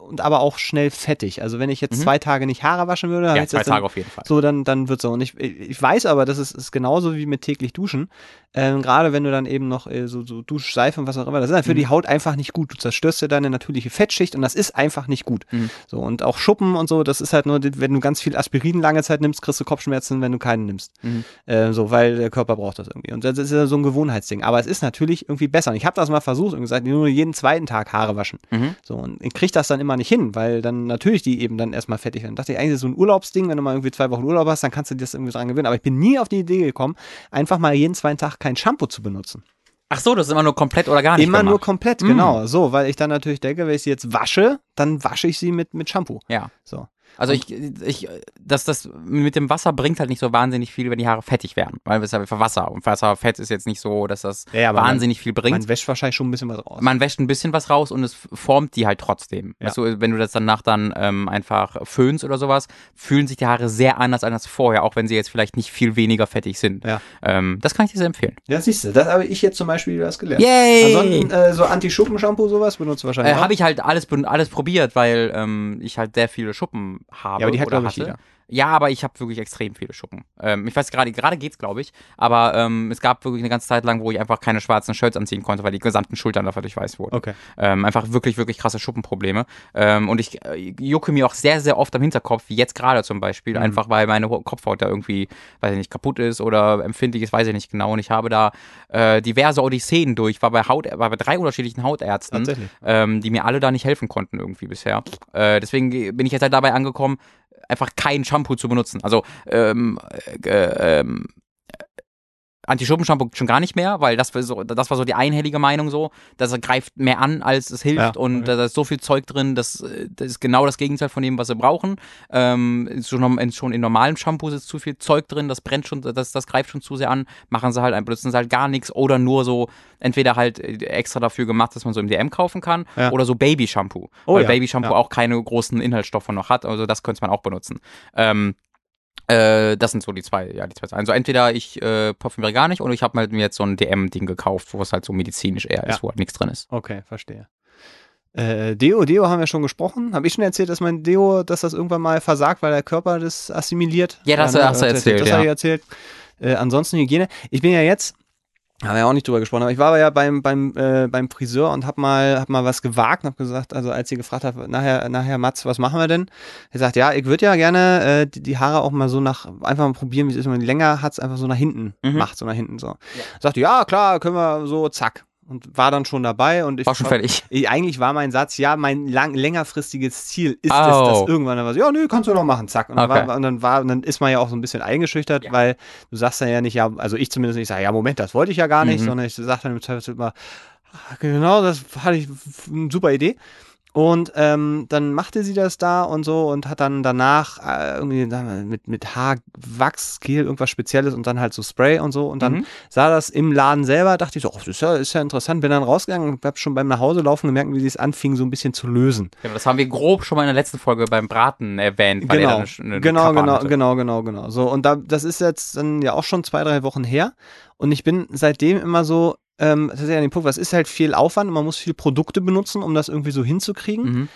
und aber auch schnell fettig, also wenn ich jetzt Mhm. zwei Tage nicht Haare waschen würde, Ja, zwei das dann, Tage auf jeden Fall. so, dann, dann wird so. Und ich, ich weiß aber, das ist, ist genauso wie mit täglich duschen. Ähm, Gerade wenn du dann eben noch äh, so, so Duschseife und was auch immer, das ist halt für Mhm. die Haut einfach nicht gut. Du zerstörst dir deine natürliche Fettschicht und das ist einfach nicht gut. Mhm. So, und auch Schuppen und so, das ist halt nur, wenn du ganz viel Aspirin lange Zeit nimmst, kriegst du Kopfschmerzen, wenn du keinen nimmst. Mhm. Äh, so, weil der Körper braucht das irgendwie. Und das ist ja so ein Gewohnheitsding. Aber es ist natürlich irgendwie besser. Und ich habe das mal versucht und gesagt, nur jeden zweiten Tag Haare waschen. Mhm. So, und ich kriege das dann immer nicht hin, weil dann natürlich die eben dann erstmal fettig werden. Dachte ich, eigentlich ist so ein Urlaubsding, wenn du mal irgendwie zwei Wochen Urlaub hast, dann kannst du dir das irgendwie dran gewöhnen. Aber ich bin nie auf die Idee gekommen, einfach mal jeden zweiten Tag kein Shampoo zu benutzen. Ach so, das ist immer nur komplett oder gar nicht immer nur gemacht. komplett, Mm. genau. So, weil ich dann natürlich denke, wenn ich sie jetzt wasche, dann wasche ich sie mit, mit Shampoo. Ja. So. Also ich, ich, das, das mit dem Wasser bringt halt nicht so wahnsinnig viel, wenn die Haare fettig werden, weil es ist einfach Wasser und Wasserfett ist jetzt nicht so, dass das Ja, wahnsinnig viel bringt. Man wäscht wahrscheinlich schon ein bisschen was raus. man wäscht ein bisschen was raus und es formt die halt trotzdem. Ja. Weißt du, wenn du das danach dann ähm, einfach föhnst oder sowas, fühlen sich die Haare sehr anders an als vorher, auch wenn sie jetzt vielleicht nicht viel weniger fettig sind. Ja. Ähm, das kann ich dir sehr empfehlen. ja, siehst du, das habe ich jetzt zum Beispiel wieder was gelernt. Yay! Ansonsten äh, so Anti-Schuppen-Shampoo, sowas benutzt du wahrscheinlich Äh, habe ich halt alles, alles probiert, weil ähm, ich halt sehr viele Schuppen habe. Ja, aber die hat, oder hatte. jeder. Ja, aber ich habe wirklich extrem viele Schuppen. Ähm, ich weiß gerade, gerade geht's, glaube ich, aber ähm, es gab wirklich eine ganze Zeit lang, wo ich einfach keine schwarzen Shirts anziehen konnte, weil die gesamten Schultern davon durchweißt wurden. Okay. Ähm, einfach wirklich, wirklich krasse Schuppenprobleme. Ähm, und ich äh, jucke mir auch sehr, sehr oft am Hinterkopf, wie jetzt gerade zum Beispiel, Mhm. einfach weil meine Kopfhaut da irgendwie, weiß ich nicht, kaputt ist oder empfindlich ist, weiß ich nicht genau. Und ich habe da äh, diverse Odysseen durch, war bei Haut, war bei drei unterschiedlichen Hautärzten ähm, die mir alle da nicht helfen konnten irgendwie bisher. Äh, deswegen bin ich jetzt halt dabei angekommen, einfach kein Shampoo zu benutzen. Also ähm, äh, ähm, Anti-Schuppen-Shampoo schon gar nicht mehr, weil das war so, das war so die einhellige Meinung so, das greift mehr an, als es hilft Ja, und okay. da ist so viel Zeug drin, das, das ist genau das Gegenteil von dem, was sie brauchen. Ähm, ist schon, in- schon in normalen Shampoos ist zu viel Zeug drin, das brennt schon, das, das greift schon zu sehr an, machen sie halt, benutzen sie halt gar nichts oder nur so, entweder halt extra dafür gemacht, dass man so im DM kaufen kann Ja. oder so Baby-Shampoo, Oh weil ja, Baby-Shampoo auch keine großen Inhaltsstoffe noch hat, also das könnte man auch benutzen. Ähm, äh, das sind so die zwei, ja, die zwei Sachen. Also entweder ich äh, parfümiere gar nicht oder ich habe halt mir jetzt so ein DM-Ding gekauft, wo es halt so medizinisch eher Ja. ist, wo halt nichts drin ist. Okay, verstehe. Äh, Deo, Deo haben wir schon gesprochen. Habe ich schon erzählt, dass mein Deo, dass das irgendwann mal versagt, weil der Körper das assimiliert? Ja, das ne, hast du erzählt, Das ja. habe ich erzählt. Äh, ansonsten Hygiene. Ich bin ja jetzt, haben wir ja auch nicht drüber gesprochen, aber ich war aber ja beim, beim, äh, beim Friseur und habe mal, hab mal was gewagt und habe gesagt, also als sie gefragt hat, nachher, nachher Mats, was machen wir denn? Er sagt, ja, ich würde ja gerne äh, die, die Haare auch mal so nach, einfach mal probieren, wie es ist, wenn man die länger hat, einfach so nach hinten Mhm. macht, so nach hinten so. Sagte, ja, klar, können wir so, zack. Und war dann schon dabei und ich War schon fertig. ich- Eigentlich war mein Satz, ja, mein lang, längerfristiges Ziel ist es, Oh. dass irgendwann dann was, ja, nö, kannst du noch machen, zack. Und, dann Okay. war, und dann war, und dann ist man ja auch so ein bisschen eingeschüchtert, Ja. weil du sagst dann ja nicht, ja, also ich zumindest nicht sage, ja, Moment, das wollte ich ja gar nicht, Mhm. sondern ich sage dann im Zweifel immer, "Ah, genau, das hatte ich, eine super Idee. Und ähm, dann machte sie das da und so und hat dann danach äh, irgendwie mit, mit Haarwachs, Gel, irgendwas Spezielles und dann halt so Spray und so. Und dann Mhm. sah das im Laden selber, dachte ich so, oh, das ist ja, ist ja interessant. Bin dann rausgegangen und hab schon beim Nachhauselaufen gemerkt, wie sie es anfing, so ein bisschen zu lösen. Genau, das haben wir grob schon mal in der letzten Folge beim Braten erwähnt, weil er Genau, eine, eine genau, genau, genau, genau, genau. So, und da, das ist jetzt dann ja auch schon zwei, drei Wochen her. Und ich bin seitdem immer so, ähm, das ist ja an dem Punkt, was ist halt viel Aufwand und man muss viel Produkte benutzen, um das irgendwie so hinzukriegen. Mhm.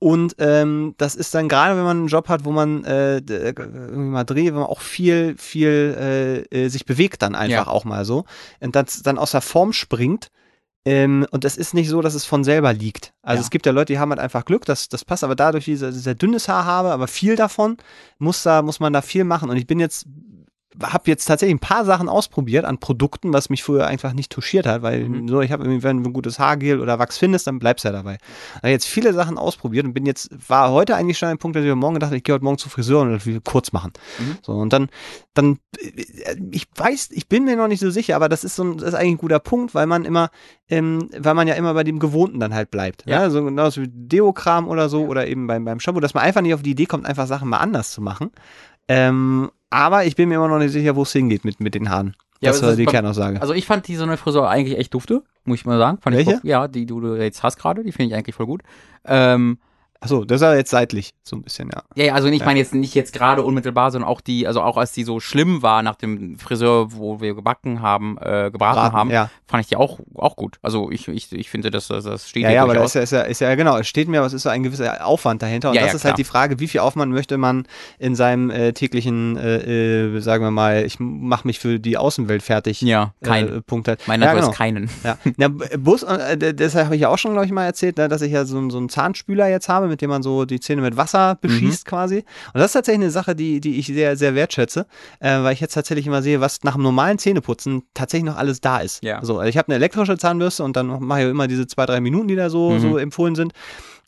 Und ähm, das ist dann gerade, wenn man einen Job hat, wo man äh, äh, irgendwie mal dreht, wenn man auch viel, viel äh, äh, sich bewegt dann einfach Ja. auch mal so und das dann aus der Form springt. Ähm, und das ist nicht so, dass es von selber liegt. Also Ja. es gibt ja Leute, die haben halt einfach Glück, das, das passt, aber dadurch, dass ich sehr dünnes Haar habe, aber viel davon, muss, da, muss man da viel machen. Und ich bin jetzt habe jetzt tatsächlich ein paar Sachen ausprobiert an Produkten, was mich früher einfach nicht touchiert hat, weil mhm. so, ich habe irgendwie, wenn du ein gutes Haargel oder Wachs findest, dann bleibst du ja dabei. Ich habe jetzt viele Sachen ausprobiert und bin jetzt, war heute eigentlich schon ein Punkt, dass ich morgen gedacht ich gehe heute Morgen zur Friseur und das will kurz machen. Mhm. So, und dann, dann, ich weiß, ich bin mir noch nicht so sicher, aber das ist so ein, das ist eigentlich ein guter Punkt, weil man immer, ähm, weil man ja immer bei dem Gewohnten dann halt bleibt. Ja, ja? so genau wie Deokram oder so ja. oder eben beim, beim Shampoo, dass man einfach nicht auf die Idee kommt, einfach Sachen mal anders zu machen. Ähm, aber ich bin mir immer noch nicht sicher, wo es hingeht mit, mit den Haaren. Ja, das war die Kernaussage. Also ich fand die so eine Frisur eigentlich echt dufte, muss ich mal sagen. Fand Welche? Ich, ja, die du jetzt hast gerade, die finde ich eigentlich voll gut. Ähm, Achso, das ist ja jetzt seitlich, so ein bisschen, ja. Ja, ja also ich ja. meine jetzt nicht jetzt gerade unmittelbar, sondern auch die, also auch als die so schlimm war nach dem Friseur, wo wir gebacken haben, äh, gebraten Braten, haben, ja. fand ich die auch, auch gut. Also ich, ich, ich finde, das, das steht ja. Ja, aber das ist ja, ist, ja, ist ja, genau, es steht mir, aber es ist so ein gewisser Aufwand dahinter. Und ja, das ist halt klar. halt die Frage, wie viel Aufwand möchte man in seinem äh, täglichen, äh, äh, sagen wir mal, ich mache mich für die Außenwelt fertig. Ja, kein äh, Punkt halt. Meiner ja, genau. ist keinen. Ja, ja Bus, äh, das habe ich ja auch schon, glaube ich, mal erzählt, ne, dass ich ja so, so einen Zahnspüler jetzt habe, mit dem man so die Zähne mit Wasser beschießt mhm. quasi. Und das ist tatsächlich eine Sache, die, die ich sehr, sehr wertschätze, äh, weil ich jetzt tatsächlich immer sehe, was nach einem normalen Zähneputzen tatsächlich noch alles da ist. Ja. So, also ich habe eine elektrische Zahnbürste und dann mache ich immer diese zwei, drei Minuten, die da so, mhm. so empfohlen sind.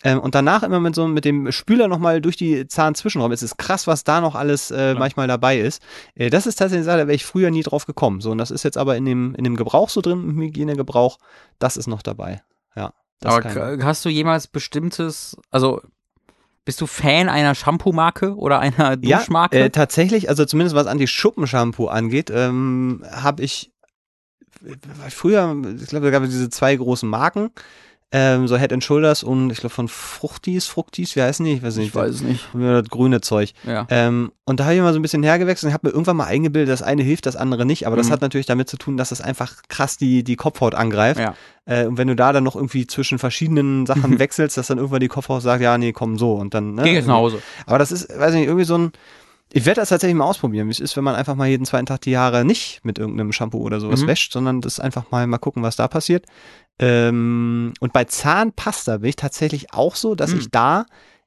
Ähm, und danach immer mit so mit dem Spüler nochmal durch die Zahnzwischenräume. Es ist krass, was da noch alles äh, manchmal dabei ist. Äh, das ist tatsächlich eine Sache, da wäre ich früher nie drauf gekommen. So, und das ist jetzt aber in dem, in dem Gebrauch so drin, im Hygienegebrauch, das ist noch dabei. Ja. Aber hast du jemals bestimmtes, also bist du Fan einer Shampoo-Marke oder einer Duschmarke? Ja, äh, tatsächlich, also zumindest was Anti-Schuppen-Shampoo angeht, ähm, habe ich früher, ich glaube, da gab es diese zwei großen Marken ähm, so Head and Shoulders und ich glaube von Fruchtis, Fructis, wie heißen die? Ich weiß nicht. Ich weiß es nicht. Das grüne Zeug. Ja. Ähm, und da habe ich mal so ein bisschen hergewechselt und habe mir irgendwann mal eingebildet, das eine hilft, das andere nicht. Aber mhm. das hat natürlich damit zu tun, dass das einfach krass die, die Kopfhaut angreift. Ja. Äh, und wenn du da dann noch irgendwie zwischen verschiedenen Sachen (laughs) wechselst, dass dann irgendwann die Kopfhaut sagt, ja, nee, komm so und dann. Ne? Geh jetzt nach Hause. Aber das ist, weiß ich nicht, irgendwie so ein ich werde das tatsächlich mal ausprobieren, wie es ist, wenn man einfach mal jeden zweiten Tag die Haare nicht mit irgendeinem Shampoo oder sowas mhm. wäscht, sondern das einfach mal mal gucken, was da passiert. Ähm, und bei Zahnpasta bin ich tatsächlich auch so, dass mhm. ich da,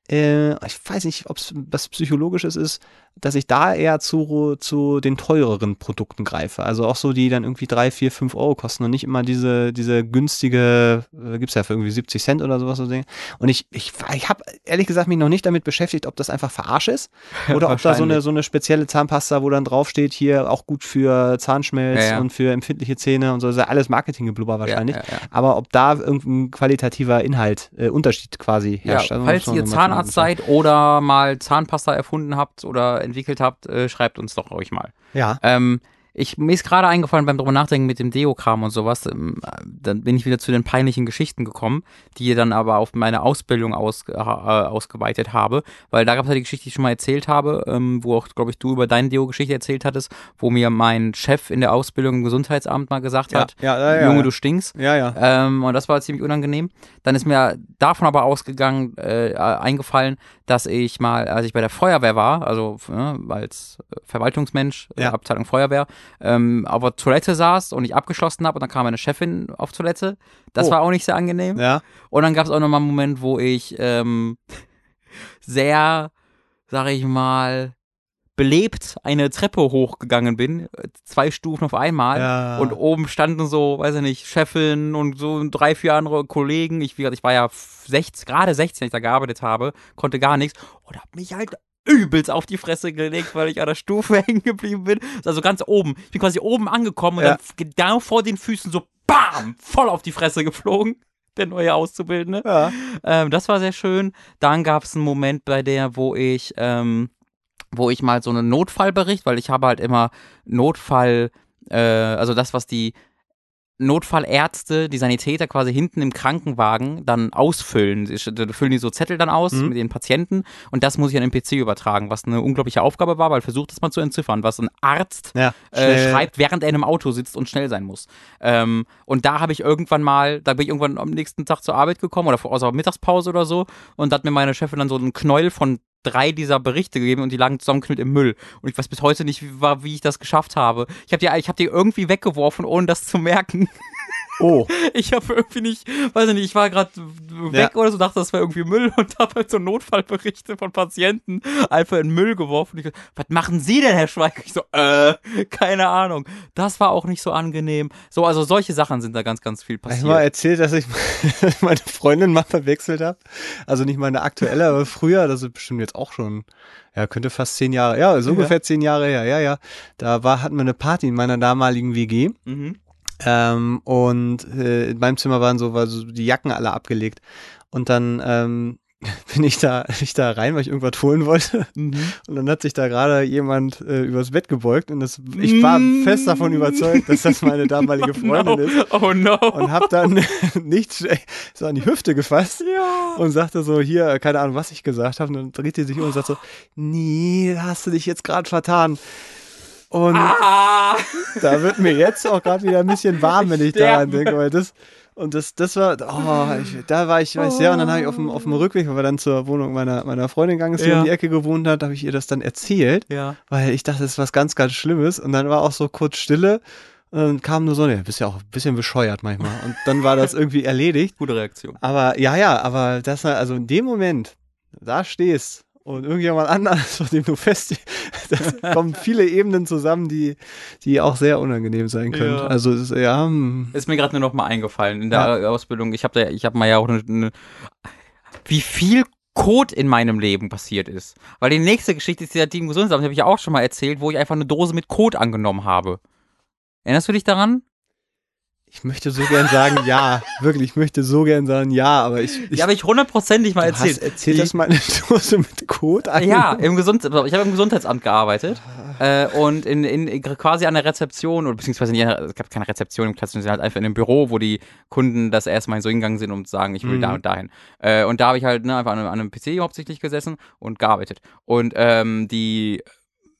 äh, ich weiß nicht, ob es was Psychologisches ist, dass ich da eher zu, zu den teureren Produkten greife. Also auch so, die dann irgendwie drei, vier, fünf Euro kosten und nicht immer diese, diese günstige, äh, gibt's ja für irgendwie 70 Cent oder sowas. So und ich, ich, ich habe ehrlich gesagt mich noch nicht damit beschäftigt, ob das einfach Verarsche ist (laughs) oder ob da so eine, so eine spezielle Zahnpasta, wo dann draufsteht, hier auch gut für Zahnschmelz ja, ja. und für empfindliche Zähne und so. Das ist ja alles Marketinggeblubber wahrscheinlich. Ja, Aber ob da irgendein qualitativer Inhalt, äh, Unterschied quasi herrscht. Also falls ihr Zahnarzt seid oder mal Zahnpasta erfunden habt oder entwickelt habt, äh, schreibt uns doch euch mal. Ja. Ähm, ich, mir ist gerade eingefallen beim drüber nachdenken mit dem Deo-Kram und sowas, ähm, dann bin ich wieder zu den peinlichen Geschichten gekommen, die ihr dann aber auf meine Ausbildung aus, äh, ausgeweitet habe, weil da gab es ja die Geschichte, die ich schon mal erzählt habe, ähm, wo auch, glaube ich, du über deine Deo-Geschichte erzählt hattest, wo mir mein Chef in der Ausbildung im Gesundheitsamt mal gesagt ja, hat, ja, ja, Junge, du stinkst. Ja, ja. Ähm, und das war ziemlich unangenehm. Dann ist mir davon aber ausgegangen, äh, eingefallen, dass ich mal, als ich bei der Feuerwehr war, also äh, als Verwaltungsmensch, ja. Abteilung Feuerwehr, ähm, auf der Toilette saß und ich abgeschlossen habe und dann kam meine Chefin auf Toilette. Das oh. war auch nicht sehr angenehm. Ja. Und dann gab es auch nochmal einen Moment, wo ich ähm, (laughs) sehr, sag ich mal, belebt eine Treppe hochgegangen bin, zwei Stufen auf einmal ja. und oben standen so, weiß ich nicht, Chefin und so drei, vier andere Kollegen. Ich, ich war ja 16, gerade 16, als ich da gearbeitet habe, konnte gar nichts und hab mich halt übelst auf die Fresse gelegt, weil ich an der Stufe (laughs) hängen geblieben bin. Also ganz oben. Ich bin quasi oben angekommen und ja. dann genau vor den Füßen so BAM! Voll auf die Fresse geflogen. (laughs) Der neue Auszubildende. Ja. Ähm, das war sehr schön. Dann gab es einen Moment bei der, wo ich, ähm, wo ich mal so einen Notfallbericht, weil ich habe halt immer Notfall, äh, also das, was die Notfallärzte, die Sanitäter quasi hinten im Krankenwagen dann ausfüllen. Da füllen die so Zettel dann aus mhm. mit den Patienten und das muss ich an den PC übertragen, was eine unglaubliche Aufgabe war, weil versucht es mal zu entziffern, was ein Arzt ja, äh, schreibt, während er in einem Auto sitzt und schnell sein muss. Ähm, und da habe ich irgendwann mal, da bin ich irgendwann am nächsten Tag zur Arbeit gekommen oder vor außer Mittagspause oder so und da hat mir meine Chefin dann so einen Knäuel von drei dieser Berichte gegeben und die lagen zusammengeknüllt im Müll. Und ich weiß bis heute nicht, wie, wie ich das geschafft habe. Ich habe die, ich hab die irgendwie weggeworfen, ohne das zu merken. (laughs) Oh. (laughs) Ich habe irgendwie nicht, weiß ich nicht, ich war gerade weg Ja. oder so, dachte, das wäre irgendwie Müll und habe halt so Notfallberichte von Patienten einfach in Müll geworfen. Ich, was machen Sie denn, Herr Schweiger? Ich so, äh, keine Ahnung. Das war auch nicht so angenehm. So, also solche Sachen sind da ganz, ganz viel Hab ich mal passiert. erzählt, dass ich (laughs) meine Freundin mal verwechselt habe. Also nicht meine aktuelle, aber früher, das ist bestimmt jetzt auch schon, ja, könnte fast zehn Jahre, ja, so Ja. ungefähr zehn Jahre her, ja, ja. Da war, hatten wir eine Party in meiner damaligen WG. Mhm. Ähm, und äh, in meinem Zimmer waren so, war so die Jacken alle abgelegt. Und dann ähm, (laughs) bin ich da, ich da rein, weil ich irgendwas holen wollte. Mhm. Und dann hat sich da gerade jemand äh, übers Bett gebeugt und das, ich war Mm. fest davon überzeugt, dass das meine damalige (laughs) Freundin no. ist. Oh no. Und hab dann (laughs) nicht so an die Hüfte gefasst ja. und sagte so, hier, keine Ahnung, was ich gesagt habe. Und dann dreht die sich um und sagt so, nee, da hast du dich jetzt gerade vertan. Und Ah. da wird mir jetzt auch gerade wieder ein bisschen warm, wenn ich daran Sterben. denke, weil das und das, das war, oh, ich, da war ich, war ich sehr, und dann habe ich auf dem, auf dem Rückweg, weil wir dann zur Wohnung meiner, meiner Freundin gegangen ist, die Ja. um die Ecke gewohnt hat, habe ich ihr das dann erzählt, Ja. weil ich dachte, das ist was ganz, ganz Schlimmes und dann war auch so kurz Stille und dann kam nur so, ne, bist ja auch ein bisschen bescheuert manchmal und dann war das irgendwie erledigt, Gute Reaktion. aber ja, ja, aber das, war- also in dem Moment, da stehst und irgendjemand anderes, (laughs) von dem du fest, da kommen viele Ebenen zusammen, die, die auch sehr unangenehm sein können. Ja. Also, es ist, ja, hm, Ist mir gerade nur noch mal eingefallen in der Ausbildung. Ich habe da, ich habe mal ja auch eine, eine, wie viel Code in meinem Leben passiert ist. Weil die nächste Geschichte ist ja die im Gesundheitsamt, die habe ich ja auch schon mal erzählt, wo ich einfach eine Dose mit Code angenommen habe. Erinnerst du dich daran? Ich möchte so gern sagen, ja, wirklich, ich möchte so gern sagen, ja, aber ich, ich Die habe ich hundertprozentig mal erzählt. erzählt, dass meine (laughs) Dose mit Code an. Ja, im Gesund ich habe im Gesundheitsamt gearbeitet äh, und in, in quasi an der Rezeption oder beziehungsweise nicht, es gab keine Rezeption im klassischen Sinne, halt einfach in einem Büro, wo die Kunden das erstmal so hingegangen sind und sagen, ich will Mhm. da und dahin. Äh, und da habe ich halt ne, einfach an einem, an einem PC hauptsächlich gesessen und gearbeitet. Und ähm, die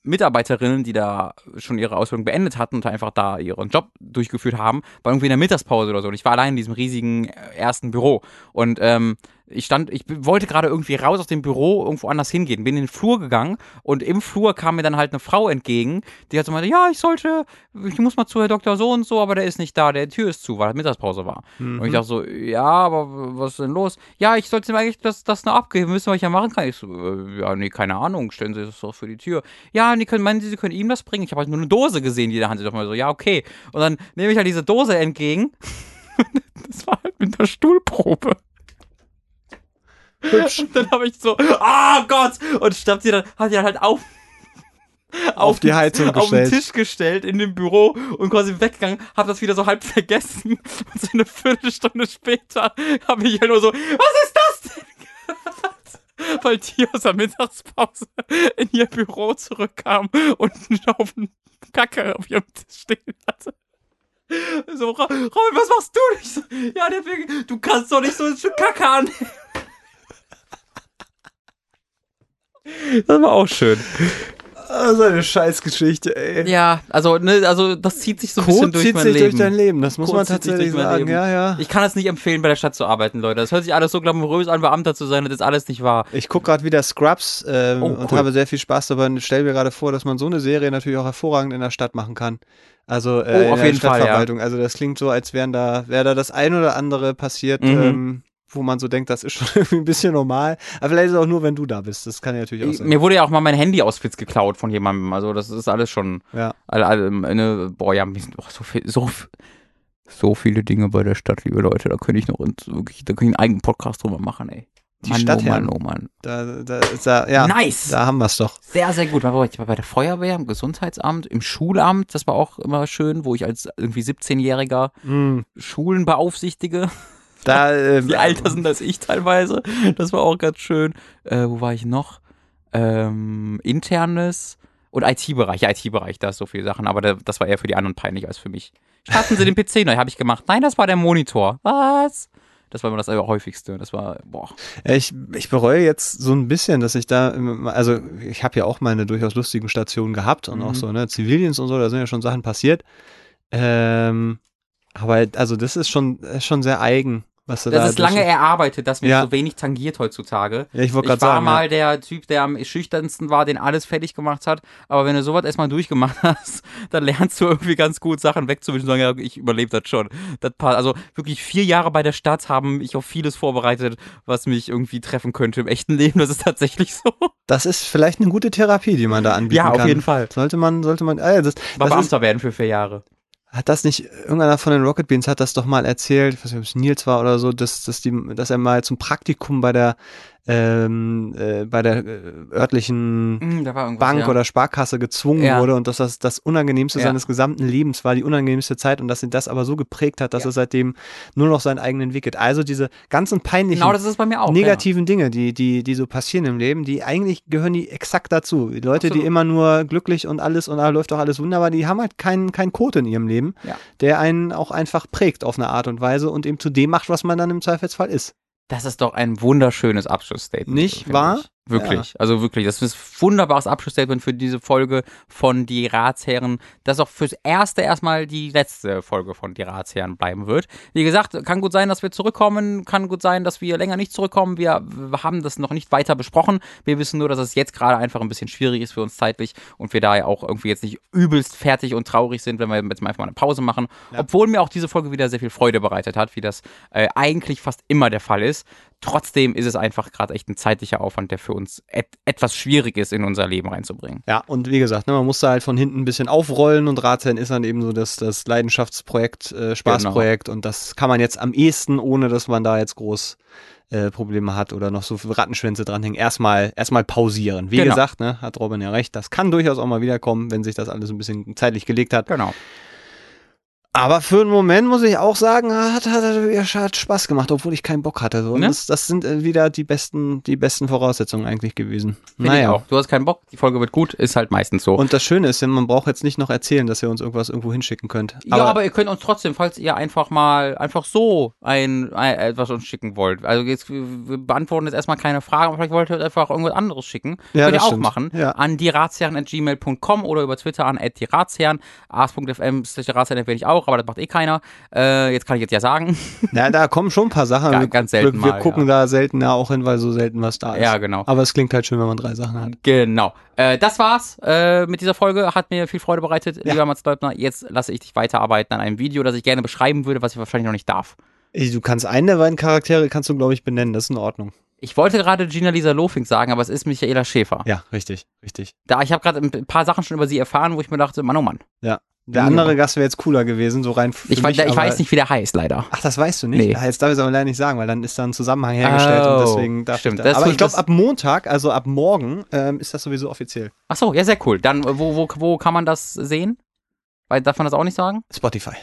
Mitarbeiterinnen, die da schon ihre Ausbildung beendet hatten und einfach da ihren Job durchgeführt haben, waren irgendwie in der Mittagspause oder so. Und ich war allein in diesem riesigen äh, ersten Büro. Und ähm, ich stand, ich wollte gerade irgendwie raus aus dem Büro, irgendwo anders hingehen, bin in den Flur gegangen und im Flur kam mir dann halt eine Frau entgegen, die hat so meinte, ja, ich sollte, ich muss mal zu Herr Doktor so und so, aber der ist nicht da, der Tür ist zu, weil Mittagspause war. Und ich dachte so, ja, aber was ist denn los? Ja, ich sollte ihm eigentlich das, das noch abgeben, wissen, was ich ja machen kann. Ich so, äh, ja, nee, keine Ahnung, stellen Sie das doch für die Tür. Ja, die können, meinen Sie, Sie können ihm das bringen? Ich habe halt nur eine Dose gesehen, die der Hand ist. Ich dachte mir so, ja, okay. Und dann nehme ich halt diese Dose entgegen. (laughs) das war halt mit einer Stuhlprobe. Hübsch. Und dann habe ich so, ah Gott! Und statt sie dann, hat sie dann halt auf, Auf die Heizung auf den gestellt. Tisch gestellt in dem Büro und quasi weggegangen, habe das wieder so halb vergessen. (laughs) Und so eine Viertelstunde später habe ich ja nur so, was ist das denn? (laughs) Weil die aus der Mittagspause in ihr Büro zurückkam und einen Haufen Kacke auf ihrem Tisch stehen hatte. So, Robin, was machst du? Ich so, ja, der will, du kannst doch nicht so ein Stück Kacke annehmen. Das war auch schön. Ah, so eine Scheißgeschichte, ey. Ja, also, ne, also das zieht sich so ein bisschen Code durch zieht mein sich Leben. durch dein Leben, das muss Code man tatsächlich sagen. Ja, ja. Ich kann es nicht empfehlen, bei der Stadt zu arbeiten, Leute. Das hört sich alles so glamourös an, Beamter zu sein, das ist alles nicht wahr. Ich gucke gerade wieder Scrubs ähm, Oh, und cool. habe sehr viel Spaß dabei und stelle mir gerade vor, dass man so eine Serie natürlich auch hervorragend in der Stadt machen kann. Also äh, Oh, auf in der jeden Fall, ja. Stadtverwaltung. Also das klingt so, als wären da, wäre da das ein oder andere passiert, Mhm. ähm, wo man so denkt, das ist schon (laughs) irgendwie ein bisschen normal. Aber vielleicht ist es auch nur, wenn du da bist. Das kann ja natürlich auch sein. Mir wurde ja auch mal mein Handy aus Fitz geklaut von jemandem. Also das ist alles schon, Ja. alle, alle, eine, boah, ja, so viel, so, so viele Dinge bei der Stadt, liebe Leute. Da könnte ich noch wirklich, da könnte ich einen eigenen Podcast drüber machen, ey. Die Mann, Stadtherren. Oh Mann, oh Mann. Da, da, da, ja, Nice! da haben wir es doch. Sehr, sehr gut. Ich war bei der Feuerwehr, im Gesundheitsamt, im Schulamt, das war auch immer schön, wo ich als irgendwie 17-Jähriger Mhm. Schulen beaufsichtige. Da, (laughs) ähm, Die älter sind als ich teilweise. Das war auch ganz schön. Äh, wo war ich noch? Ähm, internes und IT-Bereich. Ja, IT-Bereich, da ist so viele Sachen, aber da, das war eher für die anderen peinlich als für mich. Starten Sie den PC neu, habe ich gemacht. Nein, das war der Monitor. Was? Das war immer das häufigste. Das war, boah. Ich, ich bereue jetzt so ein bisschen, dass ich da, also ich habe ja auch meine durchaus lustigen Stationen gehabt und auch Mhm. so, ne, Zivildienst und so, da sind ja schon Sachen passiert. Ähm, aber also das ist schon, ist schon sehr eigen. Was du Das da ist lange erarbeitet, dass mich Ja. so wenig tangiert heutzutage. Ja, ich wollte Ich gerade war sagen. mal ja. der Typ, der am schüchternsten war, den alles fertig gemacht hat. Aber wenn du sowas erstmal durchgemacht (laughs) hast, dann lernst du irgendwie ganz gut Sachen wegzuwischen und sagen, ja, ich überlebe das schon. Das passt. Also wirklich vier Jahre bei der Stadt haben mich auf vieles vorbereitet, was mich irgendwie treffen könnte im echten Leben. Das ist tatsächlich so. Das ist vielleicht eine gute Therapie, die man da anbieten Ja, kann. auf jeden Fall. Sollte man, sollte man, äh, das, War Beamter werden für vier Jahre. Hat das nicht, irgendeiner von den Rocket Beans hat das doch mal erzählt, ich weiß nicht, ob es Nils war oder so, dass, dass, die, dass er mal zum Praktikum bei der, ähm, äh, bei der äh, örtlichen irgendwas, Bank ja. oder Sparkasse gezwungen Ja. wurde und dass das das Unangenehmste Ja. seines gesamten Lebens war, die unangenehmste Zeit und dass ihn das aber so geprägt hat, dass er seitdem nur noch seinen eigenen Weg geht. Also diese ganzen peinlichen, Genau, das ist bei mir auch. negativen Dinge, die, die, die so passieren im Leben, die eigentlich gehören die exakt dazu. Die Leute, die Absolut. immer nur glücklich und alles und da läuft doch alles wunderbar, die haben halt keinen keinen Code in ihrem Leben, der einen auch einfach prägt auf eine Art und Weise und eben zu dem macht, was man dann im Zweifelsfall ist. Das ist doch ein wunderschönes Abschlussstatement. Nicht wahr? ich. Wirklich. Also wirklich. Das ist ein wunderbares Abschlussstatement für diese Folge von Die Ratsherren. Das auch fürs Erste erstmal die letzte Folge von Die Ratsherren bleiben wird. Wie gesagt, kann gut sein, dass wir zurückkommen. Kann gut sein, dass wir länger nicht zurückkommen. Wir haben das noch nicht weiter besprochen. Wir wissen nur, dass es jetzt gerade einfach ein bisschen schwierig ist für uns zeitlich und wir da ja auch irgendwie jetzt nicht übelst fertig und traurig sind, wenn wir jetzt mal einfach mal eine Pause machen. Obwohl mir auch diese Folge wieder sehr viel Freude bereitet hat, wie das äh, eigentlich fast immer der Fall ist. Trotzdem ist es einfach gerade echt ein zeitlicher Aufwand, der für uns et etwas schwierig ist, in unser Leben reinzubringen. Ja, und wie gesagt, ne, man muss da halt von hinten ein bisschen aufrollen und Ratsherren ist dann eben so das, das Leidenschaftsprojekt, äh, Spaßprojekt und das kann man jetzt am ehesten, ohne dass man da jetzt groß äh, Probleme hat oder noch so viele Rattenschwänze dranhängen, erstmal erstmal pausieren. Wie Genau. gesagt, ne, hat Robin ja recht, das kann durchaus auch mal wiederkommen, wenn sich das alles ein bisschen zeitlich gelegt hat. Genau. Aber für einen Moment muss ich auch sagen, hat, hat, hat, hat Spaß gemacht, obwohl ich keinen Bock hatte. So. Ne? das, das sind äh, wieder die besten, die besten Voraussetzungen eigentlich gewesen. Ich auch. Du hast keinen Bock, die Folge wird gut, ist halt meistens so. Und das Schöne ist, man braucht jetzt nicht noch erzählen, dass ihr uns irgendwas irgendwo hinschicken könnt. ja, aber ihr könnt uns trotzdem, falls ihr einfach mal einfach so ein, ein etwas uns schicken wollt. Also jetzt wir beantworten jetzt erstmal keine Fragen, aber vielleicht wollt ihr einfach irgendwas anderes schicken. Ja, könnt ihr auch stimmt. machen. Ja. An dieratsherren.gmail.com oder über Twitter an @dieratsherren. ars.fm slash Ratsherren erwähne ich auch, aber das macht eh keiner. Äh, jetzt kann ich jetzt ja sagen. (laughs) Ja, da kommen schon ein paar Sachen. Ga- ganz selten wir, wir mal, gucken da selten ja auch hin, weil so selten was da ist. Ja, genau. Aber es klingt halt schön, wenn man drei Sachen hat. Genau. Äh, das war's äh, mit dieser Folge. Hat mir viel Freude bereitet. Ja. Lieber Mats Leutner, jetzt lasse ich dich weiterarbeiten an einem Video, das ich gerne beschreiben würde, was ich wahrscheinlich noch nicht darf. Du kannst einen der beiden Charaktere, kannst du, glaube ich, benennen. Das ist in Ordnung. Ich wollte gerade Gina Lisa Lofink sagen, aber es ist Michaela Schäfer. Ja, richtig, richtig. Da ich habe gerade ein paar Sachen schon über sie erfahren, wo ich mir dachte, Mann, oh Mann. Ja. Der andere Gast wäre jetzt cooler gewesen, so rein für Ich, weiß, mich, ich weiß nicht, wie der heißt, leider. Ach, das weißt du nicht? Nee. Jetzt darf ich es aber leider nicht sagen, weil dann ist da ein Zusammenhang hergestellt Oh, und deswegen darf stimmt. ich da. Das Aber ich glaube, ab Montag, also ab morgen, ähm, ist das sowieso offiziell. Ach so, ja, sehr cool. Dann, wo, wo, wo kann man das sehen? Weil, darf man das auch nicht sagen? Spotify.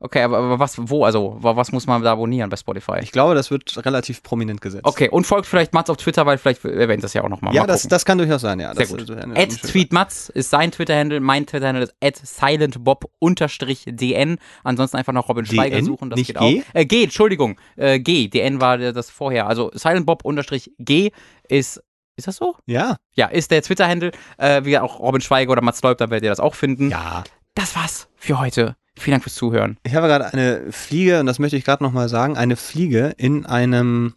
Okay, aber, aber was, wo, also, wa- was muss man da abonnieren bei Spotify? Ich glaube, das wird relativ prominent gesetzt. Okay, und folgt vielleicht Mats auf Twitter, weil vielleicht erwähnt das ja auch nochmal. Ja, mal das, gucken. das kann durchaus sein, ja. Sehr das, gut. das- At TweetMats ist sein Twitter-Handle, mein Twitter-Handle ist at silentbob-dn. Ansonsten einfach noch Robin Schweiger DN? suchen, das Nicht geht G? auch. Äh, G, Entschuldigung. Äh, G, DN war das vorher. Also silentbob-g ist, ist das so? Ja. Ja, ist der Twitter-Handle. Äh, wie auch Robin Schweiger oder Mats Leub, da werdet ihr das auch finden. Ja. Das war's für heute. Vielen Dank fürs Zuhören. Ich habe gerade eine Fliege, und das möchte ich gerade nochmal sagen, eine Fliege in einem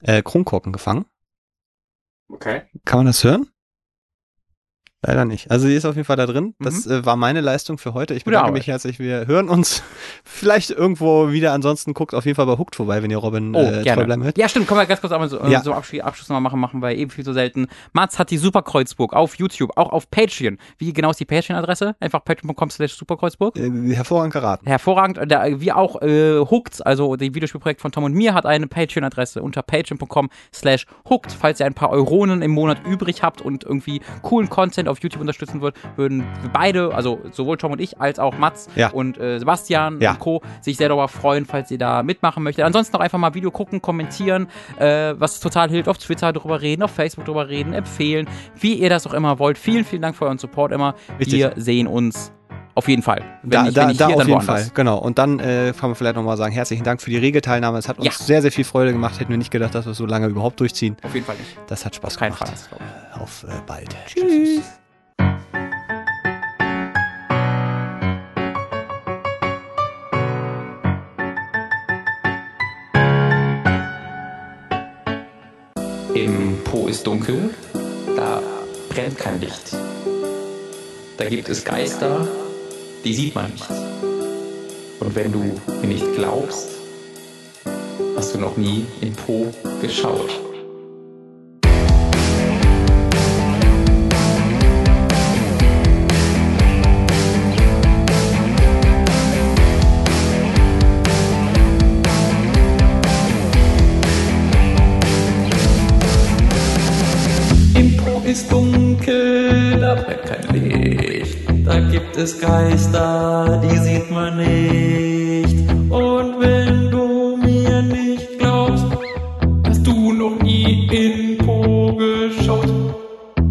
äh, Kronkorken gefangen. Okay. Kann man das hören? Leider nicht. Also sie ist auf jeden Fall da drin. Das äh, war meine Leistung für heute. Ich bedanke mich herzlich. Wir hören uns (laughs) vielleicht irgendwo wieder. Ansonsten guckt auf jeden Fall bei Hooked vorbei, wenn ihr Robin Oh, äh, gerne. bleiben hört. Ja, stimmt. Können wir ganz kurz einmal so, äh, Ja. so Abschluss, Abschluss nochmal machen, machen wir eben viel zu selten. Mats hat die Superkreuzburg auf YouTube, auch auf Patreon. Wie genau ist die Patreon-Adresse? Einfach patreon.com slash superkreuzburg. Äh, hervorragend geraten. Hervorragend. Da, wie auch äh, Hooked, also das Videospielprojekt von Tom und mir, hat eine Patreon-Adresse unter patreon.com slash hooked. Falls ihr ein paar Euronen im Monat übrig habt und irgendwie coolen Content auf YouTube unterstützen wollt, würden wir beide, also sowohl Tom und ich, als auch Mats Ja. und äh, Sebastian Ja. und Co. sich sehr darüber freuen, falls ihr da mitmachen möchtet. Ansonsten auch einfach mal Video gucken, kommentieren, äh, was total hilft, auf Twitter drüber reden, auf Facebook drüber reden, empfehlen, wie ihr das auch immer wollt. Vielen, vielen Dank für euren Support immer. Richtig. Wir sehen uns auf jeden Fall. Wenn Da, nicht, da, nicht da hier, auf jeden woanders. Fall, genau. Und dann äh, kann man vielleicht nochmal sagen, herzlichen Dank für die rege Teilnahme. Es hat uns Ja. sehr, sehr viel Freude gemacht. Hätten wir nicht gedacht, dass wir es so lange überhaupt durchziehen. Auf jeden Fall nicht. Das hat Spaß Auf gemacht. Fall. Auf äh, bald. Tschüss. Im ist dunkel, da brennt kein Licht. Da gibt es Geister, die sieht man nicht. Und wenn du mir nicht glaubst, hast du noch nie in Po geschaut. Ist dunkel, da brennt kein Licht. Da gibt es Geister, die sieht man nicht. Und wenn du mir nicht glaubst, hast du noch nie in Po geschaut.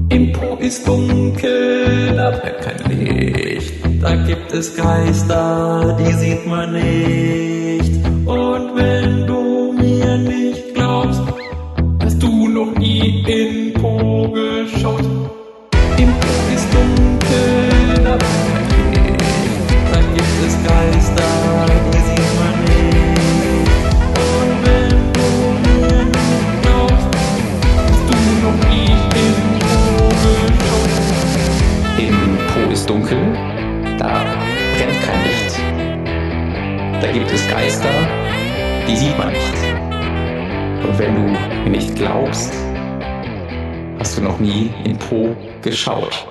Im Po ist dunkel, da brennt kein Licht. Da gibt es Geister, die sieht man nicht. Und wenn du mir nicht glaubst, hast du noch nie in Po geschaut. Im Po ist dunkel, da brennt kein Licht. Da gibt es Geister, die sieht man nicht. Und wenn du nicht glaubst, hast du noch nie in Po geschaut. Im Po ist dunkel, da brennt kein Licht. Da gibt es Geister, die sieht man nicht. Und wenn du mir nicht glaubst, hast du noch nie in Po geschaut.